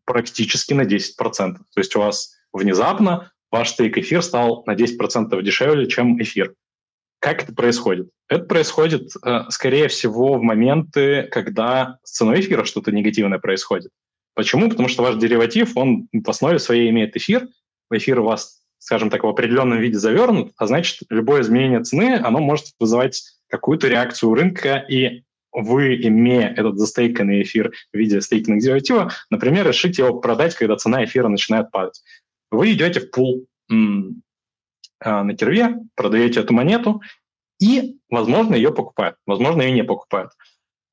практически на 10%. То есть у вас внезапно ваш стейк эфир стал на 10% дешевле, чем эфир. Как это происходит? Это происходит, э, скорее всего, в моменты, когда с ценой эфира что-то негативное происходит. Почему? Потому что ваш дериватив, он в основе своей имеет эфир. Эфир у вас скажем так, в определенном виде завернут, а значит, любое изменение цены, оно может вызывать какую-то реакцию рынка, и вы, имея этот застейканный эфир в виде стейкинг дериватива, например, решите его продать, когда цена эфира начинает падать. Вы идете в пул а, на керве, продаете эту монету, и, возможно, ее покупают, возможно, ее не покупают.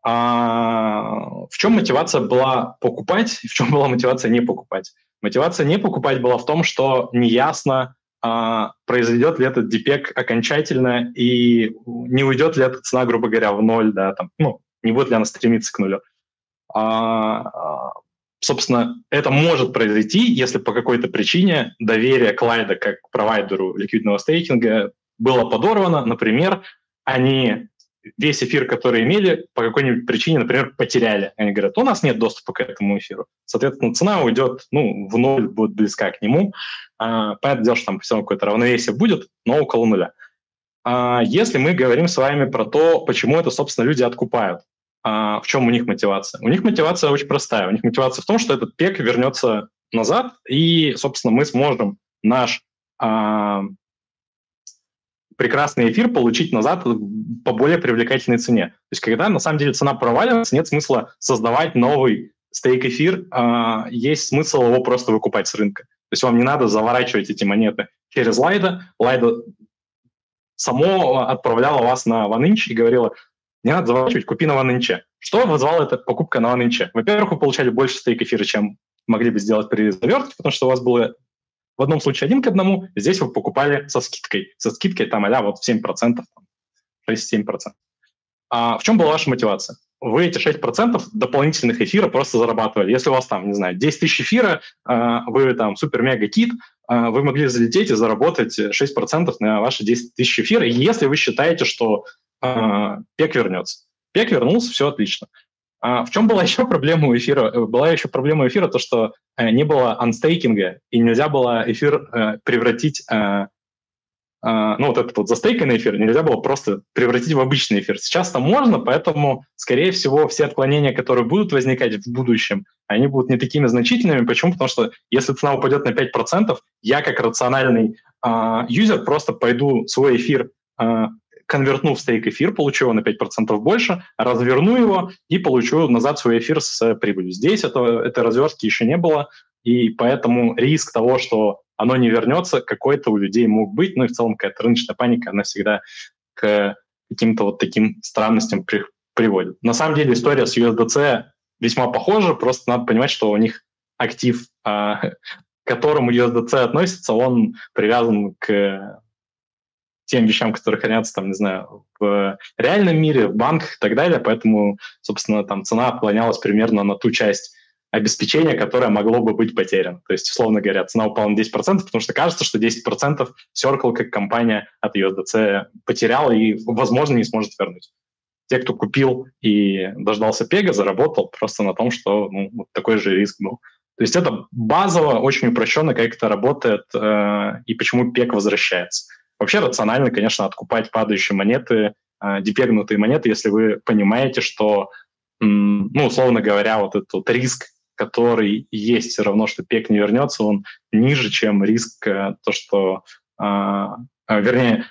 А в чем мотивация была покупать, в чем была мотивация не покупать? Мотивация не покупать была в том, что неясно, а, произведет ли этот дипек окончательно и не уйдет ли эта цена, грубо говоря, в ноль, да, там, ну, не будет ли она стремиться к нулю. А, а, собственно, это может произойти, если по какой-то причине доверие Клайда как провайдеру ликвидного стейкинга было подорвано. Например, они весь эфир, который имели, по какой-нибудь причине, например, потеряли. Они говорят, у нас нет доступа к этому эфиру. Соответственно, цена уйдет ну, в ноль, будет близка к нему. А, понятное дело, что там все равно какое-то равновесие будет, но около нуля. А, если мы говорим с вами про то, почему это, собственно, люди откупают, а, в чем у них мотивация? У них мотивация очень простая. У них мотивация в том, что этот пек вернется назад, и, собственно, мы сможем наш а, прекрасный эфир получить назад по более привлекательной цене. То есть когда на самом деле цена проваливается, нет смысла создавать новый стейк-эфир, а, есть смысл его просто выкупать с рынка. То есть вам не надо заворачивать эти монеты через Лайда. Лайда само отправляла вас на OneInch и говорила, не надо заворачивать, купи на OneInch. Что вызвала эта покупка на OneInch? Во-первых, вы получали больше стейк-эфира, чем могли бы сделать при завертке, потому что у вас было в одном случае один к одному, здесь вы покупали со скидкой. Со скидкой там а вот 7%, 6-7%. А в чем была ваша мотивация? Вы эти 6% дополнительных эфира просто зарабатывали. Если у вас там, не знаю, 10 тысяч эфира, а, вы там супер-мега-кит, а, вы могли залететь и заработать 6% на ваши 10 тысяч эфира, если вы считаете, что а, пек вернется. Пек вернулся, все отлично. А в чем была еще проблема у эфира? Э, была еще проблема эфира то, что э, не было анстейкинга, и нельзя было эфир э, превратить, ну вот этот вот застейканный эфир нельзя было просто превратить в обычный эфир. Сейчас там можно, поэтому, скорее всего, все отклонения, которые будут возникать в будущем, они будут не такими значительными. Почему? Потому что если цена упадет на 5%, я как рациональный юзер просто пойду свой эфир конвертну в стейк эфир, получу его на 5% больше, разверну его и получу назад свой эфир с прибылью. Здесь это, этой развертки еще не было, и поэтому риск того, что оно не вернется, какой-то у людей мог быть, ну и в целом какая-то рыночная паника, она всегда к каким-то вот таким странностям при, приводит. На самом деле история с USDC весьма похожа, просто надо понимать, что у них актив, а, к которому USDC относится, он привязан к тем вещам, которые хранятся, там, не знаю, в реальном мире, в банках и так далее, поэтому, собственно, там цена отклонялась примерно на ту часть обеспечение, которое могло бы быть потеряно. То есть, условно говоря, цена упала на 10%, потому что кажется, что 10% Circle как компания от USDC потеряла и, возможно, не сможет вернуть. Те, кто купил и дождался пега, заработал просто на том, что ну, вот такой же риск был. То есть это базово, очень упрощенно, как это работает э, и почему пег возвращается. Вообще рационально, конечно, откупать падающие монеты, э, депегнутые монеты, если вы понимаете, что, ну, условно говоря, вот этот риск, который есть все равно, что пек не вернется, он ниже, чем риск э, то, что э, вернее,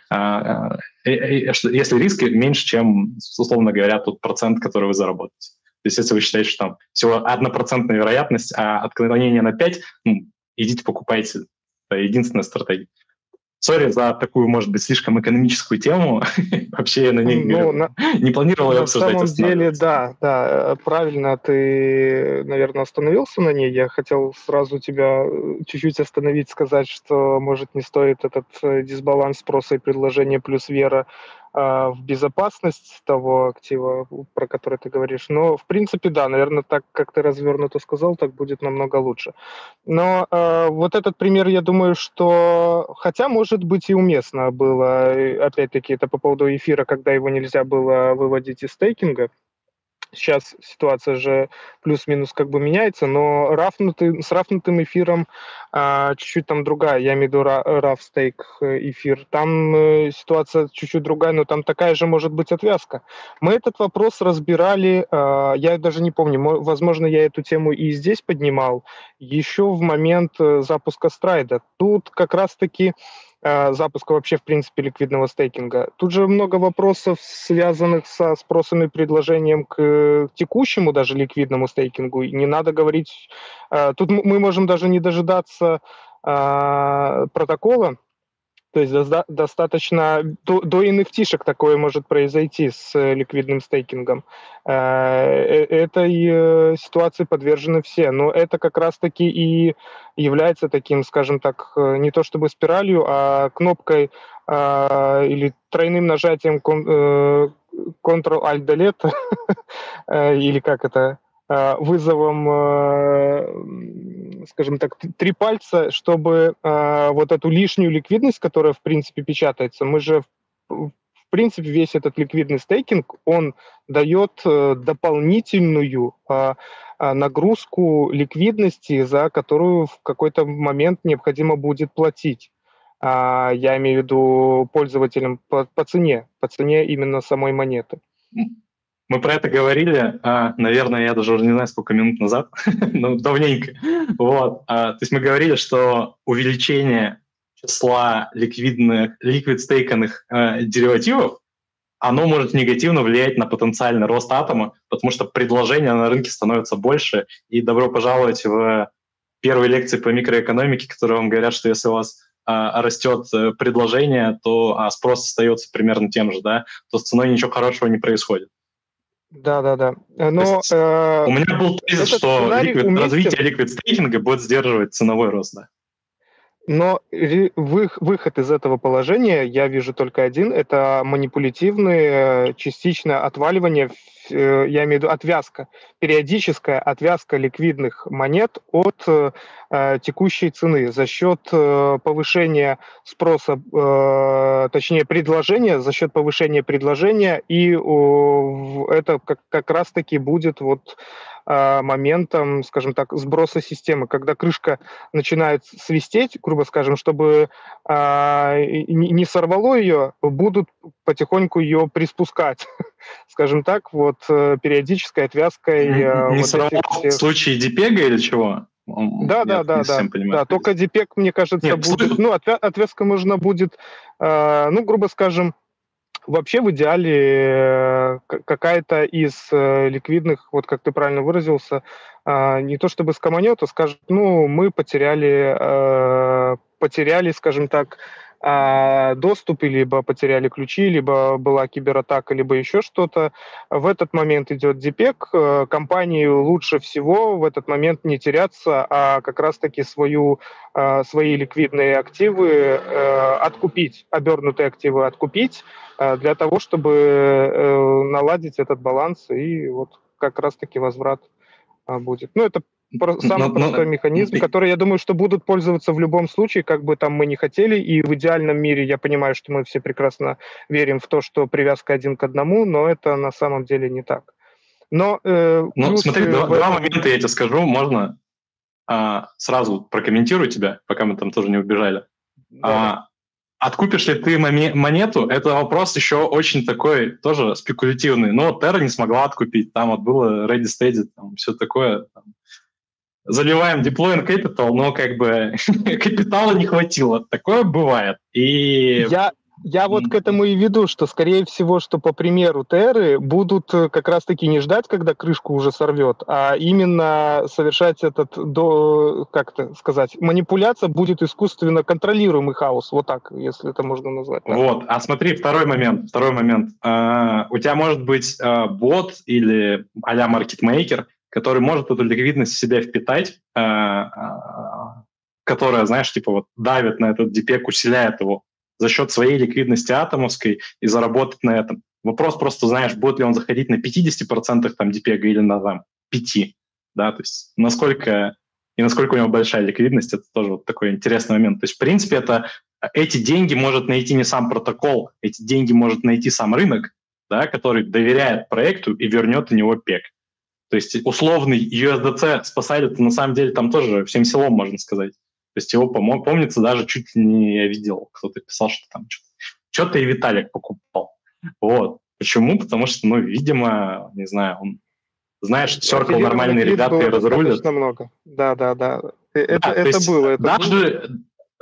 если риски меньше, чем, условно говоря, тот процент, который вы заработаете. То есть если вы считаете, что там всего однопроцентная вероятность, а отклонение на 5, ну, идите покупайте. Это единственная стратегия. Сори за такую, может быть, слишком экономическую тему. Вообще я на ней ну, на, не планировал ее обсуждать. На самом деле, да, да, правильно ты, наверное, остановился на ней. Я хотел сразу тебя э, чуть-чуть остановить, сказать, что, может, не стоит этот э, дисбаланс спроса и предложения плюс вера в безопасность того актива, про который ты говоришь. Но, в принципе, да, наверное, так, как ты развернуто сказал, так будет намного лучше. Но э, вот этот пример, я думаю, что, хотя, может быть, и уместно было, опять-таки, это по поводу эфира, когда его нельзя было выводить из стейкинга, Сейчас ситуация же плюс-минус как бы меняется, но рафнутый, с рафнутым эфиром а, чуть-чуть там другая, я имею в виду раф стейк э, эфир. Там э, ситуация чуть-чуть другая, но там такая же может быть отвязка. Мы этот вопрос разбирали, а, я даже не помню, возможно, я эту тему и здесь поднимал, еще в момент э, запуска страйда. Тут как раз-таки Э, запуска вообще, в принципе, ликвидного стейкинга. Тут же много вопросов, связанных со спросом и предложением к текущему даже ликвидному стейкингу. И не надо говорить... Э, тут мы можем даже не дожидаться э, протокола, то есть до, достаточно до, до NFT-шек такое может произойти с э, ликвидным стейкингом. Э, э, этой ситуации подвержены все. Но это как раз-таки и является таким, скажем так, не то чтобы спиралью, а кнопкой или тройным нажатием Ctrl-Alt-Delete, или как это, вызовом скажем так, три пальца, чтобы э, вот эту лишнюю ликвидность, которая, в принципе, печатается, мы же, в принципе, весь этот ликвидный стейкинг, он дает э, дополнительную э, нагрузку ликвидности, за которую в какой-то момент необходимо будет платить. А, я имею в виду пользователям по, по цене, по цене именно самой монеты. Мы про это говорили, а, наверное, я даже уже не знаю, сколько минут назад, ну, давненько. Вот. А, то есть мы говорили, что увеличение числа ликвидных, ликвид стейканных э, деривативов, оно может негативно влиять на потенциальный рост атома, потому что предложение на рынке становится больше. И добро пожаловать в первой лекции по микроэкономике, которые вам говорят, что если у вас а, растет э, предложение, то а спрос остается примерно тем же, да, то с ценой ничего хорошего не происходит. Да, да, да. Но, есть, э, у меня был тезис, что ликвид, уместен... развитие ликвид стейкинга будет сдерживать ценовой рост, да. Но выход из этого положения я вижу только один. Это манипулятивное частичное отваливание, э, я имею в виду отвязка, периодическая отвязка ликвидных монет от э, текущей цены за счет э, повышения спроса, точнее предложения, за счет повышения предложения, и это как, раз-таки будет вот моментом, скажем так, сброса системы, когда крышка начинает свистеть, грубо скажем, чтобы а, не сорвало ее, будут потихоньку ее приспускать, скажем так, вот э, периодической отвязкой. Не, э, не вот сорвало этих... в случае дипега или чего? Да, да, да, да, да. Только дипек, мне кажется, Нет, будет, ну, отвязка нужна будет, а, ну, грубо скажем, Вообще в идеале э, какая-то из э, ликвидных, вот как ты правильно выразился, а, не то чтобы скоманет, а скажет, ну, мы потеряли, э, потеряли, скажем так, доступы, либо потеряли ключи, либо была кибератака, либо еще что-то. В этот момент идет дипек. Компании лучше всего в этот момент не теряться, а как раз-таки свою, свои ликвидные активы откупить, обернутые активы откупить, Э, для того, чтобы э, наладить этот баланс и вот как раз-таки возврат э, будет. Ну, это самый простой механизм, который, я думаю, что будут пользоваться в любом случае, как бы там мы не хотели, и в идеальном мире я понимаю, что мы все прекрасно верим в то, что привязка один к одному, но это на самом деле не так. Но, э, ну, смотри, два, два момента я тебе скажу, можно а, сразу прокомментирую тебя, пока мы там тоже не убежали. А, откупишь ли ты монету, это вопрос еще очень такой, тоже спекулятивный. Но Terra не смогла откупить, там вот было Ready Steady, там все такое. Там. Заливаем deploy capital, но как бы капитала не хватило. Такое бывает. И... Я, я вот к этому и веду, что, скорее всего, что по примеру Терры будут э, как раз-таки не ждать, когда крышку уже сорвет, а именно совершать этот, до, как это сказать, манипуляция будет искусственно контролируемый хаос, вот так, если это можно назвать. Так. Вот, а смотри, второй момент, второй момент. Uh, у тебя может быть uh, бот или а-ля маркетмейкер, который может эту ликвидность в себя впитать, uh, которая, знаешь, типа вот давит на этот дипек, усиляет его, за счет своей ликвидности атомовской и заработать на этом. Вопрос просто, знаешь, будет ли он заходить на 50% там DPEG или на там, 5%, да, то есть насколько и насколько у него большая ликвидность, это тоже вот такой интересный момент. То есть, в принципе, это эти деньги может найти не сам протокол, эти деньги может найти сам рынок, да, который доверяет проекту и вернет у него пек. То есть условный USDC спасали на самом деле там тоже всем селом, можно сказать. То есть его, помнится, даже чуть ли не я видел, кто-то писал, что там что-то и Виталик покупал. Вот. Почему? Потому что, ну, видимо, не знаю, он знает, что Circle нормальные ребята и разрулят. много. Да, да, да. Это, да, это было. Это даже, было.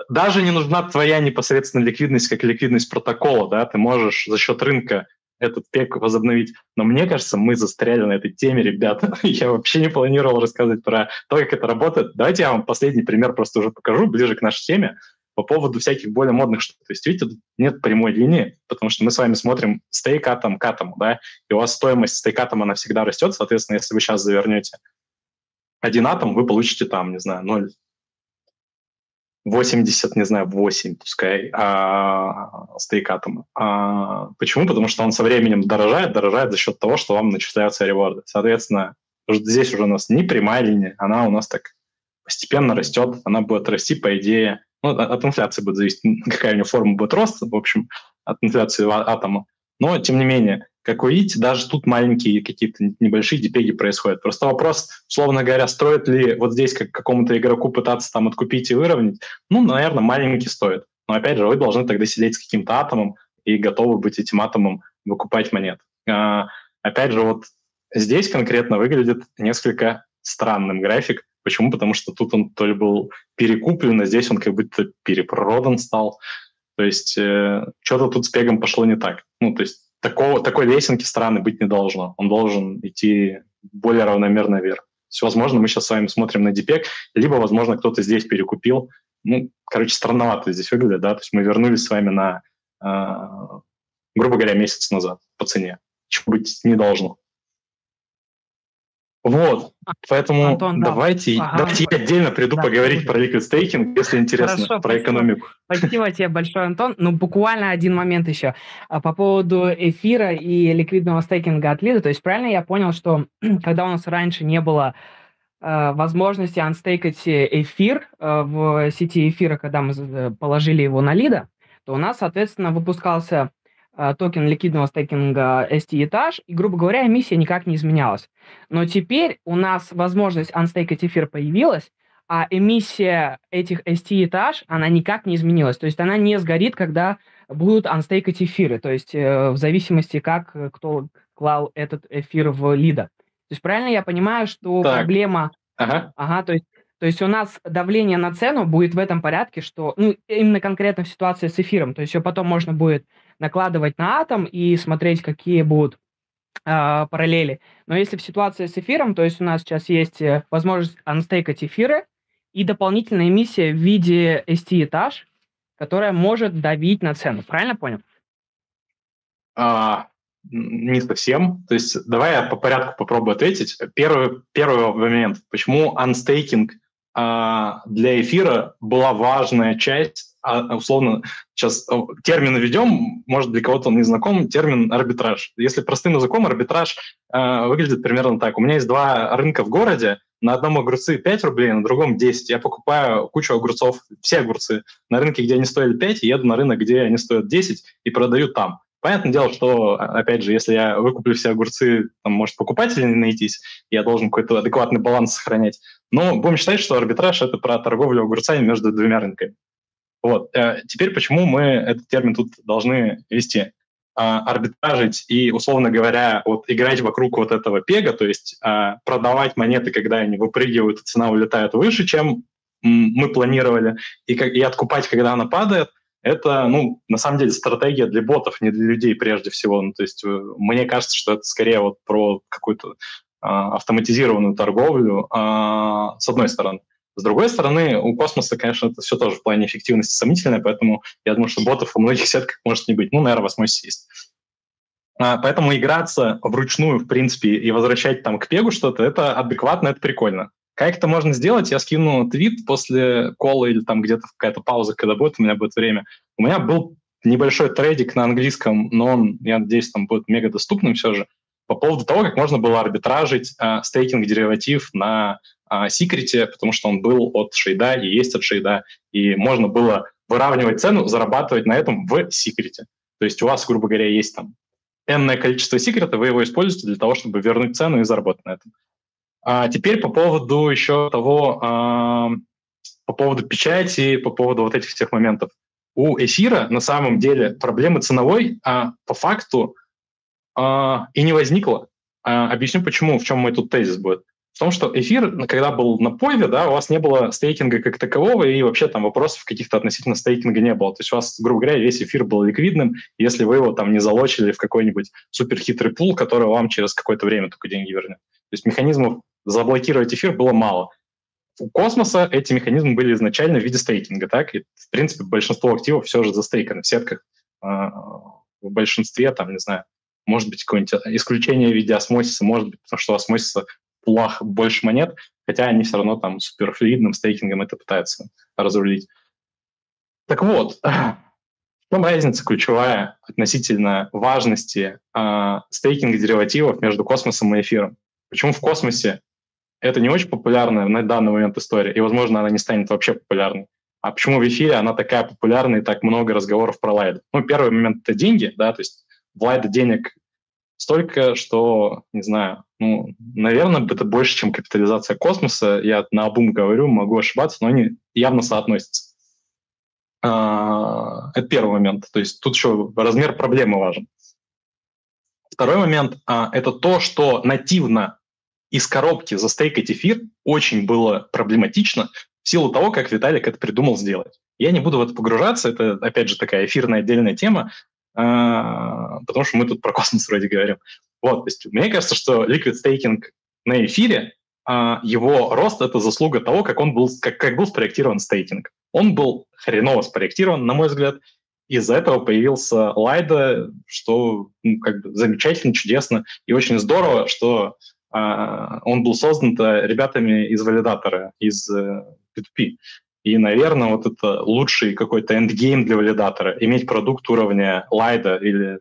даже не нужна твоя непосредственная ликвидность, как ликвидность протокола, да, ты можешь за счет рынка этот пек возобновить. Но мне кажется, мы застряли на этой теме, ребята. я вообще не планировал рассказывать про то, как это работает. Давайте я вам последний пример просто уже покажу, ближе к нашей теме, по поводу всяких более модных штук. То есть, видите, тут нет прямой линии, потому что мы с вами смотрим стейк атом к атому, да, и у вас стоимость стейк атома, она всегда растет, соответственно, если вы сейчас завернете один атом, вы получите там, не знаю, 0, 80, не знаю, 8, пускай, а, стейк атома. А, почему? Потому что он со временем дорожает, дорожает за счет того, что вам начисляются реворды. Соответственно, здесь уже у нас не прямая линия, она у нас так постепенно растет, она будет расти, по идее, ну, от инфляции будет зависеть, какая у нее форма будет роста, в общем, от инфляции атома. Но, тем не менее, как вы видите, даже тут маленькие какие-то небольшие депеги происходят. Просто вопрос, условно говоря, стоит ли вот здесь как какому-то игроку пытаться там откупить и выровнять? Ну, наверное, маленький стоит. Но опять же, вы должны тогда сидеть с каким-то атомом и готовы быть этим атомом выкупать монет. А, опять же, вот здесь конкретно выглядит несколько странным график. Почему? Потому что тут он то ли был перекуплен, а здесь он как будто перепродан стал. То есть э, что-то тут с пегом пошло не так. Ну, то есть такого, такой лесенки страны быть не должно. Он должен идти более равномерно вверх. То есть, возможно, мы сейчас с вами смотрим на дипек, либо, возможно, кто-то здесь перекупил. Ну, короче, странновато здесь выглядит, да, то есть мы вернулись с вами на, э, грубо говоря, месяц назад по цене, чего быть не должно. Вот, поэтому Антон, давайте, да. давайте я отдельно приду да. поговорить про liquid staking, если интересно, Хорошо, про спасибо. экономику. Спасибо тебе большое, Антон. Ну, буквально один момент еще. А, по поводу эфира и ликвидного стейкинга от лида. То есть правильно я понял, что когда у нас раньше не было э, возможности анстейкать эфир э, в сети эфира, когда мы э, положили его на лида, то у нас, соответственно, выпускался а, токен ликвидного стейкинга ST-этаж, и, грубо говоря, эмиссия никак не изменялась. Но теперь у нас возможность анстейкать эфир появилась, а эмиссия этих ST-этаж, она никак не изменилась. То есть она не сгорит, когда будут анстейкать эфиры, то есть э, в зависимости, как э, кто клал этот эфир в лида. То есть правильно я понимаю, что так. проблема... Ага. Ага, то есть то есть у нас давление на цену будет в этом порядке, что, ну, именно конкретно в ситуации с эфиром, то есть ее потом можно будет накладывать на атом и смотреть, какие будут э, параллели. Но если в ситуации с эфиром, то есть у нас сейчас есть э, возможность анстейкать эфиры и дополнительная эмиссия в виде ST-этаж, которая может давить на цену. Правильно понял? А, не совсем. То есть давай я по порядку попробую ответить. Первый, первый момент. Почему анстейкинг а, для эфира была важная часть а, условно, сейчас термин введем, может, для кого-то он не знаком, термин арбитраж. Если простым языком, арбитраж э, выглядит примерно так. У меня есть два рынка в городе, на одном огурцы 5 рублей, на другом 10. Я покупаю кучу огурцов, все огурцы, на рынке, где они стоили 5, и еду на рынок, где они стоят 10, и продаю там. Понятное дело, что, а, опять же, если я выкуплю все огурцы, там, может, покупатели не найтись, я должен какой-то адекватный баланс сохранять. Но будем считать, что арбитраж – это про торговлю огурцами между двумя рынками. Вот. Э, теперь почему мы этот термин тут должны вести? А, арбитражить и, условно говоря, вот играть вокруг вот этого пега, то есть а, продавать монеты, когда они выпрыгивают, цена улетает выше, чем мы планировали, и, и откупать, когда она падает, это, ну, на самом деле, стратегия для ботов, не для людей прежде всего. Ну, то есть э, мне кажется, что это скорее вот про какую-то а, автоматизированную торговлю, с одной стороны. С другой стороны, у космоса, конечно, это все тоже в плане эффективности сомнительное, поэтому я думаю, что ботов у многих сетках может не быть. Ну, наверное, в осмосисе есть. А, поэтому играться вручную, в принципе, и возвращать там к пегу что-то, это адекватно, это прикольно. Как это можно сделать? Я скину твит после кола или там где-то какая-то пауза, когда будет, у меня будет время. У меня был небольшой трейдик на английском, но он, я надеюсь, там будет мега доступным все же, по поводу того, как можно было арбитражить э, стейкинг-дериватив на секрете, потому что он был от шейда и есть от шейда, и можно было выравнивать цену, зарабатывать на этом в секрете. То есть у вас, грубо говоря, есть там энное количество секрета, вы его используете для того, чтобы вернуть цену и заработать на этом. А теперь по поводу еще того, а, по поводу печати, по поводу вот этих всех моментов. У эфира на самом деле проблемы ценовой а, по факту а, и не возникло. А, объясню почему, в чем мой тут тезис будет в том, что эфир, когда был на пове, да, у вас не было стейкинга как такового, и вообще там вопросов каких-то относительно стейкинга не было. То есть у вас, грубо говоря, весь эфир был ликвидным, если вы его там не залочили в какой-нибудь суперхитрый пул, который вам через какое-то время только деньги вернет. То есть механизмов заблокировать эфир было мало. У космоса эти механизмы были изначально в виде стейкинга, так? И, в принципе, большинство активов все же застейканы в сетках. А, в большинстве, там, не знаю, может быть, какое-нибудь исключение в виде осмосиса, может быть, потому что у осмосиса пулах больше монет, хотя они все равно там суперфлюидным стейкингом это пытаются разрулить. Так вот, в чем разница ключевая относительно важности э, стейкинга деривативов между космосом и эфиром? Почему в космосе это не очень популярная на данный момент история, и, возможно, она не станет вообще популярной? А почему в эфире она такая популярная и так много разговоров про лайд? Ну, первый момент — это деньги, да, то есть в лайда денег столько, что, не знаю, ну, наверное, это больше, чем капитализация космоса. Я на обум говорю, могу ошибаться, но они явно соотносятся. А, это первый момент. То есть тут еще размер проблемы важен. Второй момент а, это то, что нативно из коробки застейкать эфир очень было проблематично в силу того, как Виталик это придумал сделать. Я не буду в это погружаться, это, опять же, такая эфирная отдельная тема, потому что мы тут про космос вроде говорим. Вот, то есть мне кажется, что liquid staking на эфире, а, его рост — это заслуга того, как он был, как, как был спроектирован стейкинг. Он был хреново спроектирован, на мой взгляд, из-за этого появился Lido, что ну, как бы замечательно, чудесно и очень здорово, что э, он был создан ребятами из валидатора, из э, P2P. И, наверное, вот это лучший какой-то endgame для валидатора. Иметь продукт уровня Lido или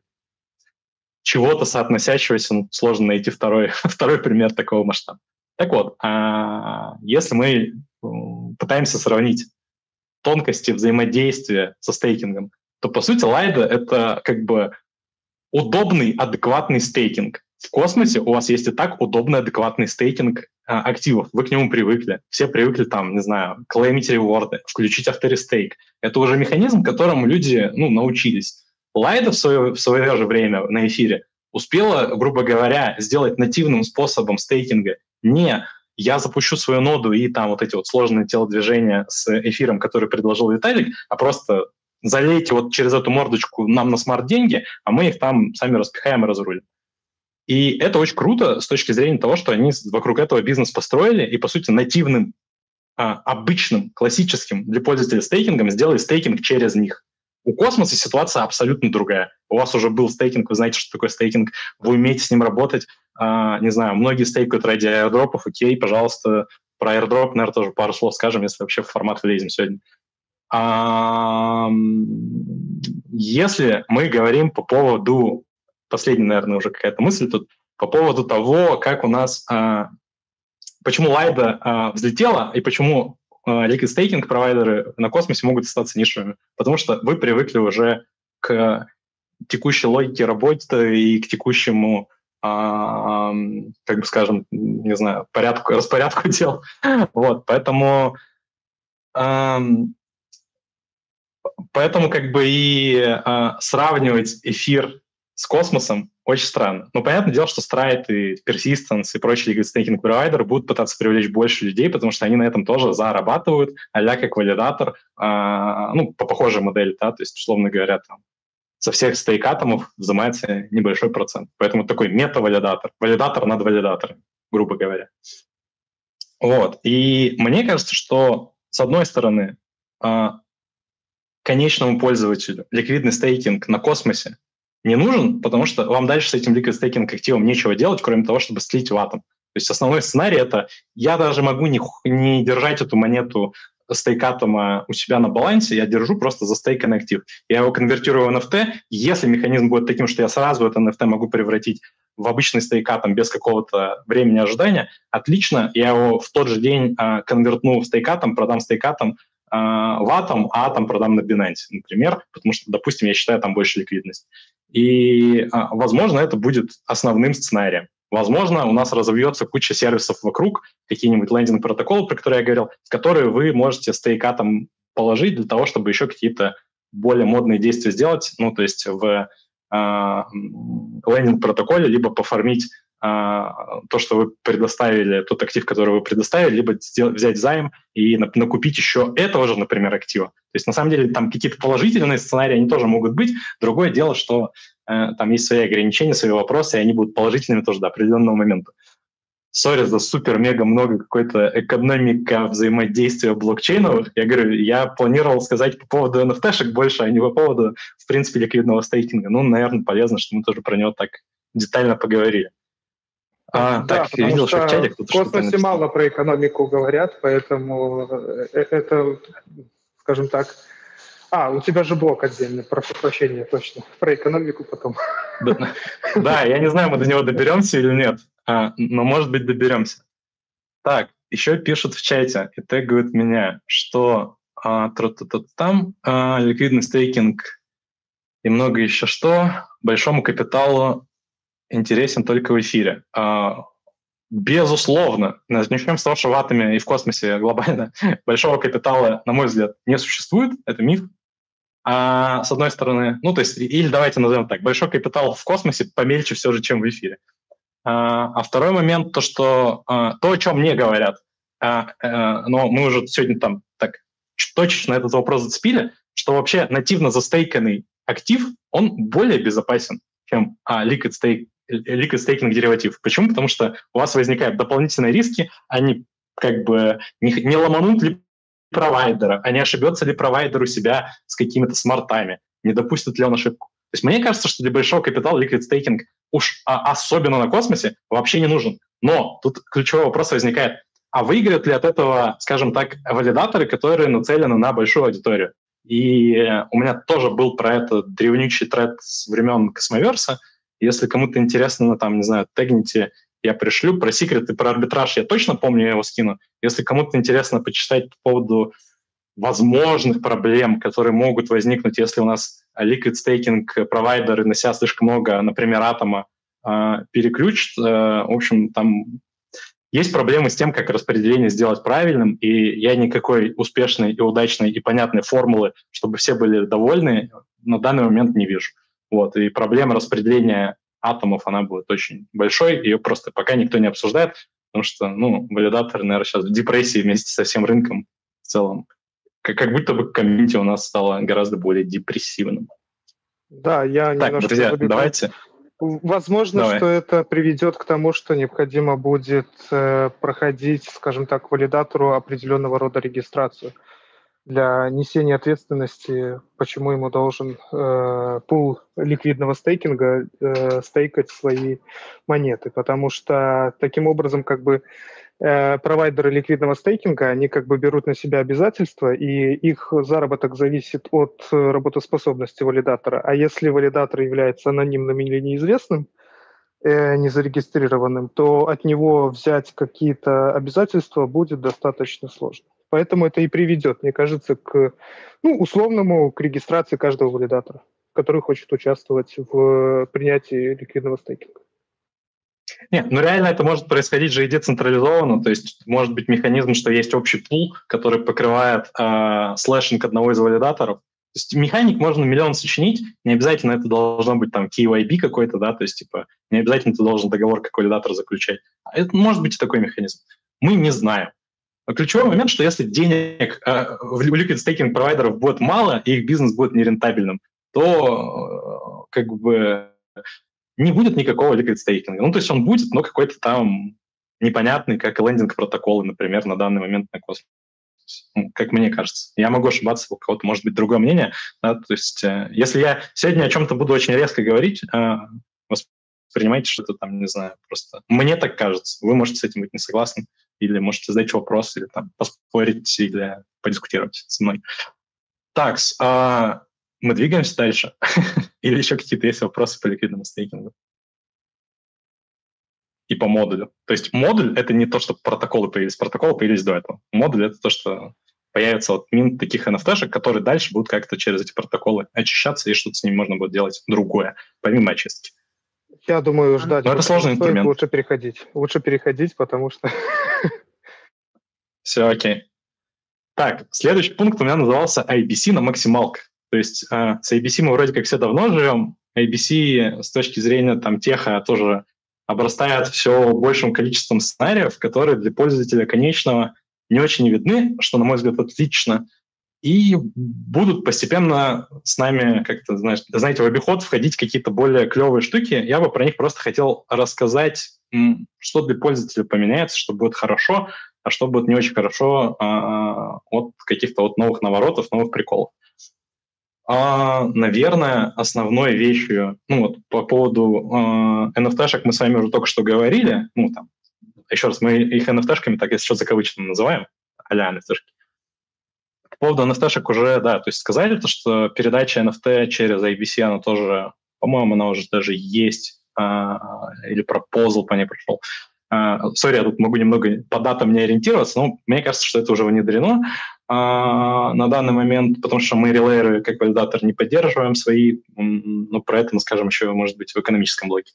чего-то соотносящегося, ну, сложно найти второй, второй пример такого масштаба. Так вот, а, если мы пытаемся сравнить тонкости взаимодействия со стейкингом, то, по сути, лайда — это как бы удобный, адекватный стейкинг. В космосе у вас есть и так удобный, адекватный стейкинг активов. Вы к нему привыкли. Все привыкли там, не знаю, клеймить реворды, включить авторестейк. Это уже механизм, которому люди ну, научились. Лайда в свое, в свое же время на эфире успела, грубо говоря, сделать нативным способом стейкинга не я запущу свою ноду и там вот эти вот сложные телодвижения с эфиром, который предложил Виталик, а просто залейте вот через эту мордочку нам на смарт деньги, а мы их там сами распихаем и разрулим. И это очень круто с точки зрения того, что они вокруг этого бизнес построили и, по сути, нативным, а, обычным, классическим для пользователя стейкингом сделали стейкинг через них. У космоса ситуация абсолютно другая. У вас уже был стейкинг, вы знаете, что такое стейкинг, вы умеете с ним работать. А, не знаю, многие стейкают ради аирдропов, окей, пожалуйста, про airdrop, наверное, тоже пару слов скажем, если вообще в формат влезем сегодня. А, если мы говорим по поводу, последняя, наверное, уже какая-то мысль тут, по поводу того, как у нас, а, почему Лайда а, взлетела и почему а, liquid staking провайдеры на космосе могут остаться нишевыми. Потому что вы привыкли уже к текущей логике работы и к текущему, а, как бы скажем, не знаю, порядку, распорядку дел. Вот, поэтому Поэтому как бы и э, сравнивать эфир с космосом очень странно. Но понятное дело, что Stride и Persistence и прочие staking провайдеры будут пытаться привлечь больше людей, потому что они на этом тоже зарабатывают, а как валидатор, э, ну, по похожей модели, да, то есть, условно говоря, там, со всех стейк-атомов взимается небольшой процент. Поэтому такой мета-валидатор, валидатор над валидатором, грубо говоря. Вот. И мне кажется, что, с одной стороны, а, конечному пользователю ликвидный стейкинг на космосе не нужен, потому что вам дальше с этим liquid стейкинг активом нечего делать, кроме того, чтобы слить в атом. То есть основной сценарий это я даже могу не, не держать эту монету стейкатома у себя на балансе, я держу просто за стейканный актив. Я его конвертирую в NFT. Если механизм будет таким, что я сразу это NFT могу превратить в обычный стейкатом без какого-то времени ожидания, отлично, я его в тот же день э, конвертну в стейкатом, продам стейкатом, а, в Atom, а Atom продам на Binance, например, потому что, допустим, я считаю там больше ликвидность. И, а, возможно, это будет основным сценарием. Возможно, у нас разовьется куча сервисов вокруг, какие-нибудь лендинг-протоколы, про которые я говорил, в которые вы можете стейкатом положить для того, чтобы еще какие-то более модные действия сделать, ну, то есть в э, лендинг-протоколе, либо пофармить а, то, что вы предоставили, тот актив, который вы предоставили, либо сделать, взять займ и накупить еще этого же, например, актива. То есть, на самом деле, там какие-то положительные сценарии, они тоже могут быть. Другое дело, что э, там есть свои ограничения, свои вопросы, и они будут положительными тоже до определенного момента. Сори за супер-мега много какой-то экономика взаимодействия блокчейнов. Я говорю, я планировал сказать по поводу NFT-шек больше, а не по поводу, в принципе, ликвидного стейкинга. Ну, наверное, полезно, что мы тоже про него так детально поговорили. А, да, так, я видел, что в чате кто-то В космосе мало про экономику говорят, поэтому э, э, это, скажем так... А, у тебя же блок отдельный, прошу прощения, точно. Про экономику потом. Да, я не знаю, мы до него доберемся или нет, а, но, может быть, доберемся. Так, еще пишут в чате и тегают меня, что а, там а, ликвидный стейкинг и много еще что, большому капиталу интересен только в эфире. А, безусловно, начнем с того, что в атоме и в космосе глобально большого капитала, на мой взгляд, не существует, это миф. А, с одной стороны, ну, то есть, или давайте назовем так, большой капитал в космосе помельче все же, чем в эфире. А, а второй момент, то, что а, то, о чем мне говорят, а, а, но мы уже сегодня там так точечно этот вопрос зацепили, что вообще нативно застейканный актив, он более безопасен, чем а, liquid stake liquid staking дериватив. Почему? Потому что у вас возникают дополнительные риски, они как бы не, не ломанут ли провайдера, а не ошибется ли провайдер у себя с какими-то смартами, не допустит ли он ошибку. То есть мне кажется, что для большого капитала liquid staking уж а, особенно на космосе вообще не нужен. Но тут ключевой вопрос возникает, а выиграют ли от этого, скажем так, валидаторы, которые нацелены на большую аудиторию? И у меня тоже был про это древнючий тред с времен Космоверса – если кому-то интересно, ну, там, не знаю, тегните, я пришлю. Про секреты, про арбитраж я точно помню, я его скину. Если кому-то интересно почитать по поводу возможных проблем, которые могут возникнуть, если у нас liquid staking провайдеры на себя слишком много, например, атома, э, переключат. Э, в общем, там есть проблемы с тем, как распределение сделать правильным, и я никакой успешной и удачной и понятной формулы, чтобы все были довольны, на данный момент не вижу. Вот, и проблема распределения атомов, она будет очень большой, ее просто пока никто не обсуждает, потому что, ну, валидаторы, наверное, сейчас в депрессии вместе со всем рынком в целом. Как, как будто бы комьюнити у нас стало гораздо более депрессивным. Да, я так, друзья, забегу. давайте. Возможно, Давай. что это приведет к тому, что необходимо будет э, проходить, скажем так, валидатору определенного рода регистрацию для несения ответственности, почему ему должен э, пул ликвидного стейкинга э, стейкать свои монеты, потому что таким образом как бы э, провайдеры ликвидного стейкинга, они как бы берут на себя обязательства, и их заработок зависит от работоспособности валидатора. А если валидатор является анонимным или неизвестным, э, незарегистрированным, то от него взять какие-то обязательства будет достаточно сложно. Поэтому это и приведет, мне кажется, к ну, условному к регистрации каждого валидатора, который хочет участвовать в принятии ликвидного стейкинга. Нет, ну реально это может происходить же и децентрализованно, то есть может быть механизм, что есть общий пул, который покрывает э, слэшинг одного из валидаторов. То есть механик можно миллион сочинить, не обязательно это должно быть там KYB какой-то, да, то есть типа не обязательно ты должен договор как валидатор заключать. А это может быть и такой механизм. Мы не знаем. Ключевой момент, что если денег э, в liquid staking провайдеров будет мало, и их бизнес будет нерентабельным, то э, как бы не будет никакого liquid стейкинга. Ну, то есть он будет, но какой-то там непонятный, как лендинг протоколы, например, на данный момент на космос. Ну, как мне кажется. Я могу ошибаться, у кого-то может быть другое мнение. Да? То есть э, если я сегодня о чем-то буду очень резко говорить, э, воспринимайте что-то там, не знаю, просто мне так кажется. Вы можете с этим быть не согласны, или можете задать вопрос, или там поспорить, или подискутировать со мной. Так, э, мы двигаемся дальше. Или еще какие-то есть вопросы по ликвидному стейкингу? И по модулю. То есть модуль — это не то, что протоколы появились. Протоколы появились до этого. Модуль — это то, что появится вот мин таких NFT-шек, которые дальше будут как-то через эти протоколы очищаться, и что-то с ними можно будет делать другое, помимо очистки. Я думаю, ждать. Но это сложный инструмент. Лучше переходить. Лучше переходить, потому что... Все, окей. Так, следующий пункт у меня назывался IBC на максималках. То есть э, с ABC мы вроде как все давно живем. ABC с точки зрения там теха тоже обрастает все большим количеством сценариев, которые для пользователя конечного не очень видны, что, на мой взгляд, отлично, и будут постепенно с нами, как-то, знаешь, знаете, в обиход входить какие-то более клевые штуки. Я бы про них просто хотел рассказать, что для пользователя поменяется, что будет хорошо, а что будет не очень хорошо а, от каких-то вот новых наворотов, новых приколов. А, наверное, основной вещью, ну вот по поводу э, NFT-шек мы с вами уже только что говорили, ну там, еще раз, мы их NFT-шками так, если что, закавычно называем, а-ля NFT-шки. По поводу NFT-шек уже, да, то есть сказали то, что передача NFT через IBC, она тоже, по-моему, она уже даже есть, э, или пропозал по ней пришел. Сори, я тут могу немного по датам не ориентироваться, но мне кажется, что это уже внедрено а, на данный момент, потому что мы релейеры как валидатор не поддерживаем свои, но про это мы скажем еще, может быть, в экономическом блоке.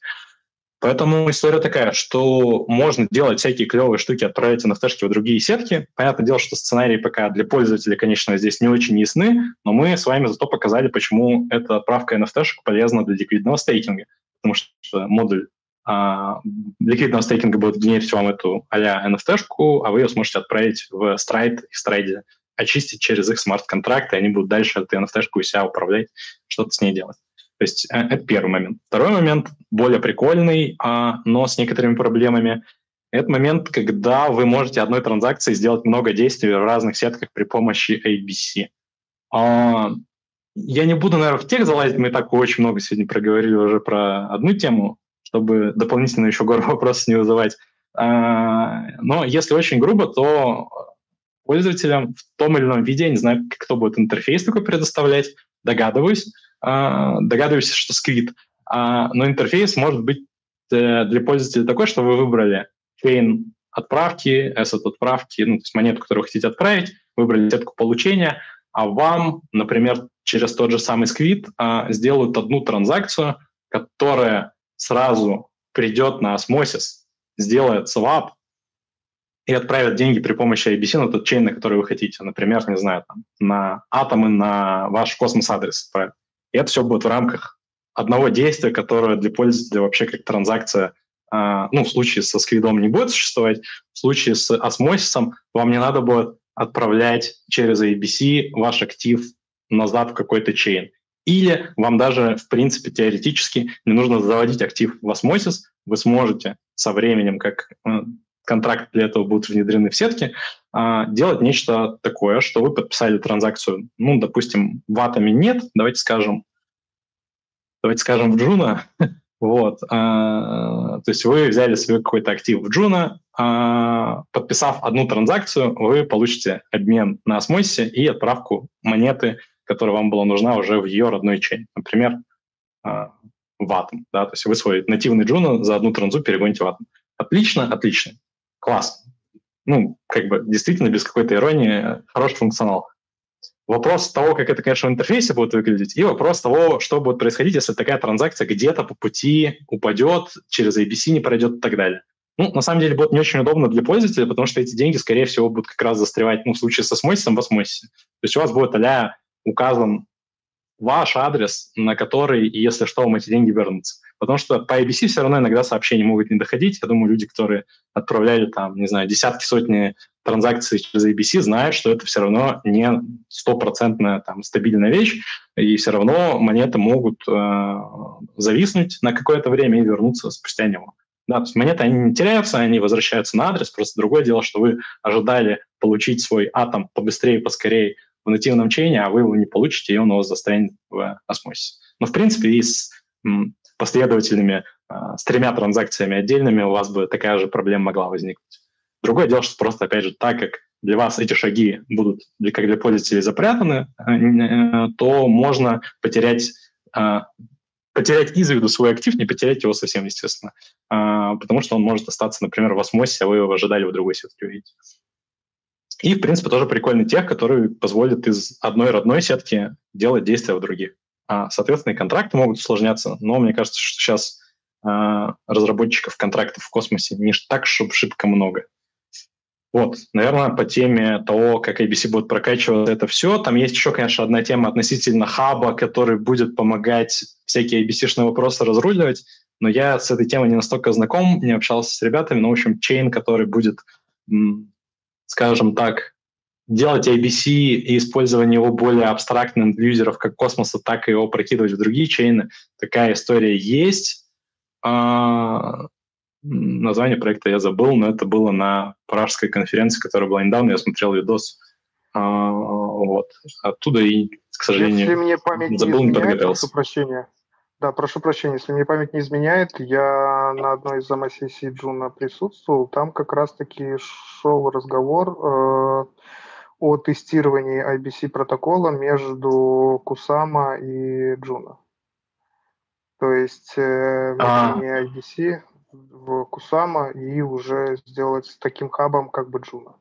Поэтому история такая, что можно делать всякие клевые штуки, отправить NFT в другие сетки. Понятное дело, что сценарии пока для пользователя, конечно, здесь не очень ясны, но мы с вами зато показали, почему эта отправка NFT полезна для ликвидного стейкинга. Потому что модуль а, ликвидного стейкинга будет генерить вам эту а-ля NFT-шку, а вы ее сможете отправить в Stride и Stride очистить через их смарт-контракты, они будут дальше эту NFT-шку у себя управлять, что-то с ней делать. То есть э, это первый момент. Второй момент, более прикольный, а, но с некоторыми проблемами. Это момент, когда вы можете одной транзакцией сделать много действий в разных сетках при помощи ABC. А, я не буду, наверное, в тех залазить, мы так очень много сегодня проговорили уже про одну тему, чтобы дополнительно еще гору вопросов не вызывать. А, но если очень грубо, то пользователям в том или ином виде, я не знаю, кто будет интерфейс такой предоставлять, догадываюсь, а, догадываюсь, что сквит, а, но интерфейс может быть э, для пользователя такой, что вы выбрали chain отправки, asset отправки, ну, то есть монету, которую вы хотите отправить, выбрали сетку получения, а вам, например, через тот же самый сквит сделают одну транзакцию, которая сразу придет на осмосис, сделает свап и отправит деньги при помощи IBC на тот чейн, на который вы хотите. Например, не знаю, там, на атомы на ваш космос-адрес. И это все будет в рамках одного действия, которое для пользователя вообще как транзакция Uh, ну, в случае со сквидом не будет существовать, в случае с осмосисом вам не надо будет отправлять через IBC ваш актив назад в какой-то чейн. Или вам даже, в принципе, теоретически не нужно заводить актив в осмосис, вы сможете со временем, как э, контракт для этого будут внедрены в сетки, делать нечто такое, что вы подписали транзакцию, ну, допустим, в атоме нет, давайте скажем, давайте скажем в Джуна, Вот. А, то есть вы взяли свой какой-то актив в Джуна, а, подписав одну транзакцию, вы получите обмен на осмосе и отправку монеты, которая вам была нужна уже в ее родной чейн. Например, а, в Atom. Да? То есть вы свой нативный Джуна за одну транзу перегоните в Atom. Отлично, отлично. Класс. Ну, как бы действительно без какой-то иронии хороший функционал. Вопрос того, как это, конечно, в интерфейсе будет выглядеть, и вопрос того, что будет происходить, если такая транзакция где-то по пути упадет, через IBC не пройдет и так далее. Ну, на самом деле, будет не очень удобно для пользователя, потому что эти деньги, скорее всего, будут как раз застревать, ну, в случае со осмосисом, в осмосисе. То есть у вас будет а указан ваш адрес, на который, если что, вам эти деньги вернутся. Потому что по IBC все равно иногда сообщения могут не доходить. Я думаю, люди, которые отправляли там, не знаю, десятки, сотни транзакций через IBC, знают, что это все равно не стопроцентная там стабильная вещь, и все равно монеты могут э, зависнуть на какое-то время и вернуться спустя него. Да, то есть монеты, они не теряются, они возвращаются на адрес. Просто другое дело, что вы ожидали получить свой атом побыстрее, поскорее в нативном чейне, а вы его не получите, и он у вас застрянет в осмосисе. Но, в принципе, и с последовательными, а, с тремя транзакциями отдельными у вас бы такая же проблема могла возникнуть. Другое дело, что просто, опять же, так как для вас эти шаги будут, как для пользователей, запрятаны, э, э, то можно потерять а, потерять из виду свой актив, не потерять его совсем, естественно, а, потому что он может остаться, например, в осмосе, а вы его ожидали в другой сетке увидеть. И, в принципе, тоже прикольный тех, который позволит из одной родной сетки делать действия в других. А, соответственно, и контракты могут усложняться, но мне кажется, что сейчас а, разработчиков контрактов в космосе не так, чтобы шибко много. Вот, наверное, по теме того, как ABC будет прокачивать это все. Там есть еще, конечно, одна тема относительно хаба, который будет помогать всякие ABC-шные вопросы разруливать, но я с этой темой не настолько знаком, не общался с ребятами, но, в общем, чейн, который будет, скажем так, делать IBC и использование его более абстрактным для юзеров как космоса, так и его прокидывать в другие чейны. Такая история есть. А, название проекта я забыл, но это было на пражской конференции, которая была недавно, я смотрел видос. А, вот. Оттуда и, к сожалению, Если мне память забыл, не, изменяет, Прошу прощения. Да, прошу прощения, если мне память не изменяет, я на одной из замосессий Джуна присутствовал, там как раз-таки шел разговор э, о тестировании IBC протокола между Кусама и Джуна. То есть э, а. IBC в Кусама и уже сделать таким хабом, как бы Джуна.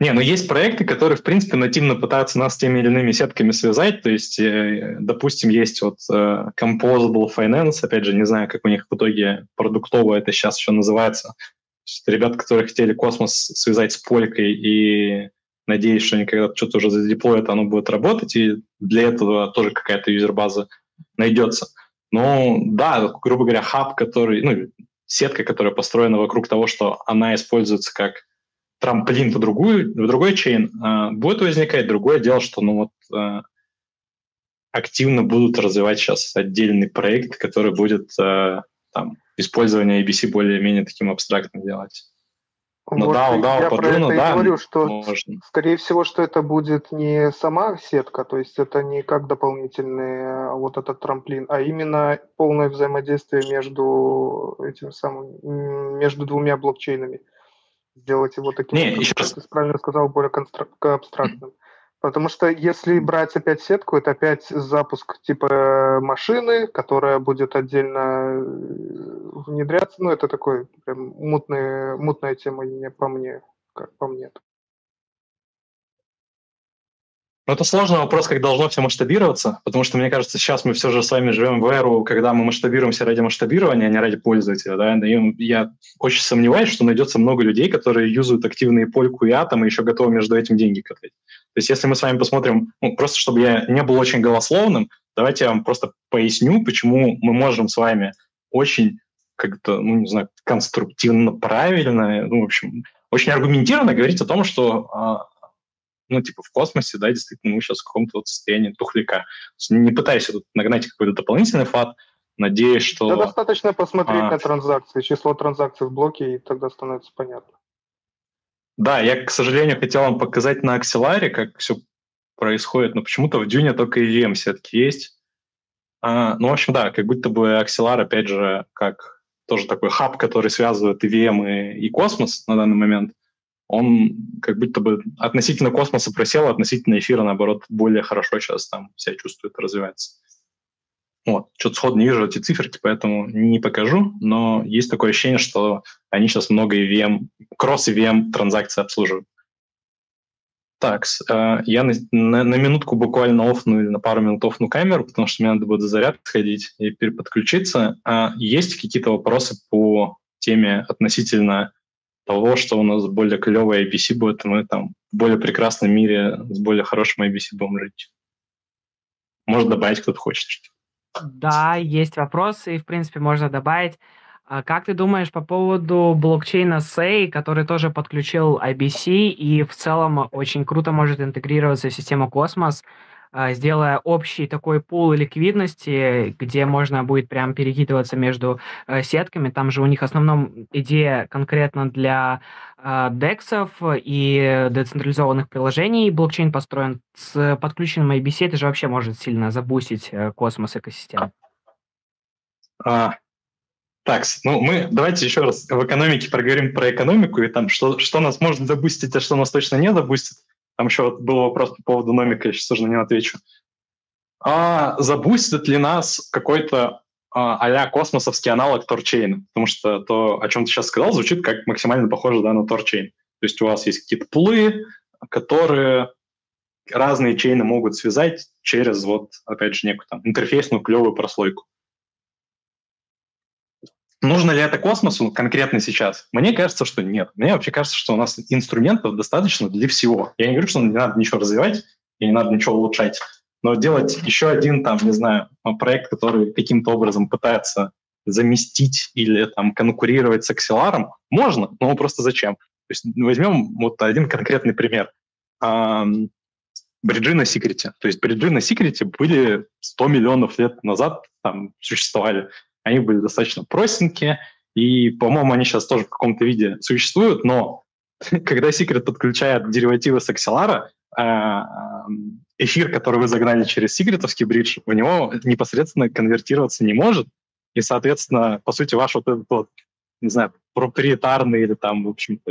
Не, ну есть проекты, которые, в принципе, нативно пытаются нас с теми или иными сетками связать. То есть, э, допустим, есть вот э, Composable Finance, опять же, не знаю, как у них в итоге продуктово это сейчас еще называется. Ребята, которые хотели космос связать с полькой и надеюсь, что они когда-то что-то уже задеплоят, оно будет работать, и для этого тоже какая-то юзербаза найдется. Ну, да, грубо говоря, хаб, который, ну, сетка, которая построена вокруг того, что она используется как трамплин в другую, в другой чейн, э, будет возникать. Другое дело, что, ну, вот э, активно будут развивать сейчас отдельный проект, который будет э, там использование ABC более-менее таким абстрактным делать. Ну вот да, да, я про это да, и говорю, что можно. скорее всего, что это будет не сама сетка, то есть это не как дополнительный вот этот трамплин, а именно полное взаимодействие между этим самым, между двумя блокчейнами. Сделать его таким, не, как ты правильно сказал, более абстрактным. Потому что если брать опять сетку, это опять запуск типа машины, которая будет отдельно э, внедряться. Ну, это такой прям мутная, мутная тема не по мне, как по мне. Ну, это сложный вопрос, как должно все масштабироваться, потому что, мне кажется, сейчас мы все же с вами живем в эру, когда мы масштабируемся ради масштабирования, а не ради пользователя. Да? И я очень сомневаюсь, что найдется много людей, которые юзают активные польку и атомы, и еще готовы между этим деньги катать. То есть если мы с вами посмотрим, ну, просто чтобы я не был очень голословным, давайте я вам просто поясню, почему мы можем с вами очень как-то, ну, не знаю, конструктивно, правильно, ну, в общем, очень аргументированно говорить о том, что а, ну, типа, в космосе, да, действительно, мы сейчас в каком-то вот состоянии тухляка. Не пытаюсь тут нагнать какой-то дополнительный фат, надеюсь, что... Да достаточно посмотреть а... на транзакции, число транзакций в блоке, и тогда становится понятно. Да, я, к сожалению, хотел вам показать на акселаре, как все происходит, но почему-то в Дюне только EVM сетки есть. А, ну, в общем, да, как будто бы Axelar, опять же, как тоже такой хаб, который связывает и VM, и, и космос на данный момент, он как будто бы относительно космоса просел, а относительно эфира, наоборот, более хорошо сейчас там себя чувствует, развивается. Вот. Что-то сходу не вижу эти циферки, поэтому не покажу, но есть такое ощущение, что они сейчас много EVM, кросс-EVM транзакции обслуживают. Так, э, я на, на, на минутку буквально офну или на пару минут офну камеру, потому что мне надо будет за заряд сходить и переподключиться. А есть какие-то вопросы по теме относительно того, что у нас более клевая IBC будет, и мы там в более прекрасном мире с более хорошим IBC будем жить? Может добавить кто-то хочет? Да, есть вопросы, и, в принципе, можно добавить. А как ты думаешь по поводу блокчейна Sei, который тоже подключил IBC и в целом очень круто может интегрироваться в систему Космос, сделая общий такой пул ликвидности, где можно будет прям перекидываться между э, сетками. Там же у них основном идея конкретно для а, дексов и децентрализованных приложений блокчейн построен. С подключенным IBC это же вообще может сильно забустить э, космос экосистему. А, так, ну мы давайте еще раз в экономике проговорим про экономику и там что, что нас может забустить, а что нас точно не забустит. Там еще вот был вопрос по поводу номика, я сейчас тоже на него отвечу. А забустит ли нас какой-то а, космосовский аналог торчейна? Потому что то, о чем ты сейчас сказал, звучит как максимально похоже да, на торчейн. То есть у вас есть какие-то пулы, которые разные чейны могут связать через вот, опять же, некую там интерфейсную клевую прослойку. Нужно ли это космосу конкретно сейчас? Мне кажется, что нет. Мне вообще кажется, что у нас инструментов достаточно для всего. Я не говорю, что не надо ничего развивать и не надо ничего улучшать, но делать еще один, там, не знаю, проект, который каким-то образом пытается заместить или там конкурировать с Axelar, можно, но просто зачем? То есть возьмем вот один конкретный пример. Бриджи на секрете. То есть бриджи на секрете были 100 миллионов лет назад, там существовали. Они были достаточно простенькие, и, по-моему, они сейчас тоже в каком-то виде существуют, но когда Secret подключает деривативы с Axelar, а, эфир, который вы загнали через секретовский бридж, в него непосредственно конвертироваться не может, и, соответственно, по сути, ваш вот этот вот, не знаю, проприетарный или там, в общем-то,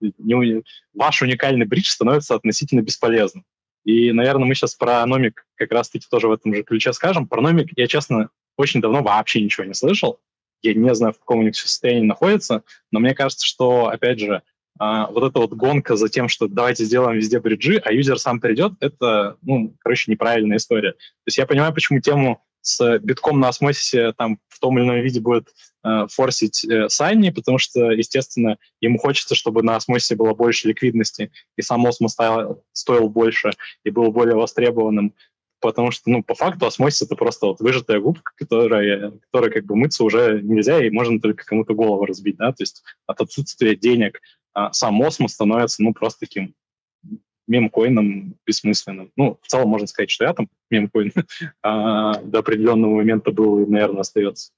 не, ваш уникальный бридж становится относительно бесполезным. И, наверное, мы сейчас про номик как раз-таки тоже в этом же ключе скажем. Про номик я, честно, очень давно вообще ничего не слышал. Я не знаю, в каком у них состоянии находится, но мне кажется, что, опять же, а, вот эта вот гонка за тем, что давайте сделаем везде бриджи, а юзер сам придет, это, ну, короче, неправильная история. То есть я понимаю, почему тему с битком на осмосисе там в том или ином виде будет э, форсить э, Сайни, потому что, естественно, ему хочется, чтобы на осмосисе было больше ликвидности, и сам осмос стоил больше и был более востребованным потому что, ну, по факту осмосис — это просто вот выжатая губка, которая, которая как бы мыться уже нельзя, и можно только кому-то голову разбить, да, то есть от отсутствия денег а, сам осмос становится, ну, просто таким мемкоином бессмысленным. Ну, в целом можно сказать, что я там мемкоин а, до определенного момента был и, наверное, остается.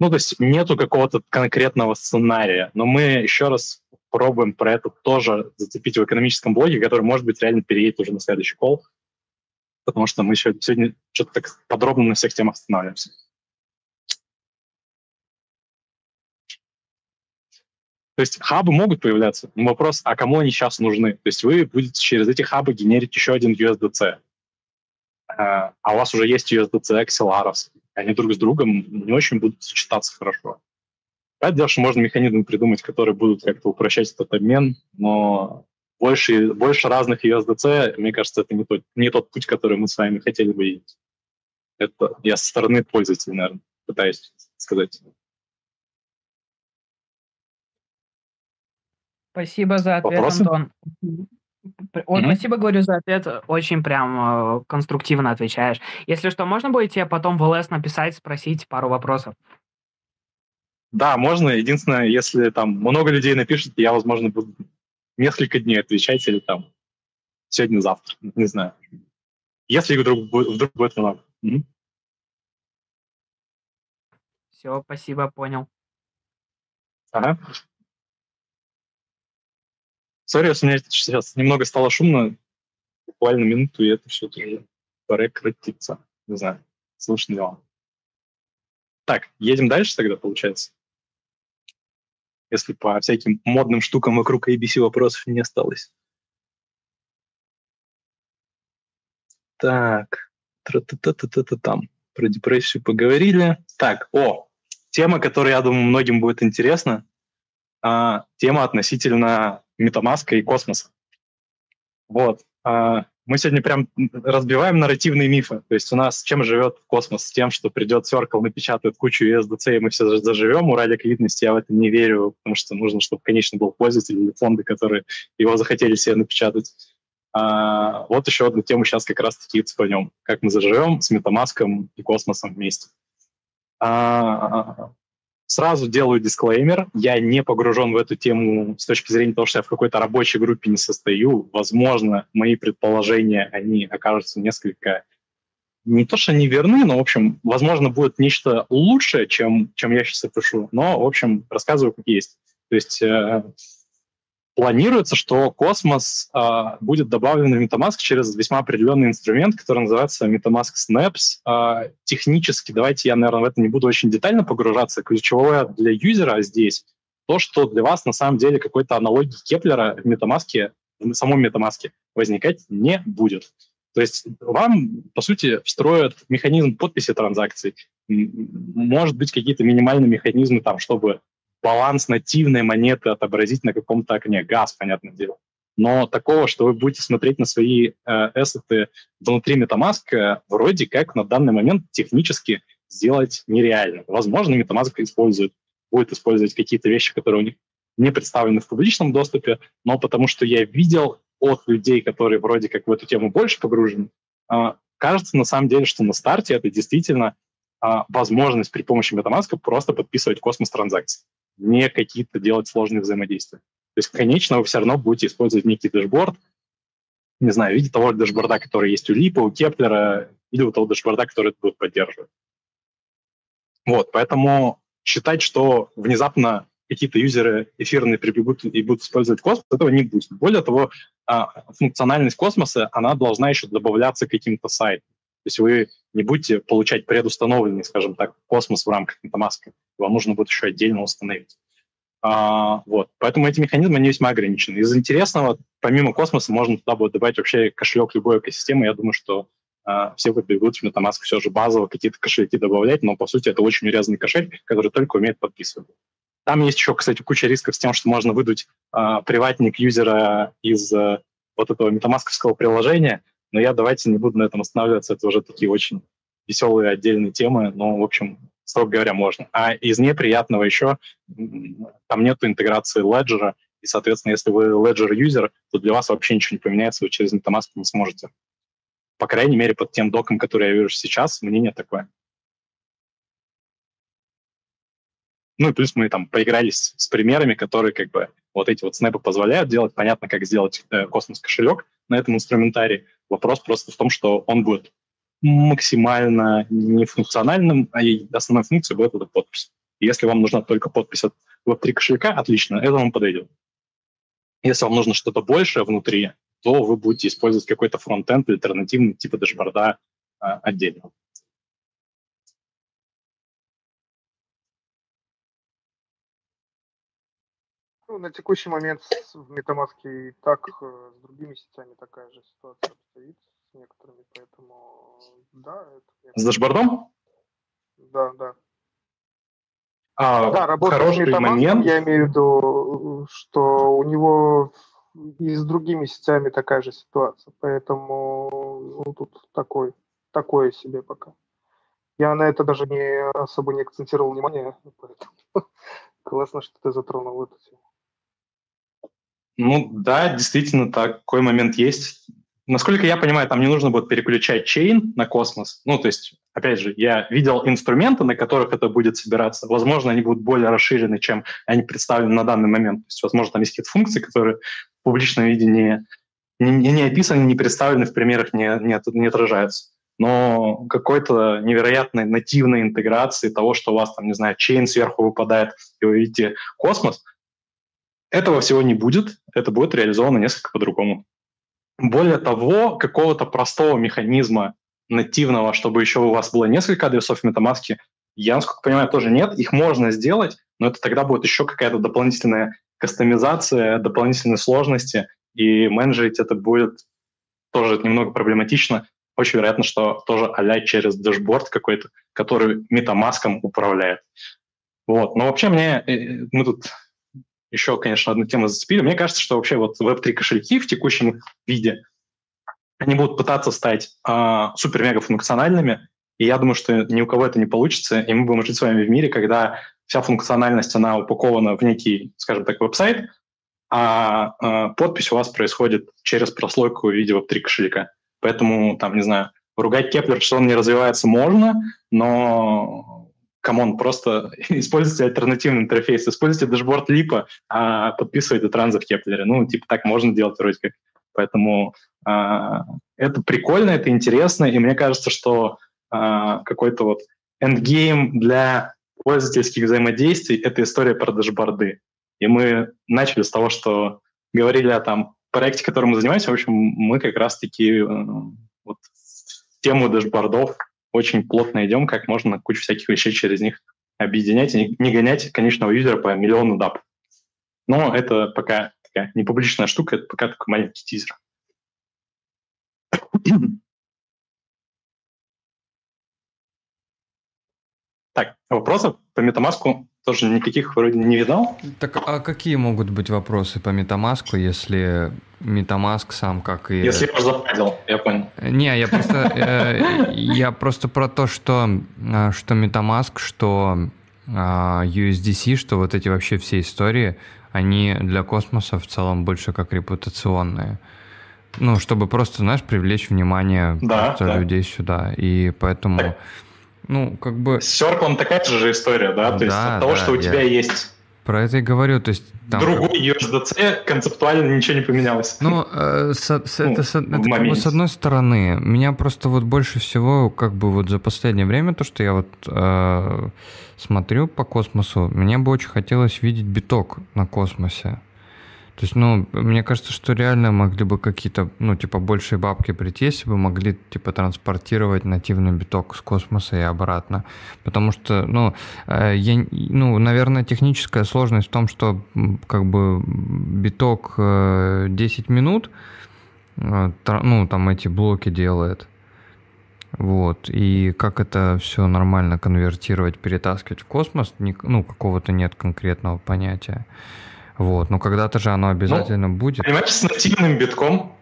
Ну, то есть нету какого-то конкретного сценария, но мы еще раз пробуем про это тоже зацепить в экономическом блоге, который, может быть, реально переедет уже на следующий кол, потому что мы еще сегодня что-то так подробно на всех темах останавливаемся. То есть хабы могут появляться, но вопрос, а кому они сейчас нужны? То есть вы будете через эти хабы генерить еще один USDC, а, а у вас уже есть USDC Axelar, они друг с другом не очень будут сочетаться хорошо. Дело, что можно механизмы придумать, которые будут как-то упрощать этот обмен, но больше, больше разных USDC, мне кажется, это не тот, не тот путь, который мы с вами хотели бы видеть. Это я со стороны пользователя, наверное, пытаюсь сказать. Спасибо за ответ, Вопросы? Антон. mm-hmm. Спасибо, говорю, за ответ. Очень прям э, конструктивно отвечаешь. Если что, можно будет тебе потом в ЛС написать, спросить пару вопросов? Да, можно. Единственное, если там много людей напишет, я, возможно, буду несколько дней отвечать или там сегодня-завтра, не знаю. Если вдруг, вдруг будет много. Угу. Все, спасибо, понял. Ага. Сори, у меня сейчас немного стало шумно, буквально минуту, и это все тоже прекратится. Не знаю. Слушно дела. Так, едем дальше тогда, получается? Если по всяким модным штукам вокруг ABC вопросов не осталось. Так, тра-та-та-та-та там. Про депрессию поговорили. Так, о, тема, которая, я думаю, многим будет интересна. А, тема относительно метамаска и космоса. Вот. А, мы сегодня прям разбиваем нарративные мифы. То есть у нас чем живет космос? Тем, что придет Circle, напечатает кучу USDC, и мы все заживем. У ликвидности я в это не верю, потому что нужно, чтобы, конечно, был пользователь или фонды, которые его захотели себе напечатать. А, вот еще одну тему сейчас как раз-таки цепанем. Как мы заживем с метамаском и космосом вместе. А, Сразу делаю дисклеймер. Я не погружен в эту тему с точки зрения того, что я в какой-то рабочей группе не состою. Возможно, мои предположения, они окажутся несколько не то, что неверны, но, в общем, возможно, будет нечто лучшее, чем, чем я сейчас опишу. Но, в общем, рассказываю, как есть. То есть э, Планируется, что космос э, будет добавлен в MetaMask через весьма определенный инструмент, который называется MetaMask Snaps. Э, технически, давайте я, наверное, в это не буду очень детально погружаться. Ключевое для юзера здесь то, что для вас на самом деле какой-то аналогии Кеплера в MetaMask, в самом MetaMask возникать не будет. То есть вам, по сути, встроят механизм подписи транзакций. Может быть, какие-то минимальные механизмы там, чтобы баланс нативной монеты отобразить на каком-то окне. Газ, понятное дело. Но такого, что вы будете смотреть на свои э, эссеты внутри MetaMask, э, вроде как на данный момент технически сделать нереально. Возможно, MetaMask использует, будет использовать какие-то вещи, которые у них не представлены в публичном доступе, но потому что я видел от людей, которые вроде как в эту тему больше погружены, э, кажется на самом деле, что на старте это действительно э, возможность при помощи MetaMask просто подписывать космос транзакции не какие-то делать сложные взаимодействия. То есть, конечно, вы все равно будете использовать некий дэшборд, не знаю, в виде того дэшборда, который есть у Липа, у Кеплера, или у того дэшборда, который это будет поддерживать. Вот, поэтому считать, что внезапно какие-то юзеры эфирные прибегут и будут использовать космос, этого не будет. Более того, а, функциональность космоса, она должна еще добавляться к каким-то сайтам. То есть вы не будете получать предустановленный, скажем так, космос в рамках MetaMask. Вам нужно будет еще отдельно установить. А, вот. Поэтому эти механизмы, они весьма ограничены. Из интересного, помимо космоса, можно туда будет добавить вообще кошелек любой экосистемы. Я думаю, что а, все побегут в MetaMask все же базово какие-то кошельки добавлять, но, по сути, это очень урезанный кошель, который только умеет подписывать. Там есть еще, кстати, куча рисков с тем, что можно выдуть а, приватник юзера из а, вот этого метамасковского приложения, но я давайте не буду на этом останавливаться, это уже такие очень веселые отдельные темы, но, в общем, строго говоря, можно. А из неприятного еще там нету интеграции Ledger, и, соответственно, если вы Ledger юзер, то для вас вообще ничего не поменяется, вы через MetaMask не сможете. По крайней мере, под тем доком, который я вижу сейчас, мнение такое. Ну и плюс мы там поигрались с примерами, которые как бы вот эти вот снэпы позволяют делать. Понятно, как сделать э, космос-кошелек на этом инструментарии. Вопрос просто в том, что он будет максимально нефункциональным, а основной функцией будет эта подпись. Если вам нужна только подпись от Web3 кошелька, отлично, это вам подойдет. Если вам нужно что-то большее внутри, то вы будете использовать какой-то фронтенд альтернативный типа дашборда а, отдельно. Ну, на текущий момент в MetaMask и так э, с другими сетями такая же ситуация обстоит с некоторыми, поэтому да. Это... С дашбордом? Да, да. А, да, работает с момент. я имею в виду, что у него и с другими сетями такая же ситуация, поэтому ну, тут такой, такое себе пока. Я на это даже не особо не акцентировал внимание, поэтому классно, что ты затронул эту тему. Ну да, действительно, такой момент есть. Насколько я понимаю, там не нужно будет переключать чейн на космос. Ну, то есть, опять же, я видел инструменты, на которых это будет собираться. Возможно, они будут более расширены, чем они представлены на данный момент. То есть, возможно, там есть какие-то функции, которые в публичном виде не, не, не описаны, не представлены, в примерах не, не, не отражаются. Но какой-то невероятной нативной интеграции того, что у вас там, не знаю, чейн сверху выпадает, и вы видите космос, этого всего не будет, это будет реализовано несколько по-другому. Более того, какого-то простого механизма нативного, чтобы еще у вас было несколько адресов в MetaMask, я, насколько понимаю, тоже нет. Их можно сделать, но это тогда будет еще какая-то дополнительная кастомизация, дополнительные сложности, и менеджерить это будет тоже немного проблематично. Очень вероятно, что тоже а через дашборд какой-то, который MetaMask управляет. Вот. Но вообще мне, э, мы тут еще, конечно, одну тему зацепили. Мне кажется, что вообще вот Web3 кошельки в текущем виде, они будут пытаться стать э, супер-мега функциональными, и я думаю, что ни у кого это не получится, и мы будем жить с вами в мире, когда вся функциональность, она упакована в некий, скажем так, веб-сайт, а э, подпись у вас происходит через прослойку в виде Web3 кошелька. Поэтому, там, не знаю, ругать Кеплер, что он не развивается, можно, но come on, просто используйте альтернативный интерфейс, используйте дашборд липа, а подписывайте транзы в Кеплере. Ну, типа так можно делать вроде как. Поэтому а, это прикольно, это интересно, и мне кажется, что а, какой-то вот endgame для пользовательских взаимодействий — это история про дашборды. И мы начали с того, что говорили о там проекте, которым мы занимаемся. В общем, мы как раз-таки э, вот тему дашбордов очень плотно идем, как можно кучу всяких вещей через них объединять и не гонять конечного юзера по миллиону дап. Но это пока такая не публичная штука, это пока такой маленький тизер. Так, вопросов по метамаску тоже никаких вроде не видал. Так, а какие могут быть вопросы по метамаску, если метамаск сам как и... Если я уже западил, я понял. Не, я просто, э, я просто про то, что, э, что метамаск, что а, USDC, что вот эти вообще все истории, они для космоса в целом больше как репутационные. Ну, чтобы просто, знаешь, привлечь внимание да, да. людей сюда. И поэтому... Ну, как бы... С Circle такая же история, да? То да, есть от того, да, что у я... тебя есть про это и говорю, то есть... Там Другой USDC концептуально ничего не поменялось. Ну, э, с, с, ну, это, с, это как бы, с одной стороны, меня просто вот больше всего, как бы вот за последнее время, то, что я вот э, смотрю по космосу, мне бы очень хотелось видеть биток на космосе. То есть, ну, мне кажется, что реально могли бы какие-то, ну, типа, большие бабки прийти, если бы могли, типа, транспортировать нативный биток с космоса и обратно. Потому что, ну, э, я, ну, наверное, техническая сложность в том, что, как бы, биток 10 э, минут, э, ну, там эти блоки делает. Вот. И как это все нормально конвертировать, перетаскивать в космос, ну, какого-то нет конкретного понятия. Вот, но когда-то же оно обязательно ну, будет. Понимаешь, с нативным битком,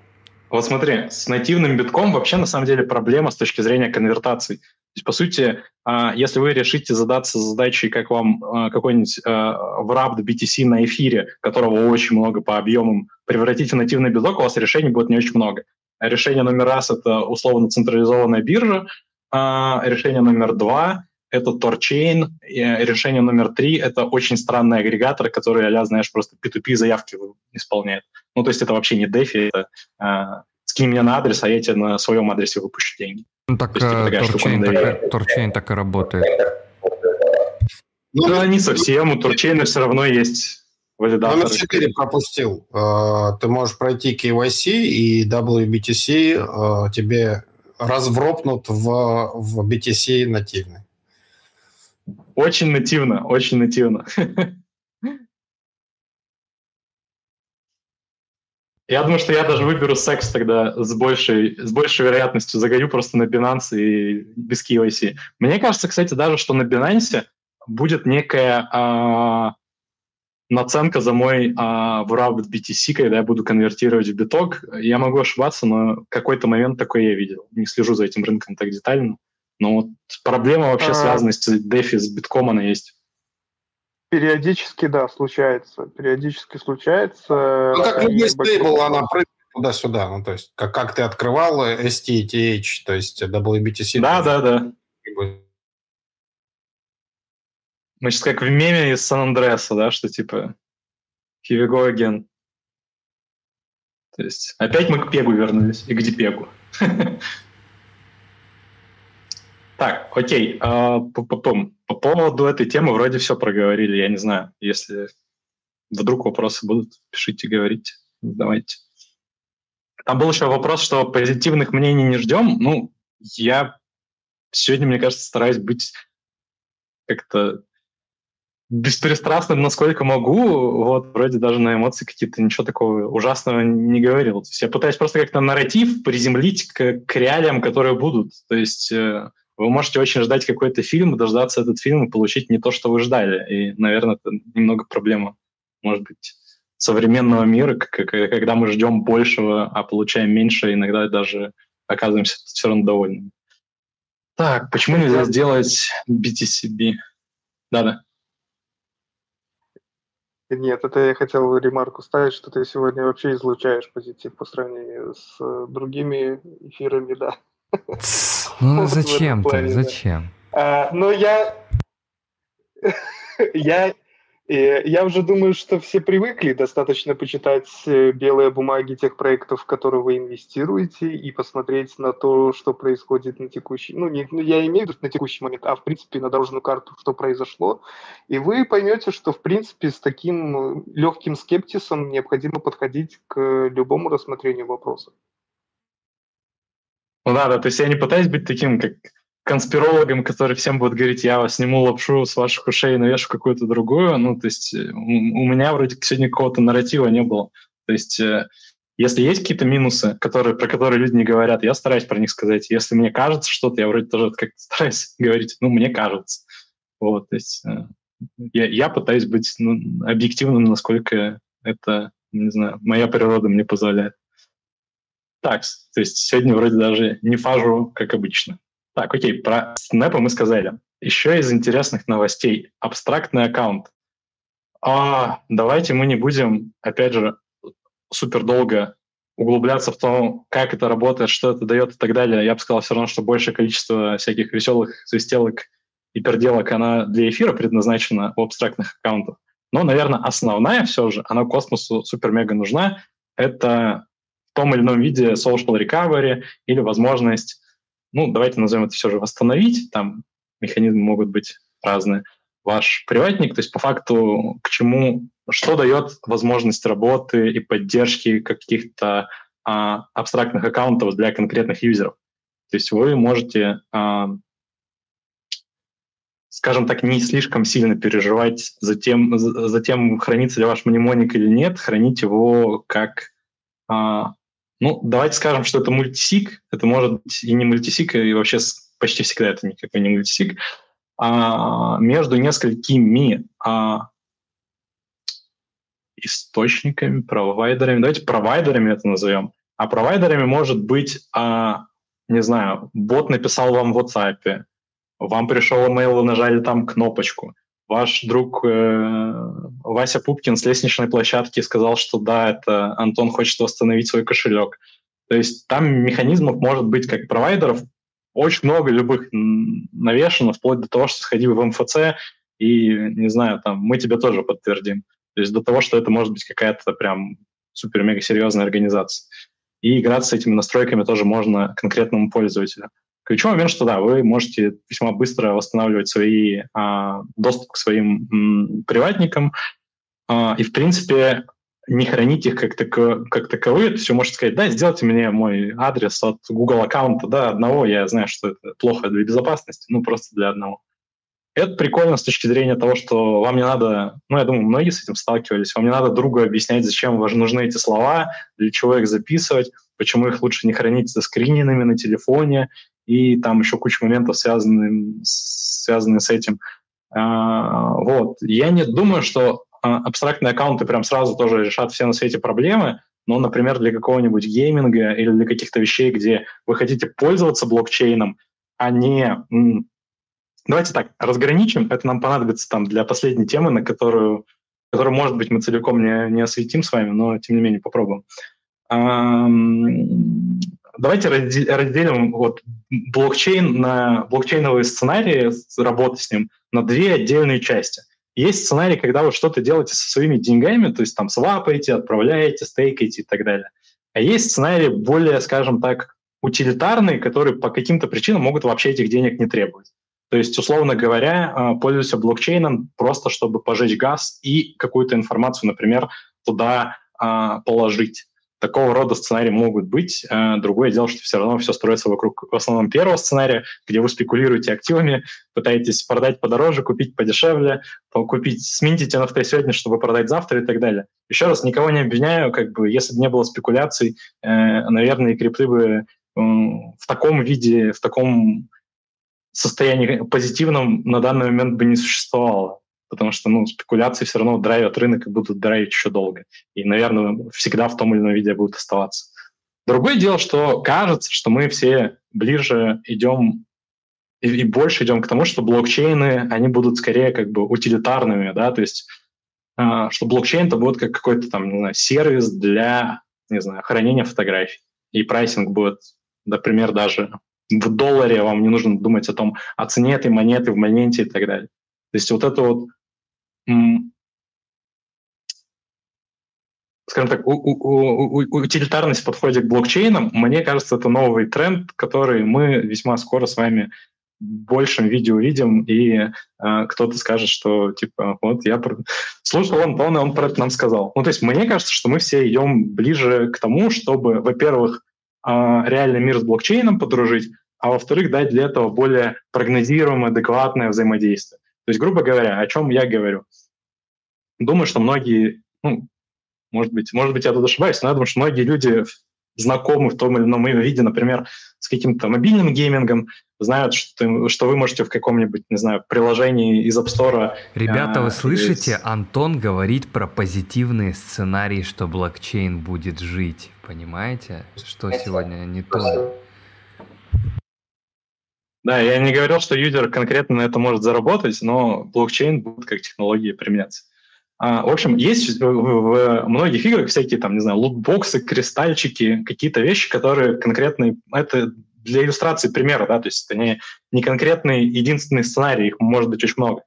вот смотри, с нативным битком вообще на самом деле проблема с точки зрения конвертации. То есть, по сути, а, если вы решите задаться задачей, как вам а, какой-нибудь а, wrapped BTC на эфире, которого очень много по объемам, превратить в нативный биток, у вас решений будет не очень много. Решение номер раз — это условно централизованная биржа, решение номер два это Torchain. И решение номер три — это очень странный агрегатор, который, а знаешь, просто P2P заявки исполняет. Ну, то есть это вообще не DeFi, это э, скинь мне на адрес, а я тебе на своем адресе выпущу деньги. Ну, так есть, типа, Torchain, так, Torchain так и работает. Ну, да, не совсем. У Torchain все равно есть валидатор. Номер 4 пропустил. Ты можешь пройти KYC, и WBTC тебе развропнут в, в BTC нативный. Очень нативно, очень нативно. Я думаю, что я даже выберу секс тогда с большей, с большей вероятностью. Загоню просто на Binance и без KYC. Мне кажется, кстати, даже, что на Binance будет некая а, наценка за мой а, в BTC, когда я буду конвертировать в биток. Я могу ошибаться, но какой-то момент такой я видел. Не слежу за этим рынком так детально. Но вот проблема вообще а... связанная с DeFi, с битком, она есть. Периодически, да, случается. Периодически случается. Ну, как любой стейбл, она прыгает туда-сюда. Ну, то есть, как, как ты открывал STETH, то есть WBTC. Да, да, да. Мы сейчас как в меме из Сан-Андреаса, да, что типа here we go again. То есть опять мы к Пегу вернулись. И где Пегу? Так, окей. А, потом, по поводу этой темы вроде все проговорили. Я не знаю, если вдруг вопросы будут, пишите, говорите, давайте. Там был еще вопрос, что позитивных мнений не ждем. Ну, я сегодня, мне кажется, стараюсь быть как-то беспристрастным, насколько могу, вот, вроде даже на эмоции какие-то ничего такого ужасного не говорил. То есть я пытаюсь просто как-то нарратив приземлить к, к реалиям, которые будут. То есть э, вы можете очень ждать какой-то фильм, дождаться этот фильм и получить не то, что вы ждали. И, наверное, это немного проблема, может быть, современного мира, когда мы ждем большего, а получаем меньше, иногда даже оказываемся все равно довольными. Так, почему нельзя сделать BTCB? Да-да. Нет, это я хотел ремарку ставить, что ты сегодня вообще излучаешь позитив по сравнению с другими эфирами, да. Ну зачем ты, зачем? А, ну я, я я уже думаю, что все привыкли достаточно почитать э, белые бумаги тех проектов, в которые вы инвестируете, и посмотреть на то, что происходит на текущий... Ну, не, ну, я имею в виду на текущий момент, а в принципе на дорожную карту, что произошло. И вы поймете, что в принципе с таким э, легким скептисом необходимо подходить к любому рассмотрению вопроса. Ну да, да, то есть я не пытаюсь быть таким, как конспирологам, который всем будет говорить, я вас сниму лапшу с ваших ушей и навешу какую-то другую. Ну, то есть э, у меня вроде сегодня какого-то нарратива не было. То есть э, если есть какие-то минусы, которые, про которые люди не говорят, я стараюсь про них сказать. Если мне кажется что-то, я вроде тоже как-то стараюсь говорить, ну, мне кажется. Вот, то есть э, я, я пытаюсь быть ну, объективным, насколько это, не знаю, моя природа мне позволяет. Так, то есть сегодня вроде даже не фажу, как обычно. Так, окей, про снэпы мы сказали. Еще из интересных новостей. Абстрактный аккаунт. А, давайте мы не будем, опять же, супер долго углубляться в то, как это работает, что это дает и так далее. Я бы сказал все равно, что большее количество всяких веселых свистелок и переделок, она для эфира предназначена у абстрактных аккаунтов. Но, наверное, основная все же, она космосу супер-мега нужна, это том или ином виде social recovery или возможность ну, давайте назовем это все же восстановить, там механизмы могут быть разные, ваш приватник, то есть по факту к чему, что дает возможность работы и поддержки каких-то а, абстрактных аккаунтов для конкретных юзеров. То есть вы можете, а, скажем так, не слишком сильно переживать за тем, за тем, хранится ли ваш мнемоник или нет, хранить его как а, ну, давайте скажем, что это мультисик. Это может быть и не мультисик, и вообще почти всегда это никакой не мультисик. А между несколькими а, источниками, провайдерами. Давайте провайдерами это назовем. А провайдерами может быть, а, не знаю, бот написал вам в WhatsApp, вам пришел email, вы нажали там кнопочку ваш друг э, Вася Пупкин с лестничной площадки сказал, что да, это Антон хочет восстановить свой кошелек. То есть там механизмов может быть как провайдеров очень много любых навешено, вплоть до того, что сходи в МФЦ и, не знаю, там, мы тебе тоже подтвердим. То есть до того, что это может быть какая-то прям супер-мега серьезная организация. И играться с этими настройками тоже можно конкретному пользователю. Ключевой момент, что да, вы можете весьма быстро восстанавливать свои, а, доступ к своим м, приватникам, а, и, в принципе, не хранить их как, тако, как таковые. То есть вы можете сказать, да, сделайте мне мой адрес от Google аккаунта, да, одного, я знаю, что это плохо для безопасности, ну, просто для одного. Это прикольно с точки зрения того, что вам не надо, ну, я думаю, многие с этим сталкивались, вам не надо другу объяснять, зачем вам нужны эти слова, для чего их записывать, почему их лучше не хранить скрининами на телефоне, и там еще куча моментов, связанных, связанных с этим. А, вот. Я не думаю, что а, абстрактные аккаунты прям сразу тоже решат все на свете проблемы, но, например, для какого-нибудь гейминга или для каких-то вещей, где вы хотите пользоваться блокчейном, а не... Давайте так, разграничим, это нам понадобится там для последней темы, на которую, которую может быть, мы целиком не, не осветим с вами, но, тем не менее, попробуем давайте разделим вот блокчейн на блокчейновые сценарии работы с ним на две отдельные части. Есть сценарий, когда вы что-то делаете со своими деньгами, то есть там свапаете, отправляете, стейкаете и так далее. А есть сценарии более, скажем так, утилитарные, которые по каким-то причинам могут вообще этих денег не требовать. То есть, условно говоря, а, пользуйся блокчейном просто, чтобы пожечь газ и какую-то информацию, например, туда а, положить. Такого рода сценарии могут быть. Э, другое дело, что все равно все строится вокруг в основном первого сценария, где вы спекулируете активами, пытаетесь продать подороже, купить подешевле, купить, сменить NFT сегодня, чтобы продать завтра и так далее. Еще раз, никого не обвиняю, как бы, если бы не было спекуляций, э, наверное, крипты бы в таком виде, в таком состоянии позитивном на данный момент бы не существовало потому что ну, спекуляции все равно драйвят рынок и будут драйвить еще долго. И, наверное, всегда в том или ином виде будут оставаться. Другое дело, что кажется, что мы все ближе идем и, и больше идем к тому, что блокчейны, они будут скорее как бы утилитарными, да, то есть э, что блокчейн это будет как какой-то там, не знаю, сервис для, не знаю, хранения фотографий. И прайсинг будет, например, даже в долларе вам не нужно думать о том, о цене этой монеты в моменте и так далее. То есть вот это вот скажем так, у, у, у, утилитарность в подходе к блокчейнам, мне кажется, это новый тренд, который мы весьма скоро с вами в большем виде увидим, и э, кто-то скажет, что, типа, вот я про... слушал Антона, он про это нам сказал. Ну, то есть мне кажется, что мы все идем ближе к тому, чтобы, во-первых, э, реальный мир с блокчейном подружить, а во-вторых, дать для этого более прогнозируемое, адекватное взаимодействие. То есть, грубо говоря, о чем я говорю? Думаю, что многие, ну, может быть, может быть, я тут ошибаюсь, но я думаю, что многие люди знакомы в том или ином виде, например, с каким-то мобильным геймингом, знают, что, что вы можете в каком-нибудь, не знаю, приложении из App Store... Ребята, а, вы слышите? Из... Антон говорит про позитивные сценарии, что блокчейн будет жить. Понимаете, что сегодня не то? Да, я не говорил, что юзер конкретно на это может заработать, но блокчейн будет как технология применяться. А, в общем, есть в многих играх всякие там, не знаю, лутбоксы, кристальчики, какие-то вещи, которые конкретные... Это для иллюстрации примера, да, то есть это не, не конкретный единственный сценарий, их может быть очень много.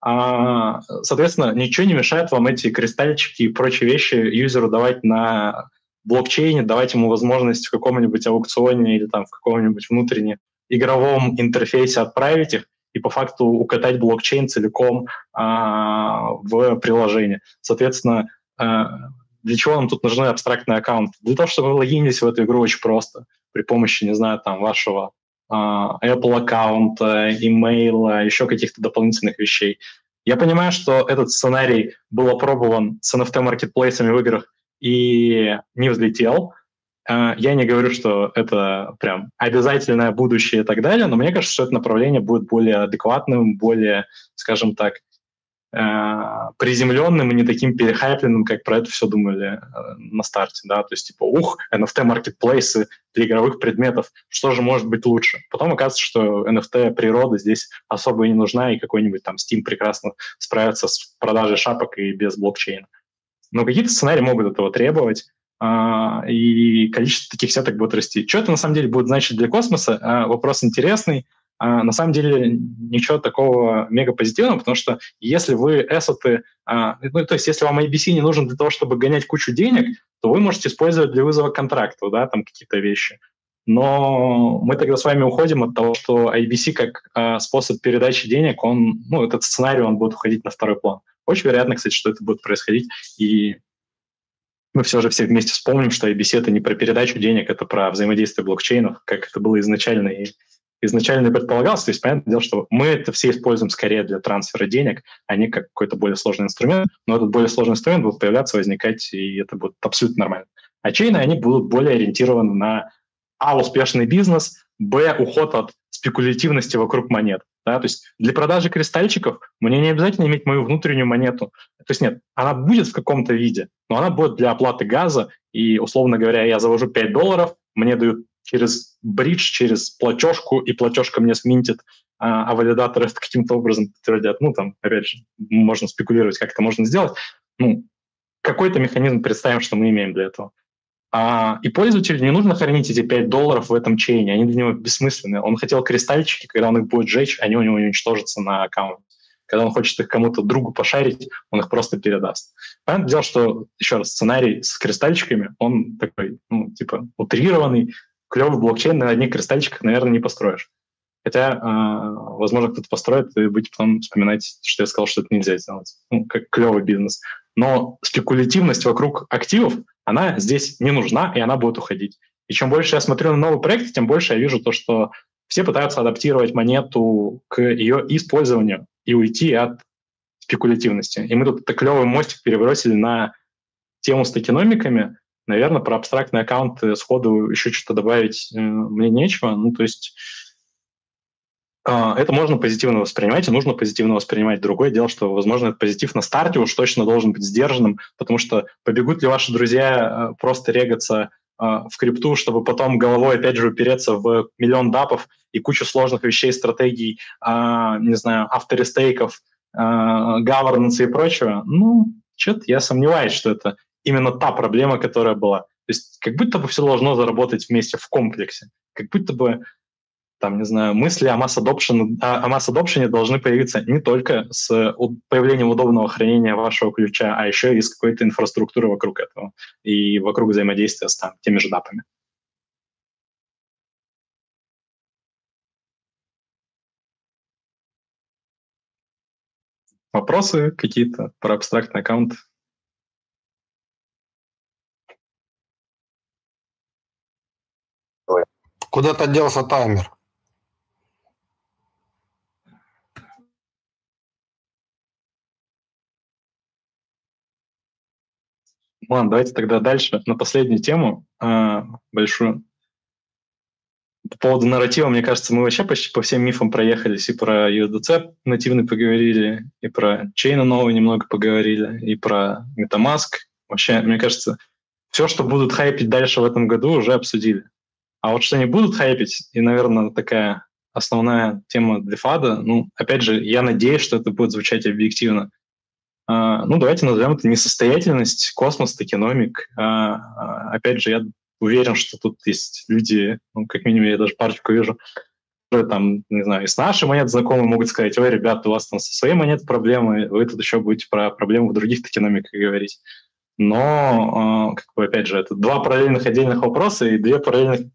А, соответственно, ничего не мешает вам эти кристальчики и прочие вещи юзеру давать на блокчейне, давать ему возможность в каком-нибудь аукционе или там в каком-нибудь внутреннем игровом интерфейсе отправить их и по факту укатать блокчейн целиком а, в приложение. Соответственно, а, для чего нам тут нужны абстрактные аккаунты? Для того, чтобы вы логинились в эту игру очень просто при помощи, не знаю, там вашего а, Apple аккаунта, имейла, еще каких-то дополнительных вещей. Я понимаю, что этот сценарий был опробован с NFT-маркетплейсами в играх и не взлетел, я не говорю, что это прям обязательное будущее и так далее, но мне кажется, что это направление будет более адекватным, более, скажем так, а, приземленным и не таким перехайпленным, как про это все думали э, на старте, да, то есть типа, ух, NFT-маркетплейсы для игровых предметов, что же может быть лучше? Потом оказывается, что NFT природа здесь особо и не нужна, и какой-нибудь там Steam прекрасно справится с продажей шапок и без блокчейна. Но какие-то сценарии могут этого требовать, а, и количество таких сеток будет расти. Что это на самом деле будет значить для космоса? А, вопрос интересный. А, на самом деле ничего такого мега позитивного, потому что если вы эссеты, ну, то есть если вам IBC не нужен для того, чтобы гонять кучу денег, то вы можете использовать для вызова контракта, да, там какие-то вещи. Но мы тогда с вами уходим от того, что IBC как способ передачи денег, он, ну, этот сценарий, он будет уходить на второй план. Очень вероятно, кстати, что это будет происходить, и мы все же все вместе вспомним, что IBC — это не про передачу денег, это про взаимодействие блокчейнов, как это было изначально и изначально предполагалось. То есть, понятное дело, что мы это все используем скорее для трансфера денег, а не как какой-то более сложный инструмент. Но этот более сложный инструмент будет появляться, возникать, и это будет абсолютно нормально. А чейны, они будут более ориентированы на а, успешный бизнес, б, уход от спекулятивности вокруг монет. Да? То есть для продажи кристальчиков мне не обязательно иметь мою внутреннюю монету. То есть нет, она будет в каком-то виде, но она будет для оплаты газа, и, условно говоря, я завожу 5 долларов, мне дают через бридж, через платежку, и платежка мне сминтит, а, а валидаторы это каким-то образом подтвердят. Ну, там, опять же, можно спекулировать, как это можно сделать. Ну, какой-то механизм представим, что мы имеем для этого. А, и пользователю не нужно хранить эти 5 долларов в этом чейне, они для него бессмысленны. Он хотел кристальчики, когда он их будет сжечь, они у него уничтожатся на аккаунте. Когда он хочет их кому-то другу пошарить, он их просто передаст. Понятное дело, что, еще раз, сценарий с кристальчиками, он такой, ну, типа, утрированный, клевый блокчейн на одних кристальчиках, наверное, не построишь. Хотя, э, возможно, кто-то построит и будет потом вспоминать, что я сказал, что это нельзя сделать. Ну, как клевый бизнес. Но спекулятивность вокруг активов, она здесь не нужна, и она будет уходить. И чем больше я смотрю на новый проект, тем больше я вижу то, что все пытаются адаптировать монету к ее использованию и уйти от спекулятивности. И мы тут так клевый мостик перебросили на тему с токеномиками. Наверное, про абстрактные аккаунты сходу еще что-то добавить э, мне нечего. Ну, то есть это можно позитивно воспринимать, и нужно позитивно воспринимать. Другое дело, что, возможно, этот позитив на старте уж точно должен быть сдержанным, потому что побегут ли ваши друзья э, просто регаться э, в крипту, чтобы потом головой, опять же, упереться в миллион дапов и кучу сложных вещей, стратегий, э, не знаю, авторестейков, э, governance и прочего, ну, что-то я сомневаюсь, что это именно та проблема, которая была. То есть как будто бы все должно заработать вместе в комплексе. Как будто бы там, не знаю, мысли о масс adoption, о, о масс должны появиться не только с появлением удобного хранения вашего ключа, а еще и с какой-то инфраструктуры вокруг этого и вокруг взаимодействия с там, теми же дапами. Вопросы какие-то про абстрактный аккаунт? Куда-то делся таймер. Ладно, давайте тогда дальше на последнюю тему э, большую. По поводу нарратива, мне кажется, мы вообще почти по всем мифам проехались. И про USDC нативный поговорили, и про чейна новый немного поговорили, и про MetaMask. Вообще, мне кажется, все, что будут хайпить дальше в этом году, уже обсудили. А вот что не будут хайпить, и, наверное, такая основная тема для фада, ну, опять же, я надеюсь, что это будет звучать объективно. Uh, ну, давайте назовем это несостоятельность, космос, токеномик. Uh, uh, опять же, я уверен, что тут есть люди, ну, как минимум, я даже парочку вижу, которые там, не знаю, и с нашей монет знакомые могут сказать, ой, ребята, у вас там со своей монет проблемы, вы тут еще будете про проблемы в других токеномиках говорить. Но, как бы, опять же, это два параллельных отдельных вопроса и две параллельных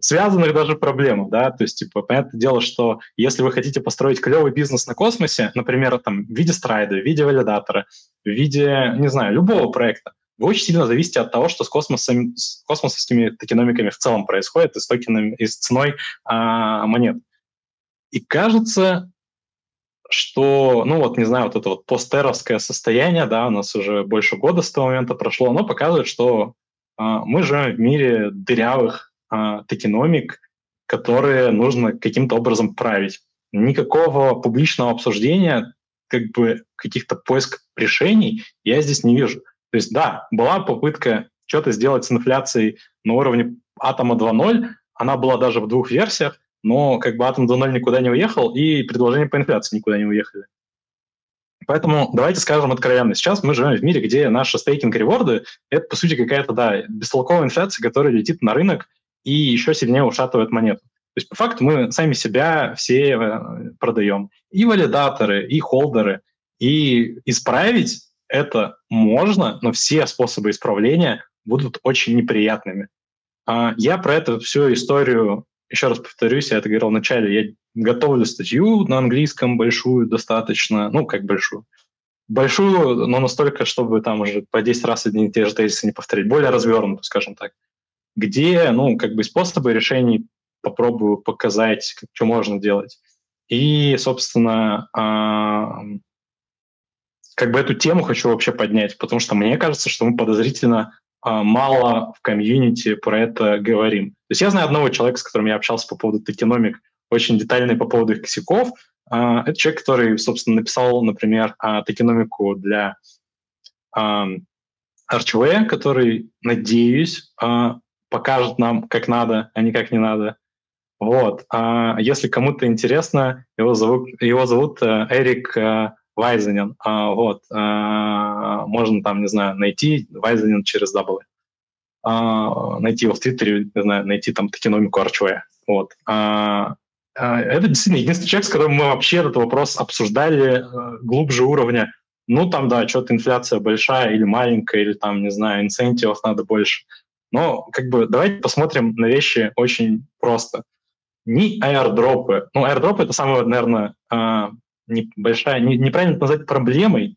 связанных даже проблем, да, то есть, типа, понятное дело, что если вы хотите построить клевый бизнес на космосе, например, там, в виде страйда, в виде валидатора, в виде, не знаю, любого проекта, вы очень сильно зависите от того, что с, космосом, с космосовскими токеномиками в целом происходит и с, токенами, и с ценой а, монет. И кажется, что, ну вот, не знаю, вот это вот постеровское состояние, да, у нас уже больше года с того момента прошло, оно показывает, что а, мы живем в мире дырявых а, токеномик, которые нужно каким-то образом править. Никакого публичного обсуждения, как бы каких-то поиск решений я здесь не вижу. То есть да, была попытка что-то сделать с инфляцией на уровне атома 2.0, она была даже в двух версиях, но как бы атом 2.0 никуда не уехал, и предложения по инфляции никуда не уехали. Поэтому давайте скажем откровенно. Сейчас мы живем в мире, где наши стейкинг-реворды — это, по сути, какая-то, да, бестолковая инфляция, которая летит на рынок и еще сильнее ушатывает монету. То есть по факту мы сами себя все э, продаем. И валидаторы, и холдеры. И исправить это можно, но все способы исправления будут очень неприятными. А, я про эту всю историю, еще раз повторюсь, я это говорил в начале, я готовлю статью на английском большую достаточно, ну, как большую, большую, но настолько, чтобы там уже по 10 раз одни и те же тезисы не повторить, более развернутую, скажем так где, ну, как бы способы решений попробую показать, что можно делать. И, собственно, э, как бы эту тему хочу вообще поднять, потому что мне кажется, что мы подозрительно э, мало в комьюнити про это говорим. То есть я знаю одного человека, с которым я общался по поводу токеномик, очень детальный по поводу их косяков. Э, это человек, который, собственно, написал, например, э, токеномику для э, Archway, который, надеюсь, покажет нам, как надо, а не как не надо. Вот. А если кому-то интересно, его зовут, его зовут э, Эрик э, Вайзенен. А, вот. А, можно там, не знаю, найти Вайзенен через W. А, найти его в Твиттере, не знаю, найти там токеномику Archway. Вот. А, а, это действительно единственный человек, с которым мы вообще этот вопрос обсуждали э, глубже уровня. Ну, там, да, что-то инфляция большая или маленькая, или там, не знаю, инцентивов надо больше. Но как бы давайте посмотрим на вещи очень просто. Ни аирдропы, ну аирдропы это самое, наверное, э, не большая, не, неправильно назвать проблемой.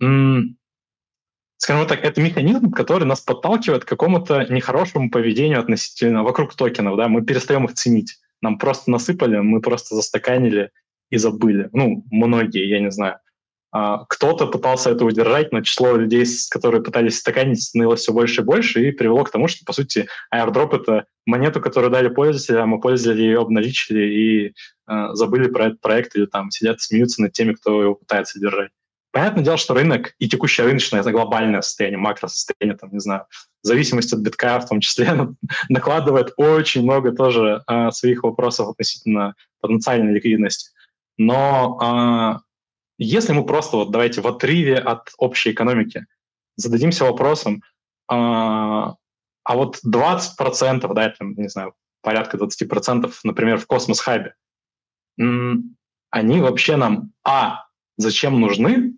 Скажем так, это механизм, который нас подталкивает к какому-то нехорошему поведению относительно вокруг токенов, да, мы перестаем их ценить. Нам просто насыпали, мы просто застаканили и забыли. Ну, многие, я не знаю. А, кто-то пытался это удержать, но число людей, которые пытались стаканить, становилось все больше и больше, и привело к тому, что, по сути, airdrop — это монету, которую дали пользователям, а пользователи ее обналичили и э, забыли про этот проект или там сидят смеются над теми, кто его пытается держать. Понятное дело, что рынок и текущее рыночное, это глобальное состояние, макросостояние, там, не знаю, зависимость от битка в том числе накладывает очень много тоже э, своих вопросов относительно потенциальной ликвидности. Но если мы просто, вот давайте в отрыве от общей экономики зададимся вопросом, э, а вот 20%, да, там, не знаю, порядка 20%, например, в космос-хабе, они вообще нам, а, зачем нужны,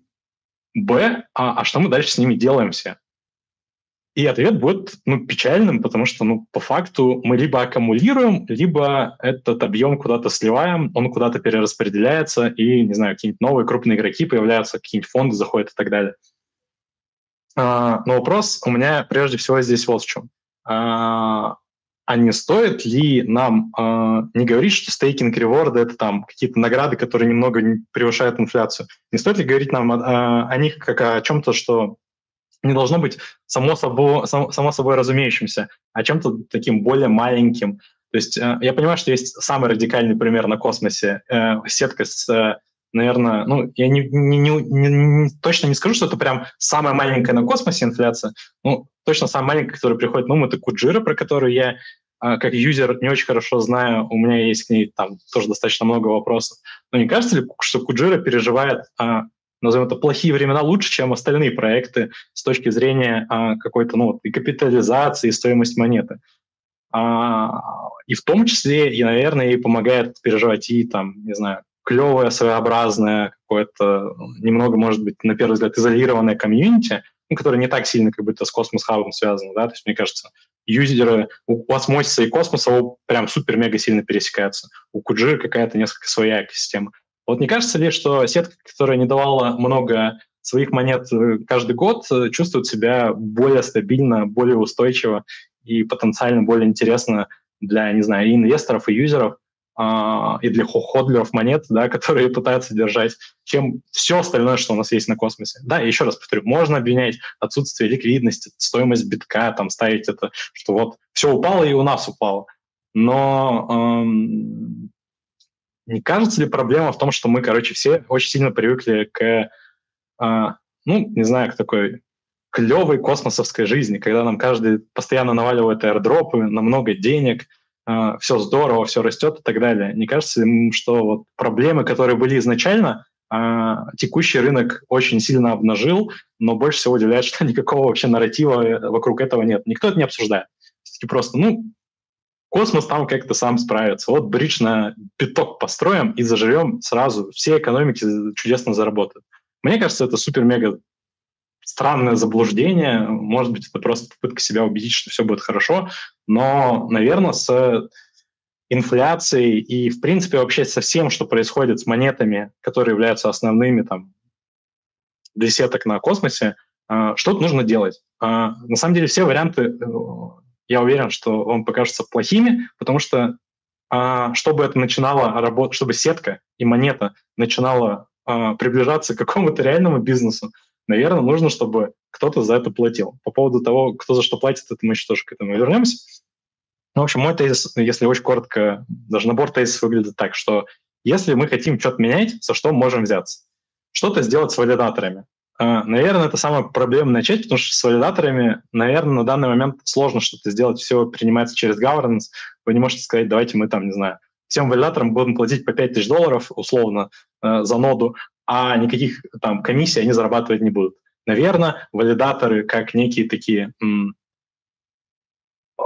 б, а, а что мы дальше с ними делаем все? И ответ будет ну, печальным, потому что ну, по факту мы либо аккумулируем, либо этот объем куда-то сливаем, он куда-то перераспределяется, и, не знаю, какие-нибудь новые крупные игроки появляются, какие-нибудь фонды заходят и так далее. А, но вопрос у меня прежде всего здесь вот в чем. А, а не стоит ли нам э, не говорить, что стейкинг реворды это там какие-то награды, которые немного превышают инфляцию? Не стоит ли говорить нам о, о них как о чем-то, что не должно быть само собой, само, собой разумеющимся, а чем-то таким более маленьким? То есть э, я понимаю, что есть самый радикальный пример на космосе, э, сетка с э, наверное, ну, я не, не, не, не, точно не скажу, что это прям самая маленькая на космосе инфляция, ну, точно самая маленькая, которая приходит, ну, это Куджира, про которую я как юзер не очень хорошо знаю, у меня есть к ней там тоже достаточно много вопросов. Но не кажется ли, что Куджира переживает, а, назовем это, плохие времена лучше, чем остальные проекты с точки зрения а, какой-то, ну, и капитализации, и стоимости монеты? И в том числе, и, наверное, ей помогает переживать и, там, не знаю, клевое, своеобразное, какое-то немного, может быть, на первый взгляд, изолированное комьюнити, ну, которое не так сильно как будто с Космос Хабом связано, да, то есть, мне кажется, юзеры у осмосиса и космоса прям супер-мега сильно пересекаются. У Куджи какая-то несколько своя экосистема. Вот не кажется ли, что сетка, которая не давала много своих монет э, каждый год, э, чувствует себя более стабильно, более устойчиво и потенциально более интересно для, не знаю, и инвесторов, и юзеров, а, и для ходлеров монет, да, которые пытаются держать, чем все остальное, что у нас есть на космосе. Да, и еще раз повторю, можно обвинять отсутствие ликвидности, стоимость битка, там ставить это, что вот все упало и у нас упало. Но эм, не кажется ли проблема в том, что мы, короче, все очень сильно привыкли к, э, ну, не знаю, к такой клевой космосовской жизни, когда нам каждый постоянно наваливает аирдропы на много денег – э, все здорово, все растет и так далее. Не кажется ли, что вот проблемы, которые были изначально, э, текущий рынок очень сильно обнажил, но больше всего удивляет, что никакого вообще нарратива вокруг этого нет. Никто это не обсуждает. Просто, ну, космос там как-то сам справится. Вот бридж на пяток построим и заживем сразу. Все экономики чудесно заработают. Мне кажется, это супер-мега странное заблуждение. Может быть, это просто попытка себя убедить, что все будет хорошо. Но, наверное, с инфляцией и, в принципе, вообще со всем, что происходит с монетами, которые являются основными там, для сеток на космосе, а, что-то нужно делать. А, на самом деле все варианты, э, я уверен, что вам покажутся плохими, потому что а, чтобы это начинало работать, чтобы сетка и монета начинала приближаться к какому-то реальному бизнесу, наверное, нужно, чтобы кто-то за это платил. По поводу того, кто за что платит, это мы еще тоже к этому вернемся. Ну, в общем, мой тезис, если очень коротко, даже набор тезисов выглядит так, что если мы хотим что-то менять, за что можем взяться? Что-то сделать с валидаторами. А, наверное, это самая проблемная часть, потому что с валидаторами, наверное, на данный момент сложно что-то сделать. Все принимается через governance. Вы не можете сказать, давайте мы там, не знаю, всем валидаторам будем платить по 5 тысяч долларов условно э, за ноду, а никаких там комиссий они зарабатывать не будут. Наверное, валидаторы как некие такие э,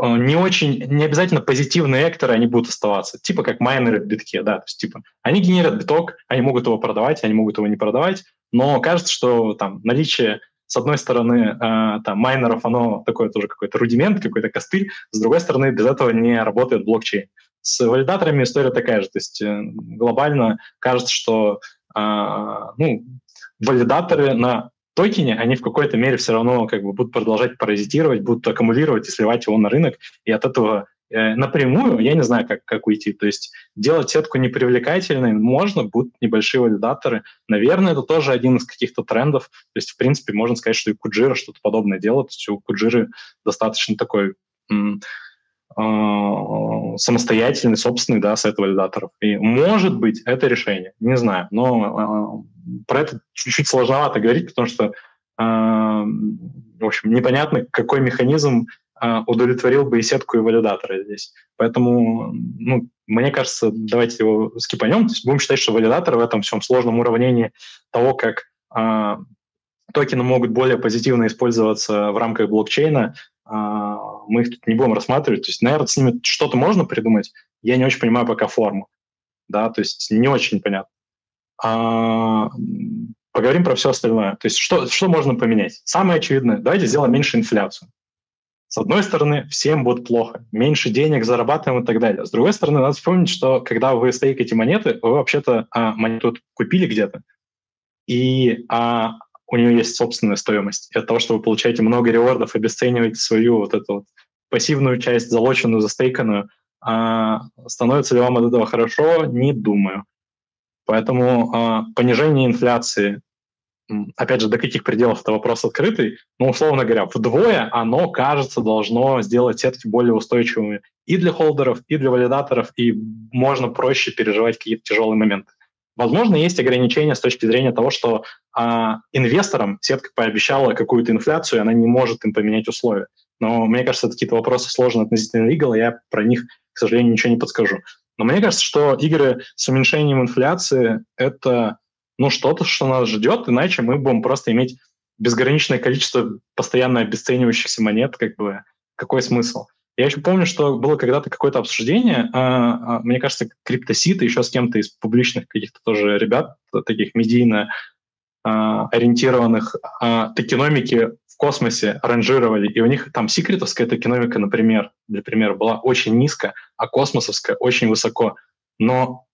не очень, не обязательно позитивные экторы, они будут оставаться, типа как майнеры в битке, да, то есть типа они генерят биток, они могут его продавать, они могут его не продавать, но кажется, что там наличие с одной стороны, э, там, майнеров, оно такое тоже какой-то рудимент, какой-то костыль, с другой стороны, без этого не работает блокчейн. С валидаторами история такая же, то есть э, глобально кажется, что а, ну, валидаторы на токене, они в какой-то мере все равно как бы будут продолжать паразитировать, будут аккумулировать и сливать его на рынок, и от этого э, напрямую я не знаю, как, как уйти. То есть делать сетку непривлекательной можно, будут небольшие валидаторы. Наверное, это тоже один из каких-то трендов. То есть, в принципе, можно сказать, что и Куджира что-то подобное делает. То есть у Куджиры достаточно такой э- самостоятельный, собственный да, сет валидаторов. И может быть это решение, не знаю. Но э- про это чуть-чуть сложновато говорить, потому что, э, в общем, непонятно, какой механизм э, удовлетворил бы и сетку, и валидатора здесь. Поэтому, ну, мне кажется, давайте его скипанем. То есть будем считать, что валидаторы в этом всем сложном уравнении того, как э, токены могут более позитивно использоваться в рамках блокчейна, э, мы их тут не будем рассматривать. То есть, наверное, с ними что-то можно придумать. Я не очень понимаю пока форму. Да, то есть не очень понятно. А, поговорим про все остальное. То есть что, что можно поменять? Самое очевидное, давайте сделаем меньше инфляцию. С одной стороны, всем будет плохо, меньше денег зарабатываем и так далее. С другой стороны, надо вспомнить, что когда вы стейкаете монеты, вы вообще-то а, монету купили где-то, и а, у нее есть собственная стоимость. И от того, что вы получаете много ревордов, обесцениваете свою вот эту вот пассивную часть, залоченную, застейканную, а, становится ли вам от этого хорошо, не думаю. Поэтому э, понижение инфляции, опять же, до каких пределов это вопрос открытый, но, условно говоря, вдвое оно, кажется, должно сделать сетки более устойчивыми и для холдеров, и для валидаторов, и можно проще переживать какие-то тяжелые моменты. Возможно, есть ограничения с точки зрения того, что э, инвесторам сетка пообещала какую-то инфляцию, и она не может им поменять условия. Но мне кажется, это какие-то вопросы сложные относительно legal, я про них, к сожалению, ничего не подскажу. Но мне кажется, что игры с уменьшением инфляции — это ну, что-то, что нас ждет, иначе мы будем просто иметь безграничное количество постоянно обесценивающихся монет, как бы какой смысл? Я еще помню, что было когда-то какое-то обсуждение, а, а, мне кажется, криптоситы еще с кем-то из публичных каких-то тоже ребят, таких медийно а, ориентированных токеномики в космосе ранжировали, и у них там секретовская токеномика, например, для примера, была очень низко, а космосовская очень высоко. Но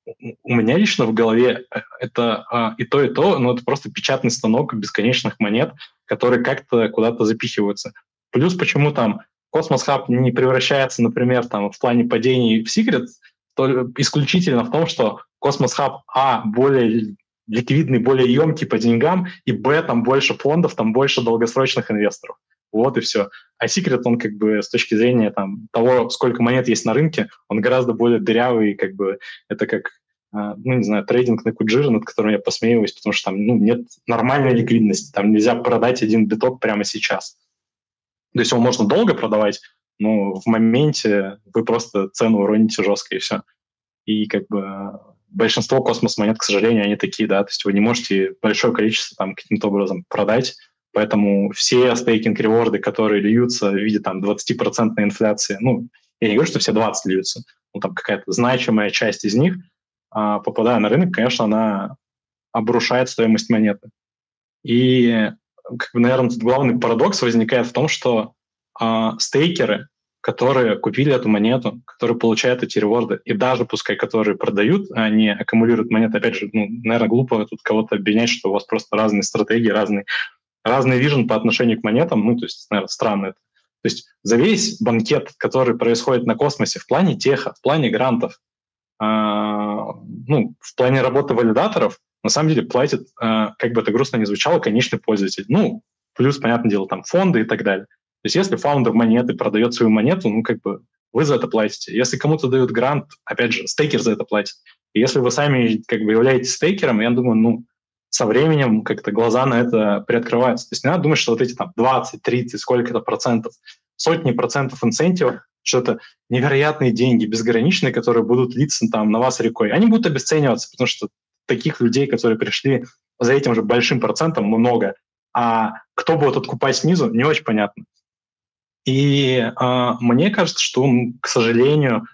у меня лично в голове э, это а, и то, и то, но это просто печатный станок бесконечных монет, которые как-то куда-то запихиваются. Плюс почему там Космос Хаб не превращается, например, там в плане падений в секрет, то исключительно в том, что Космос Хаб, а, более ликвидный, более емкий по деньгам, и б, там больше фондов, там больше долгосрочных инвесторов. Вот и все. А секрет, он как бы с точки зрения там, того, сколько монет есть на рынке, он гораздо более дырявый, как бы это как а, ну, не знаю, трейдинг на Куджире, над которым я посмеиваюсь, потому что там ну, нет нормальной ликвидности, там нельзя продать один биток прямо сейчас. То есть его можно долго продавать, но в моменте вы просто цену уроните жестко, и все. И как бы большинство космос-монет, к сожалению, они такие, да, то есть вы не можете большое количество там каким-то образом продать, поэтому все стейкинг-реворды, которые льются в виде там 20% инфляции, ну, я не говорю, что все 20 льются, ну, там какая-то значимая часть из них, а, попадая на рынок, конечно, она обрушает стоимость монеты. И, как бы, наверное, тут главный парадокс возникает в том, что а, стейкеры, которые купили эту монету, которые получают эти реворды, и даже пускай которые продают, они аккумулируют монеты, опять же, ну, наверное, глупо тут кого-то обвинять, что у вас просто разные стратегии, разный, разный вижен по отношению к монетам, ну, то есть, наверное, странно это. То есть за весь банкет, который происходит на космосе в плане теха, в плане грантов, э, ну, в плане работы валидаторов, на самом деле платит, э, как бы это грустно ни звучало, конечный пользователь. Ну, плюс, понятное дело, там фонды и так далее. То есть если фаундер монеты продает свою монету, ну, как бы вы за это платите. Если кому-то дают грант, опять же, стейкер за это платит. И если вы сами как бы являетесь стейкером, я думаю, ну, со временем как-то глаза на это приоткрываются. То есть не надо думать, что вот эти там 20, 30, сколько-то процентов, сотни процентов инцентивов, что это невероятные деньги, безграничные, которые будут литься там на вас рекой. Они будут обесцениваться, потому что таких людей, которые пришли за этим же большим процентом, много. А кто будет откупать снизу, не очень понятно. И э, мне кажется, что, к сожалению,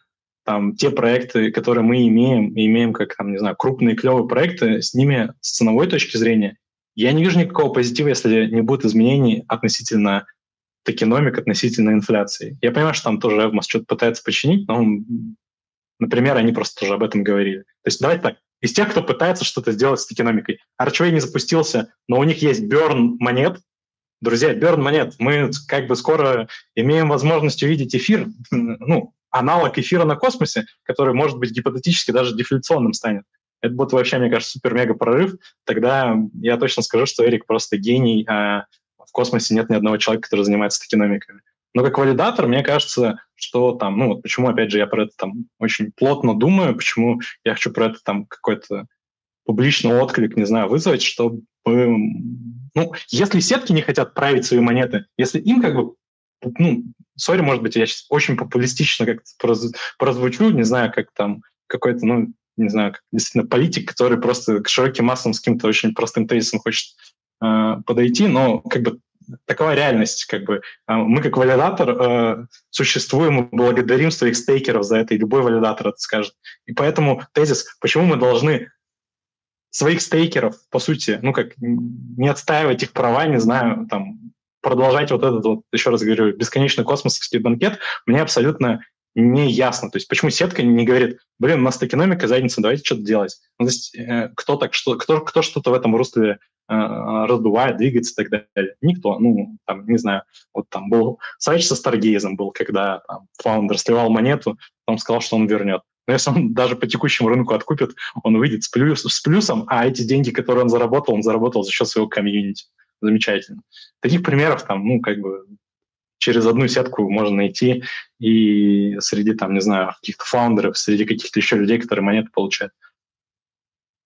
там, те проекты, которые мы имеем, имеем как, там, не знаю, крупные клевые проекты, с ними с ценовой точки зрения, я не вижу никакого позитива, если не будет изменений относительно токеномик, относительно инфляции. Я понимаю, что там тоже Эвмос что-то пытается починить, но например, они просто тоже об этом говорили. То есть давайте так, из тех, кто пытается что-то сделать с токеномикой. Archway не запустился, но у них есть Burn монет. Друзья, Burn монет. Мы как бы скоро имеем возможность увидеть эфир, ну, аналог эфира на космосе, который, может быть, гипотетически даже дефляционным станет. Это будет вообще, мне кажется, супер-мега прорыв. Тогда я точно скажу, что Эрик просто гений, а в космосе нет ни одного человека, который занимается токеномиками. Но как валидатор, мне кажется, что там, ну вот почему, опять же, я про это там очень плотно думаю, почему я хочу про это там какой-то публичный отклик, не знаю, вызвать, чтобы... Ну, если сетки не хотят править свои монеты, если им как бы ну, сори, может быть, я сейчас очень популистично как-то прозвучу, не знаю, как там какой-то, ну, не знаю, как действительно политик, который просто к широким массам с каким-то очень простым тезисом хочет э, подойти, но как бы такова реальность. Как бы. А, мы как валидатор э, существуем и благодарим своих стейкеров за это, и любой валидатор это скажет. И поэтому тезис, почему мы должны своих стейкеров, по сути, ну как, не отстаивать их права, не знаю, там, продолжать вот этот вот, еще раз говорю, бесконечный космосовский банкет, мне абсолютно не ясно. То есть почему сетка не говорит, блин, у нас экономика, задница, давайте что-то делать. Ну, то есть э, кто так что, кто, кто что-то в этом русле э, раздувает, двигается и так далее? Никто. Ну, там, не знаю, вот там был Сайч со Старгейзом был, когда там, фаундер сливал монету, потом сказал, что он вернет. Но если он даже по текущему рынку откупит, он выйдет с, плюс, с плюсом, а эти деньги, которые он заработал, он заработал за счет своего комьюнити. Замечательно. Таких примеров там, ну, как бы через одну сетку можно найти и среди, там, не знаю, каких-то фаундеров, среди каких-то еще людей, которые монеты получают.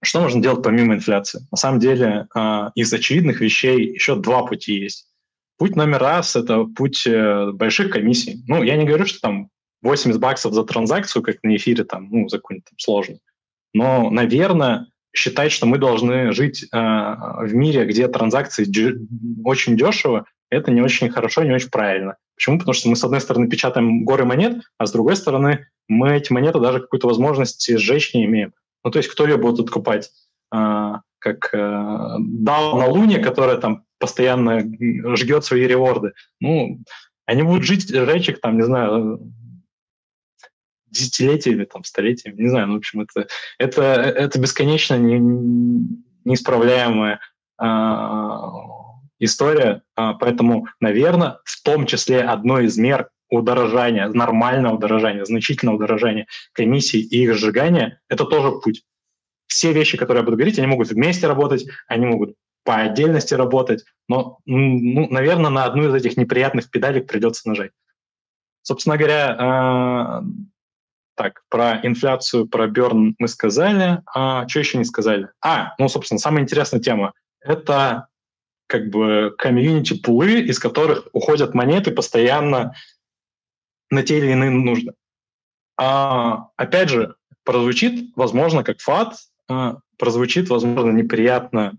Что можно делать помимо инфляции? На самом деле, а, из очевидных вещей еще два пути есть. Путь номер раз – это путь э, больших комиссий. Ну, я не говорю, что там 80 баксов за транзакцию, как на эфире, там, ну, за какой-нибудь там сложно. Но, наверное, считать, что мы должны жить э, в мире, где транзакции очень дешево, это не очень хорошо, не очень правильно. Почему? Потому что мы, с одной стороны, печатаем горы монет, а с другой стороны, мы эти монеты даже какую-то возможность сжечь не имеем. Ну, то есть кто ее будет откупать? А, как а, DAO на Луне, которая там постоянно жгет свои реворды. Ну, они будут жить, жечь их там, не знаю, десятилетиями, там, столетиями, не знаю, ну, в общем, это, это, это бесконечно не, неисправляемая а, история, а, поэтому, наверное, в том числе одной из мер удорожания, нормального удорожания, значительного удорожания комиссий и их сжигания, это тоже путь. Все вещи, которые я буду говорить, они могут вместе работать, они могут по отдельности работать, но, ну, наверное, на одну из этих неприятных педалек придется нажать. Собственно говоря, э, так, про инфляцию, про Берн мы сказали, а что еще не сказали? А, ну, собственно, самая интересная тема – это как бы комьюнити-пулы, из которых уходят монеты постоянно на те или иные нужды. А, опять же, прозвучит, возможно, как фат, а, прозвучит, возможно, неприятно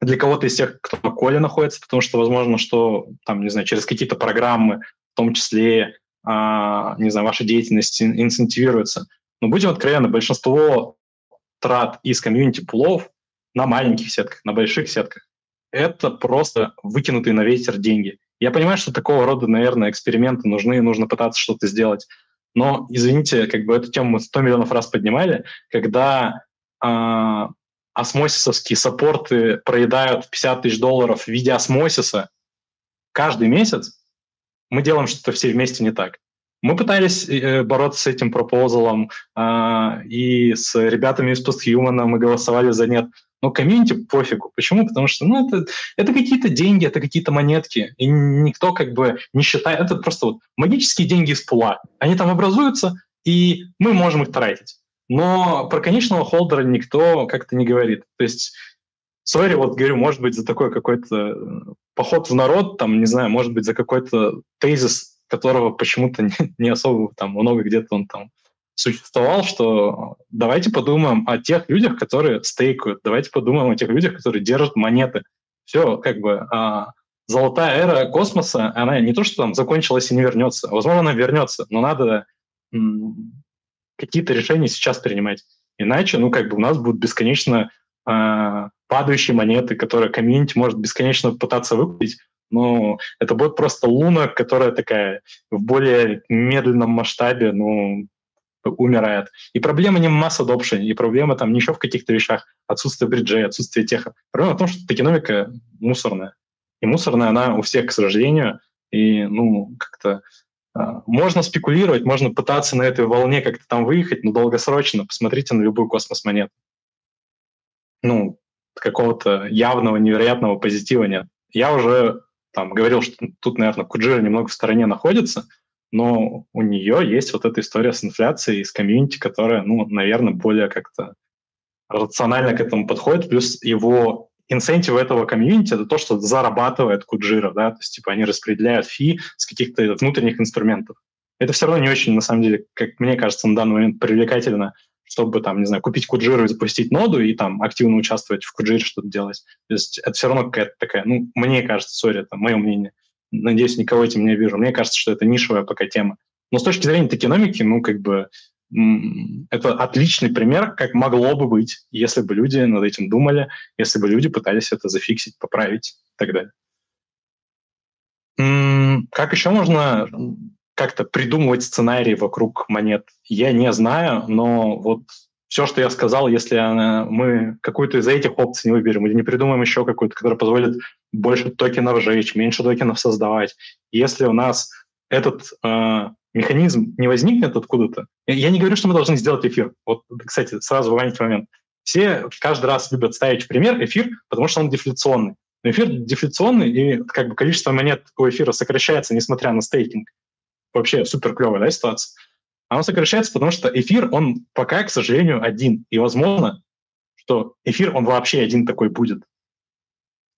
для кого-то из тех, кто на коле находится, потому что, возможно, что, там, не знаю, через какие-то программы, в том числе, не знаю, ваша деятельность инцентивируется. Но будем откровенны, большинство трат из комьюнити-пулов на маленьких сетках, на больших сетках это просто выкинутые на ветер деньги. Я понимаю, что такого рода, наверное, эксперименты нужны, нужно пытаться что-то сделать. Но, извините, как бы эту тему мы 100 миллионов раз поднимали, когда э, осмосисовские саппорты проедают 50 тысяч долларов в виде осмосиса каждый месяц, мы делаем что-то все вместе не так. Мы пытались э, бороться с этим пропозалом, э, и с ребятами из Posthuman мы голосовали за нет. Но комьюнити пофигу. Почему? Потому что ну, это, это какие-то деньги, это какие-то монетки. И никто как бы не считает... Это просто вот магические деньги из пула. Они там образуются, и мы можем их тратить. Но про конечного холдера никто как-то не говорит. То есть, сори, вот говорю, может быть, за такой какой-то поход в народ, там, не знаю, может быть, за какой-то тезис, которого почему-то не, не особо там много где-то он там существовал, что давайте подумаем о тех людях, которые стейкают, давайте подумаем о тех людях, которые держат монеты. Все, как бы а, золотая эра космоса, она не то, что там закончилась и не вернется. Возможно, она вернется, но надо какие-то решения сейчас принимать. Иначе, ну, как бы у нас будут бесконечно э, падающие монеты, которые комьюнити может бесконечно пытаться выкупить, но это будет просто луна, которая такая в более медленном масштабе, ну, умирает. И проблема не масс adoption, и проблема там не еще в каких-то вещах, отсутствие бриджей, отсутствие теха. Проблема в том, что токеномика мусорная. И мусорная она у всех, к сожалению, и, ну, как-то а, можно спекулировать, можно пытаться на этой волне как-то там выехать, но долгосрочно посмотрите на любую космос-монету. Ну, какого-то явного, невероятного позитива нет. Я уже там говорил, что тут, наверное, Куджира немного в стороне находится, но у нее есть вот эта история с инфляцией, с комьюнити, которая, ну, наверное, более как-то рационально к этому подходит, плюс его инсентив этого комьюнити — это то, что зарабатывает Куджира, да, то есть, типа, они распределяют фи с каких-то внутренних инструментов. Это все равно не очень, на самом деле, как мне кажется, на данный момент привлекательно, чтобы, там, не знаю, купить Куджиру и запустить ноду и там активно участвовать в Куджире, что-то делать. То есть это все равно какая-то такая, ну, мне кажется, сори, это мое мнение, надеюсь, никого этим не вижу. Мне кажется, что это нишевая пока тема. Но с точки зрения токеномики, ну, как бы, это отличный пример, как могло бы быть, если бы люди над этим думали, если бы люди пытались это зафиксить, поправить и так далее. Как еще можно как-то придумывать сценарии вокруг монет? Я не знаю, но вот все, что я сказал, если мы какую-то из этих опций не выберем или не придумаем еще какую-то, которая позволит больше токенов жечь, меньше токенов создавать, если у нас этот э, механизм не возникнет откуда-то, я не говорю, что мы должны сделать эфир. Вот, кстати, сразу в маленький момент. Все каждый раз любят ставить в пример эфир, потому что он дефляционный. Но эфир дефляционный, и как бы количество монет у эфира сокращается, несмотря на стейкинг. Вообще супер клевая да, ситуация. Оно сокращается, потому что эфир, он пока, к сожалению, один. И возможно, что эфир, он вообще один такой будет.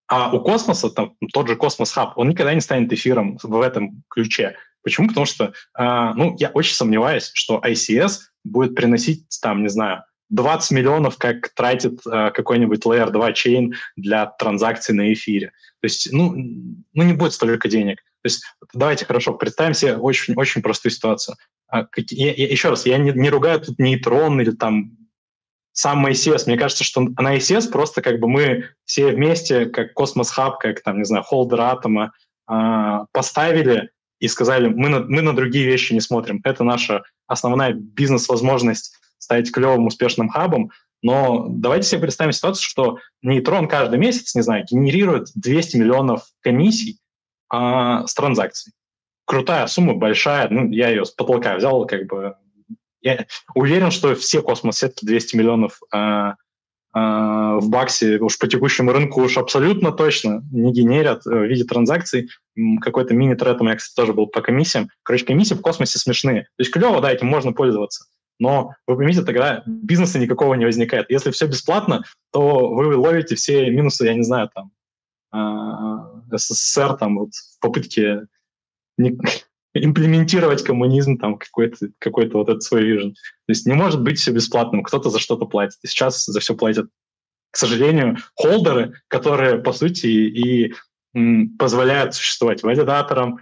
А у космоса, там, тот же Космос Хаб, он никогда не станет эфиром в этом ключе. Почему? Потому что, э, ну, я очень сомневаюсь, что ICS будет приносить, там, не знаю, 20 миллионов, как тратит э, какой-нибудь Layer 2 chain для транзакций на эфире. То есть, ну, ну, не будет столько денег. То есть давайте хорошо представим себе очень, очень простую ситуацию. А, я, я, еще раз, я не, не ругаю тут нейтрон или там сам ICS. Мне кажется, что на ICS просто как бы мы все вместе, как Космос Хаб, как там, не знаю, холдер атома, э, поставили и сказали, мы на, мы на другие вещи не смотрим. Это наша основная бизнес-возможность стать клевым, успешным хабом. Но давайте себе представим ситуацию, что нейтрон каждый месяц, не знаю, генерирует 200 миллионов комиссий а, с транзакций. Крутая сумма, большая. Ну, я ее с потолка взял, как бы. Я уверен, что все космос-сетки 200 миллионов а, а, в баксе уж по текущему рынку уж абсолютно точно не генерят в виде транзакций. Какой-то мини-тред у меня, кстати, тоже был по комиссиям. Короче, комиссии в космосе смешные. То есть клево, да, этим можно пользоваться. Но вы поймите, тогда бизнеса никакого не возникает. Если все бесплатно, то вы ловите все минусы, я не знаю, там, СССР там вот в попытке не, имплементировать коммунизм, там какой-то какой вот этот свой вижен. То есть не может быть все бесплатным, кто-то за что-то платит. И сейчас за все платят, к сожалению, холдеры, которые, по сути, и м, позволяют существовать валидаторам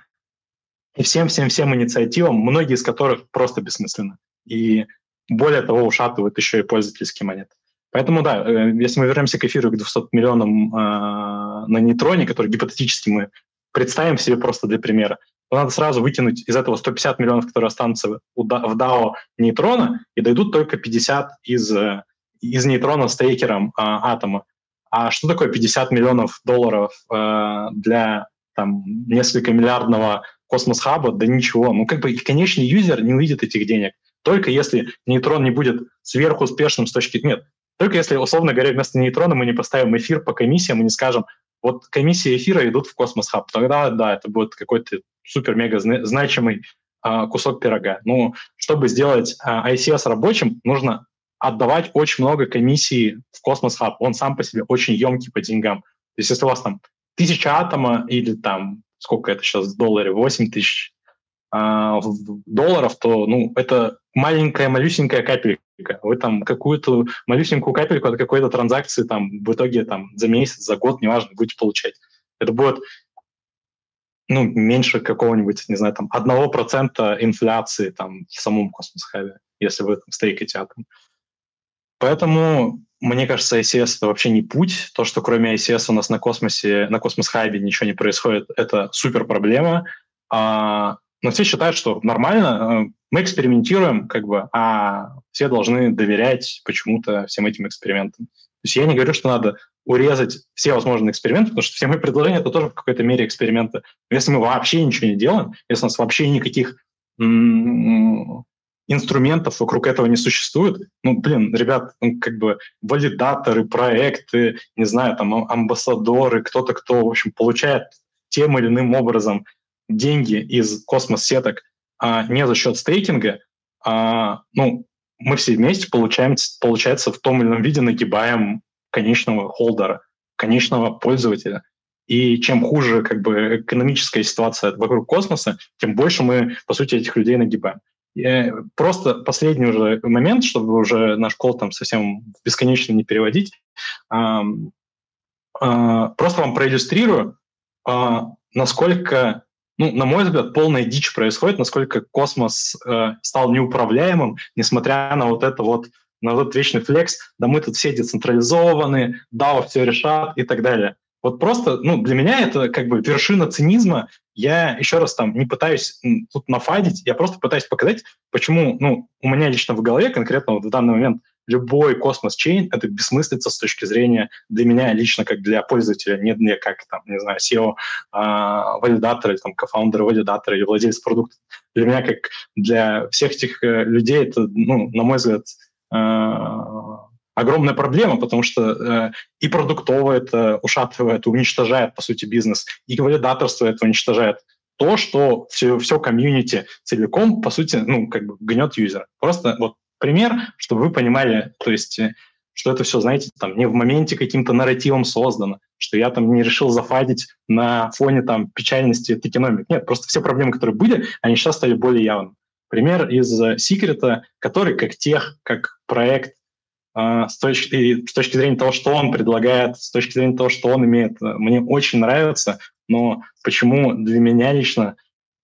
и всем-всем-всем инициативам, многие из которых просто бессмысленны. И более того, ушатывают еще и пользовательские монеты. Поэтому, да, э, если мы вернемся к эфиру к 200 миллионам э, на нейтроне, который гипотетически мы представим себе просто для примера, то надо сразу вытянуть из этого 150 миллионов, которые останутся в DAO нейтрона, и дойдут только 50 из, э, из нейтрона стейкером э, атома. А что такое 50 миллионов долларов э, для там, несколько миллиардного космос-хаба? Да ничего. Ну, как бы конечный юзер не увидит этих денег. Только если нейтрон не будет сверхуспешным с точки... Нет, только если, условно говоря, вместо нейтрона мы не поставим эфир по комиссиям и не скажем, вот комиссии эфира идут в Космос Хаб, тогда, да, это будет какой-то супер-мега значимый а, кусок пирога. Ну, чтобы сделать а, ICS рабочим, нужно отдавать очень много комиссий в Космос Хаб. Он сам по себе очень емкий по деньгам. То есть если у вас там тысяча атома или там, сколько это сейчас в долларе, 8 тысяч а, долларов, то ну, это маленькая, малюсенькая капелька. Вы там какую-то малюсенькую капельку от какой-то транзакции там в итоге там за месяц, за год, неважно, будете получать. Это будет ну, меньше какого-нибудь, не знаю, там, одного процента инфляции там в самом космос-хабе, если вы там стейкаете атом. Поэтому, мне кажется, ICS — это вообще не путь. То, что кроме ICS у нас на космосе, на космос-хабе ничего не происходит, это супер проблема. А но все считают, что нормально, э, мы экспериментируем, как бы, а все должны доверять почему-то всем этим экспериментам. То есть я не говорю, что надо урезать все возможные эксперименты, потому что все мои предложения – это тоже в какой-то мере эксперименты. Но если мы вообще ничего не делаем, если у нас вообще никаких инструментов вокруг этого не существует, ну, блин, ребят, ну, как бы валидаторы, проекты, не знаю, там, амбассадоры, кто-то, кто, в общем, получает тем или иным образом деньги из космос-сеток а не за счет стейкинга, а, ну, мы все вместе получаем, получается, в том или ином виде нагибаем конечного холдера, конечного пользователя. И чем хуже как бы, экономическая ситуация вокруг космоса, тем больше мы, по сути, этих людей нагибаем. И э, просто последний уже момент, чтобы уже наш кол там совсем бесконечно не переводить, а, а, просто вам проиллюстрирую, а, насколько ну, на мой взгляд, полная дичь происходит, насколько космос э, стал неуправляемым, несмотря на вот это вот, на этот вечный флекс, да мы тут все децентрализованы, DAO все решат и так далее. Вот просто, ну, для меня это как бы вершина цинизма. Я еще раз там не пытаюсь тут нафадить, я просто пытаюсь показать, почему, ну, у меня лично в голове конкретно вот в данный момент любой космос-чейн — это бессмыслица с точки зрения для меня лично, как для пользователя, не для как, там, не знаю, SEO, а, или там, кофаундера валидатора или владельца продукта. Для меня, как для всех этих э, людей, это, ну, на мой взгляд, а, огромная проблема, потому что э, и продуктово это ушатывает, уничтожает, по сути, бизнес, и валидаторство это уничтожает то, что все, все комьюнити целиком, по сути, ну, как бы гнет юзера. Просто вот пример, чтобы вы понимали, то есть, э, что это все, знаете, там не в моменте каким-то нарративом создано, что я там не решил зафадить на фоне там печальности токеномик. Нет, просто все проблемы, которые были, они сейчас стали более явными. Пример из секрета, который как тех, как проект, э, с, точки, с точки зрения того, что он предлагает, с точки зрения того, что он имеет, э, мне очень нравится, но почему для меня лично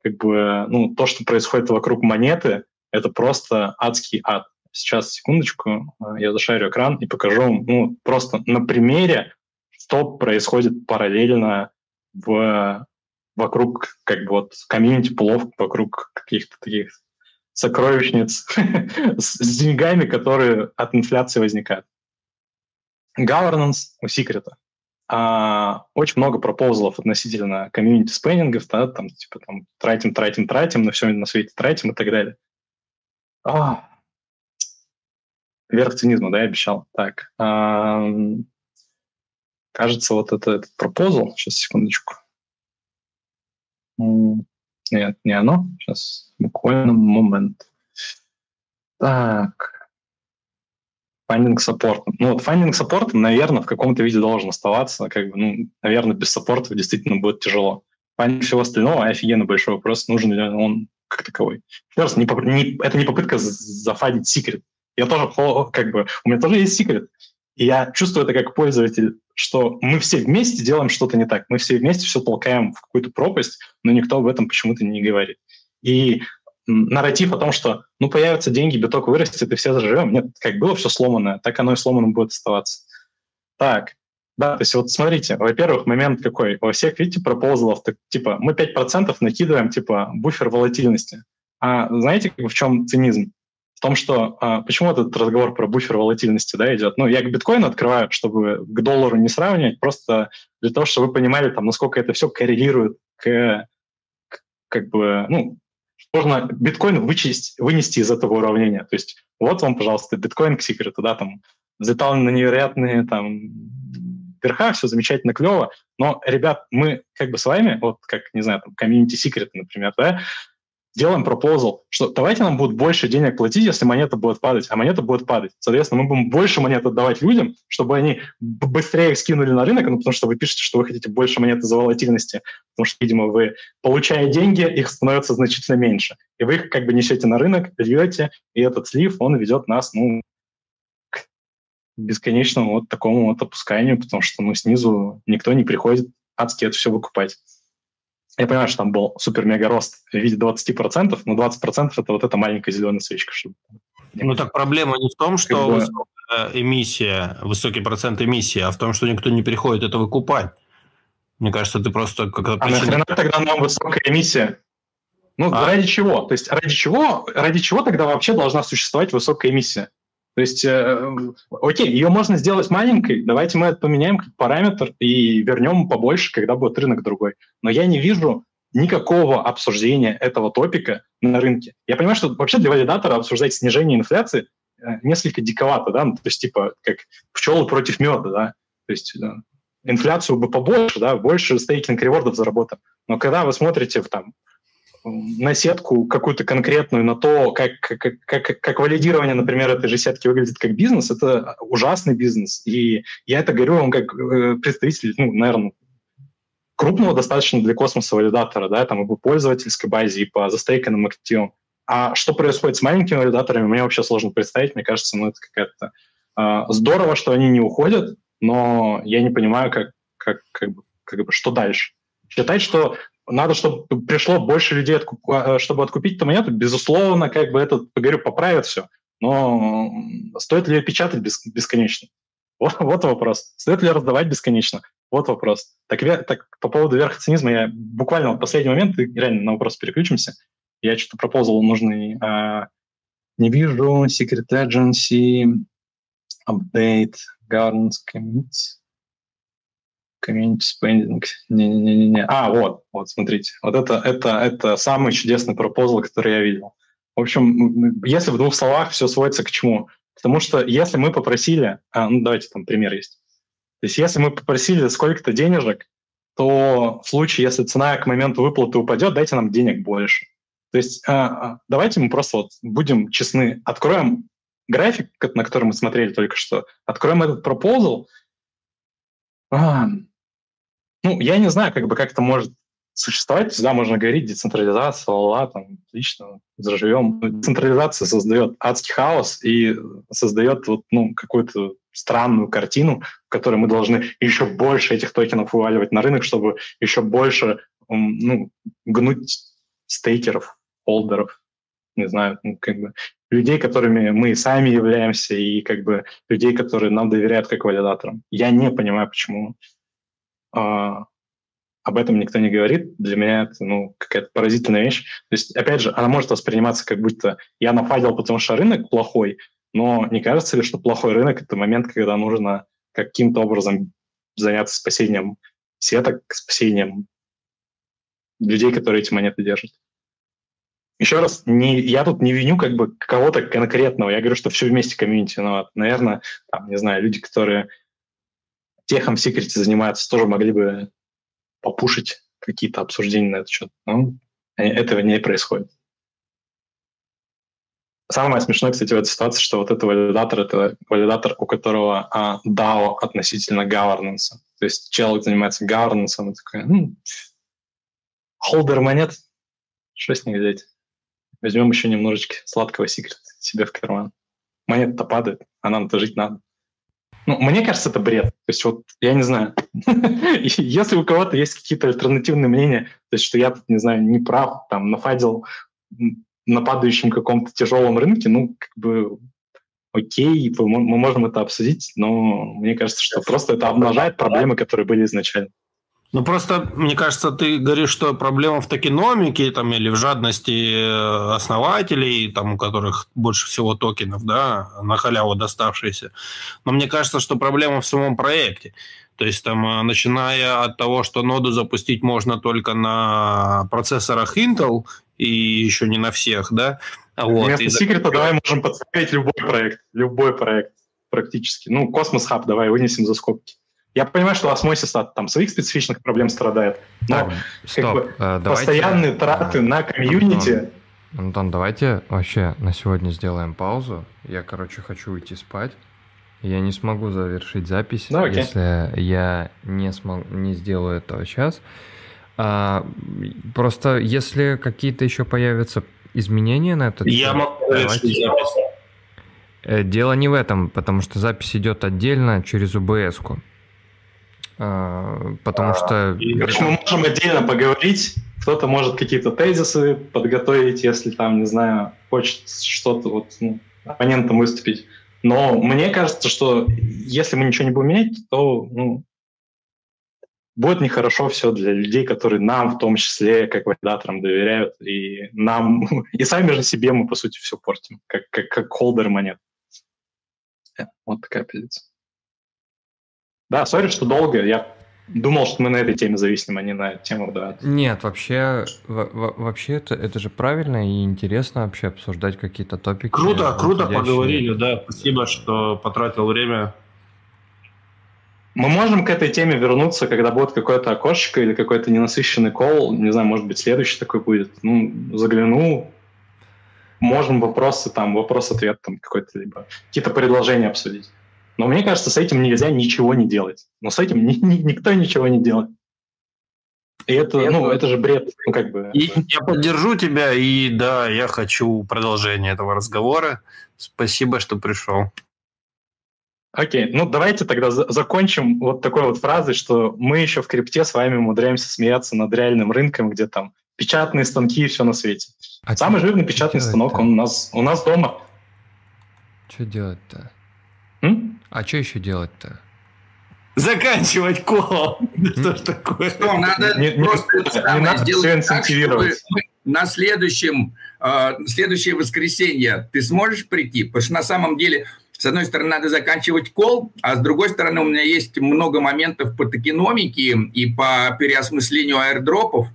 как бы, ну, то, что происходит вокруг монеты, это просто адский ад. Сейчас, секундочку, э, я зашарю экран и покажу вам ну, просто на примере, что происходит параллельно в, вокруг как бы вот комьюнити пулов, вокруг каких-то таких сокровищниц с деньгами, которые от инфляции возникают. Governance у секрета. А, очень много пропозалов относительно комьюнити спеннингов, да, там, типа, там, тратим, тратим, тратим, на все на свете тратим и так далее. А, верх цинизма, да, я обещал. Так, а, кажется, вот это, этот пропозал. Сейчас, секундочку. Нет, не оно. Сейчас, буквально момент. Так. Finding support. Ну, вот finding support, наверное, в каком-то виде должен оставаться. Как бы, ну, наверное, без саппорта действительно будет тяжело. Finding всего остального офигенно большой вопрос, нужен ли он как таковой. Еще раз, не, не, это не попытка зафадить секрет. Я тоже, как бы, у меня тоже есть секрет. И я чувствую это как пользователь, что мы все вместе делаем что-то не так. Мы все вместе все толкаем в какую-то пропасть, но никто об этом почему-то не говорит. И нарратив о том, что ну появятся деньги, биток вырастет, и все заживем. Нет, как было все сломанное, так оно и сломанным будет оставаться. Так, да, то есть вот смотрите, во-первых, момент какой. Во всех, видите, пропозалов, так, типа, мы 5% накидываем, типа, буфер волатильности. А знаете, в чем цинизм? В том, что а, почему этот разговор про буфер волатильности да, идет? Ну, я к биткоину открываю, чтобы к доллару не сравнивать, просто для того, чтобы вы понимали, там, насколько это все коррелирует к, к как бы, ну, можно биткоин вычесть, вынести из этого уравнения. То есть вот вам, пожалуйста, биткоин к секрету, да, там, взлетал на невероятные там верха, все замечательно, клево, но, ребят, мы как бы с вами, вот как, не знаю, там, комьюнити секрет, например, да, делаем пропозал, что давайте нам будут больше денег платить, если монета будет падать, а монета будет падать. Соответственно, мы будем больше монет отдавать людям, чтобы они быстрее их скинули на рынок, ну, потому что вы пишете, что вы хотите больше монет из-за волатильности, потому что, видимо, вы, получая деньги, их становится значительно меньше. И вы их как бы несете на рынок, льете, и этот слив, он ведет нас, ну, бесконечному вот такому вот опусканию, потому что ну, снизу никто не приходит адски это все выкупать. Я понимаю, что там был супер-мега рост в виде 20%, но 20% это вот эта маленькая зеленая свечка. Чтобы... Ну так проблема не в том, что как бы... высокая эмиссия, высокий процент эмиссии, а в том, что никто не приходит это выкупать. Мне кажется, ты просто как-то... А нахрена тогда нам высокая эмиссия? Ну, а? ради чего? То есть ради чего, ради чего тогда вообще должна существовать высокая эмиссия? То есть, э, окей, ее можно сделать маленькой, давайте мы это поменяем как параметр и вернем побольше, когда будет рынок другой. Но я не вижу никакого обсуждения этого топика на рынке. Я понимаю, что вообще для валидатора обсуждать снижение инфляции э, несколько диковато, да, ну, то есть типа как пчелы против меда, да, то есть да, инфляцию бы побольше, да, больше стейкинг ревордов заработаем. Но когда вы смотрите в, там, на сетку какую-то конкретную, на то, как, как, как, как валидирование, например, этой же сетки выглядит как бизнес, это ужасный бизнес. И я это говорю вам как э, представитель, ну, наверное, крупного достаточно для космоса валидатора, да, там и по пользовательской базе, и по застейканным активам. А что происходит с маленькими валидаторами, мне вообще сложно представить. Мне кажется, ну, это какая-то... Э, здорово, что они не уходят, но я не понимаю, как, как, как, бы, как бы, что дальше. Считать, что надо, чтобы пришло больше людей, а, чтобы откупить эту монету, безусловно, как бы это, говорю, поправит все. Но стоит ли ее печатать бесконечно? Вот, вот вопрос. Стоит ли раздавать бесконечно? Вот вопрос. Так, так по поводу верхоцинизма я буквально в последний момент, реально на вопрос переключимся, я что-то пропозал нужный. А, не вижу Secret Agency, Update, Governance Commits. Community spending. Не-не-не. А, вот, вот, смотрите. Вот это, это, это самый чудесный пропозал, который я видел. В общем, если в двух словах все сводится к чему? Потому что если мы попросили... А, ну, давайте там пример есть. То есть если мы попросили сколько-то денежек, то в случае, если цена к моменту выплаты упадет, дайте нам денег больше. То есть а, а, давайте мы просто вот будем честны, откроем график, на который мы смотрели только что, откроем этот пропозал, ну, я не знаю, как бы как это может существовать. Всегда можно говорить децентрализация, ла там, отлично, заживем. Децентрализация создает адский хаос и создает вот, ну, какую-то странную картину, в которой мы должны еще больше этих токенов вываливать на рынок, чтобы еще больше ну, гнуть стейкеров, холдеров, не знаю, ну, как бы людей, которыми мы сами являемся, и как бы людей, которые нам доверяют как валидаторам. Я не понимаю, почему а, об этом никто не говорит. Для меня это ну, какая-то поразительная вещь. То есть, опять же, она может восприниматься как будто я нафадил, потому что рынок плохой, но не кажется ли, что плохой рынок – это момент, когда нужно каким-то образом заняться спасением сеток, спасением людей, которые эти монеты держат? Еще раз, не, я тут не виню как бы кого-то конкретного. Я говорю, что все вместе комьюнити виноват. Наверное, там, не знаю, люди, которые техом в секрете занимаются, тоже могли бы попушить какие-то обсуждения на этот счет. Но этого не происходит. Самое смешное, кстати, в этой ситуации, что вот этот валидатор, это валидатор, у которого а, DAO относительно governance. То есть человек занимается governance, он такой, ну, холдер монет, что с них взять? Возьмем еще немножечко сладкого секрета себе в карман. Монета-то падает, а нам-то жить надо. Ну, мне кажется, это бред. То есть вот, я не знаю, если у кого-то есть какие-то альтернативные мнения, то есть что я тут, не знаю, не прав, там, нафадил на падающем каком-то тяжелом рынке, ну, как бы окей, мы можем это обсудить, но мне кажется, что просто это обнажает проблемы, которые были изначально. Ну, просто, мне кажется, ты говоришь, что проблема в токеномике там, или в жадности э, основателей, там, у которых больше всего токенов, да, на халяву доставшиеся. Но мне кажется, что проблема в самом проекте. То есть, там, э, начиная от того, что ноду запустить можно только на процессорах Intel, и еще не на всех, да. Вот. Вместо секрета давай можем подставить любой проект, любой проект практически. Ну, Космос Хаб давай вынесем за скобки. Я понимаю, что осмосис от там, своих специфичных проблем страдает, но так, стоп, как бы, э, давайте, постоянные траты на комьюнити... Антон, Антон, давайте вообще на сегодня сделаем паузу. Я, короче, хочу уйти спать. Я не смогу завершить запись, ну, если я не, смог, не сделаю этого сейчас. А, просто если какие-то еще появятся изменения на этот... Я могу завершить запись. Э, дело не в этом, потому что запись идет отдельно через УБС-ку. А, потому что... Короче, мы можем отдельно поговорить. Кто-то может какие-то тезисы подготовить, если там, не знаю, хочет что-то вот ну, оппонентом выступить. Но мне кажется, что если мы ничего не будем менять, то ну, будет нехорошо все для людей, которые нам в том числе, как валидаторам, доверяют, и нам, и сами же себе мы, по сути, все портим, как, как, как холдер монет. Э, вот такая позиция. Да, сори, что долго. Я думал, что мы на этой теме зависим, а не на тему, да. Нет, вообще, вообще это, это же правильно и интересно вообще обсуждать какие-то топики. Круто, круто поговорили, да. Спасибо, что потратил время мы можем к этой теме вернуться, когда будет какое-то окошечко или какой-то ненасыщенный кол. Не знаю, может быть, следующий такой будет. Ну, загляну. Можем вопросы там, вопрос-ответ там какой-то, либо какие-то предложения обсудить. Но мне кажется, с этим нельзя ничего не делать. Но с этим ни, ни, никто ничего не делает. И это, это, ну, это же бред. Ну, как бы, и я поддержу тебя, и да, я хочу продолжения этого разговора. Спасибо, что пришел. Окей, ну давайте тогда закончим вот такой вот фразой, что мы еще в крипте с вами умудряемся смеяться над реальным рынком, где там печатные станки и все на свете. А Самый жирный печатный станок, он у нас, у нас дома. Что делать-то? М? А что еще делать-то? Заканчивать кол. Что ж такое? Что, надо не, просто не, не надо все инцентивировать. на следующем, э, следующее воскресенье ты сможешь прийти? Потому что на самом деле с одной стороны, надо заканчивать кол, а с другой стороны, у меня есть много моментов по токеномике и по переосмыслению аирдропов,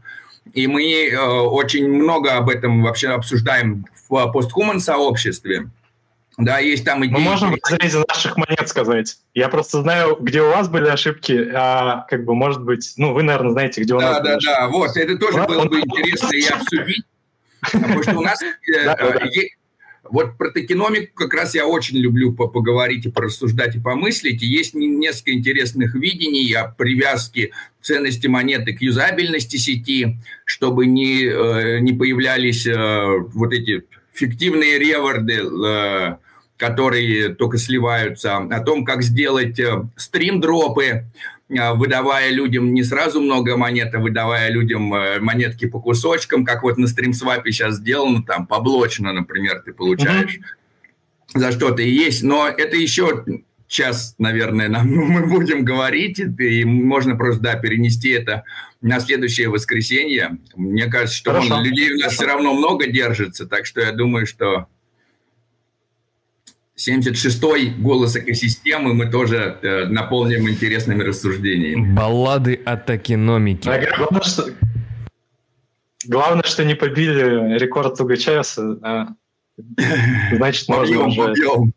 и мы э, очень много об этом вообще обсуждаем в постхуман сообществе. Да, есть там идеи. Мы можем в разрезе наших монет сказать. Я просто знаю, где у вас были ошибки, а как бы, может быть, ну, вы, наверное, знаете, где у да, нас Да, да, да, вот, это тоже было бы интересно и обсудить. Потому что у нас э, вот про токеномику как раз я очень люблю поговорить и порассуждать и помыслить. И есть несколько интересных видений о привязке ценности монеты к юзабельности сети, чтобы не, э, не появлялись э, вот эти фиктивные реворды, которые только сливаются, о том, как сделать стрим-дропы, а, выдавая людям не сразу много монет, а выдавая людям э, монетки по кусочкам, как вот на стримсвапе сейчас сделано, там поблочно, например, ты получаешь mm-hmm. за что-то и есть. Но это еще час, наверное, нам мы будем говорить, и можно просто, да, перенести это на следующее воскресенье. Мне кажется, что он, людей у нас все равно много держится, так что я думаю, что 76-й голос экосистемы мы тоже э, наполним интересными рассуждениями. Баллады о токеномике. А главное, что, главное, что не побили рекорд Тугачевса. А, значит, можно уже... Побьем.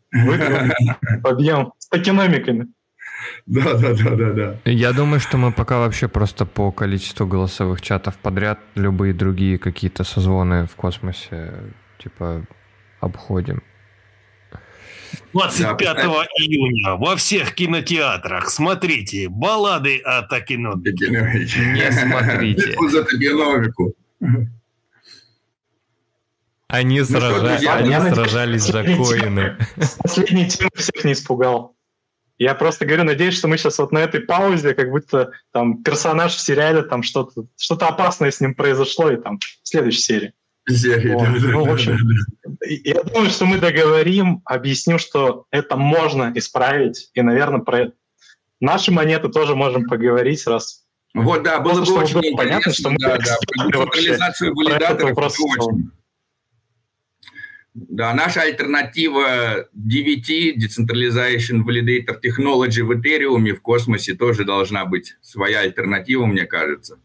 побьем. С токеномиками. Да, да, да, да, да. Я думаю, что мы пока вообще просто по количеству голосовых чатов подряд любые другие какие-то созвоны в космосе типа обходим. 25 да, июня во всех кинотеатрах смотрите баллады о Токеномике. Не смотрите. За Токеномику. Они, ну сража... что, Они сражались за коины. Последний тем всех не испугал. Я просто говорю, надеюсь, что мы сейчас вот на этой паузе, как будто там персонаж в сериале, там что-то что опасное с ним произошло, и там в следующей серии. Серии, вот. да, ну, в общем, да, я думаю, что мы договорим, объясним, что это можно исправить, и, наверное, про наши монеты тоже можем поговорить, раз вот, да, было бы очень было понятно, что мы да, да, централизацию валидаторов очень. Да, наша альтернатива DVT, Decentralization Validator Technology в Ethereum в космосе тоже должна быть своя альтернатива, мне кажется.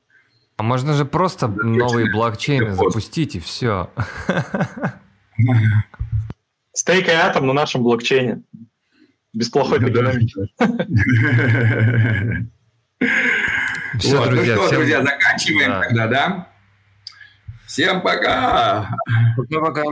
А можно же просто да, новые блокчейны запустить и все. Стейк и атом на нашем блокчейне. Без плохой динамики. Все, вот, друзья, ну что, всем... друзья, заканчиваем да. тогда, да? Всем пока! Пока-пока.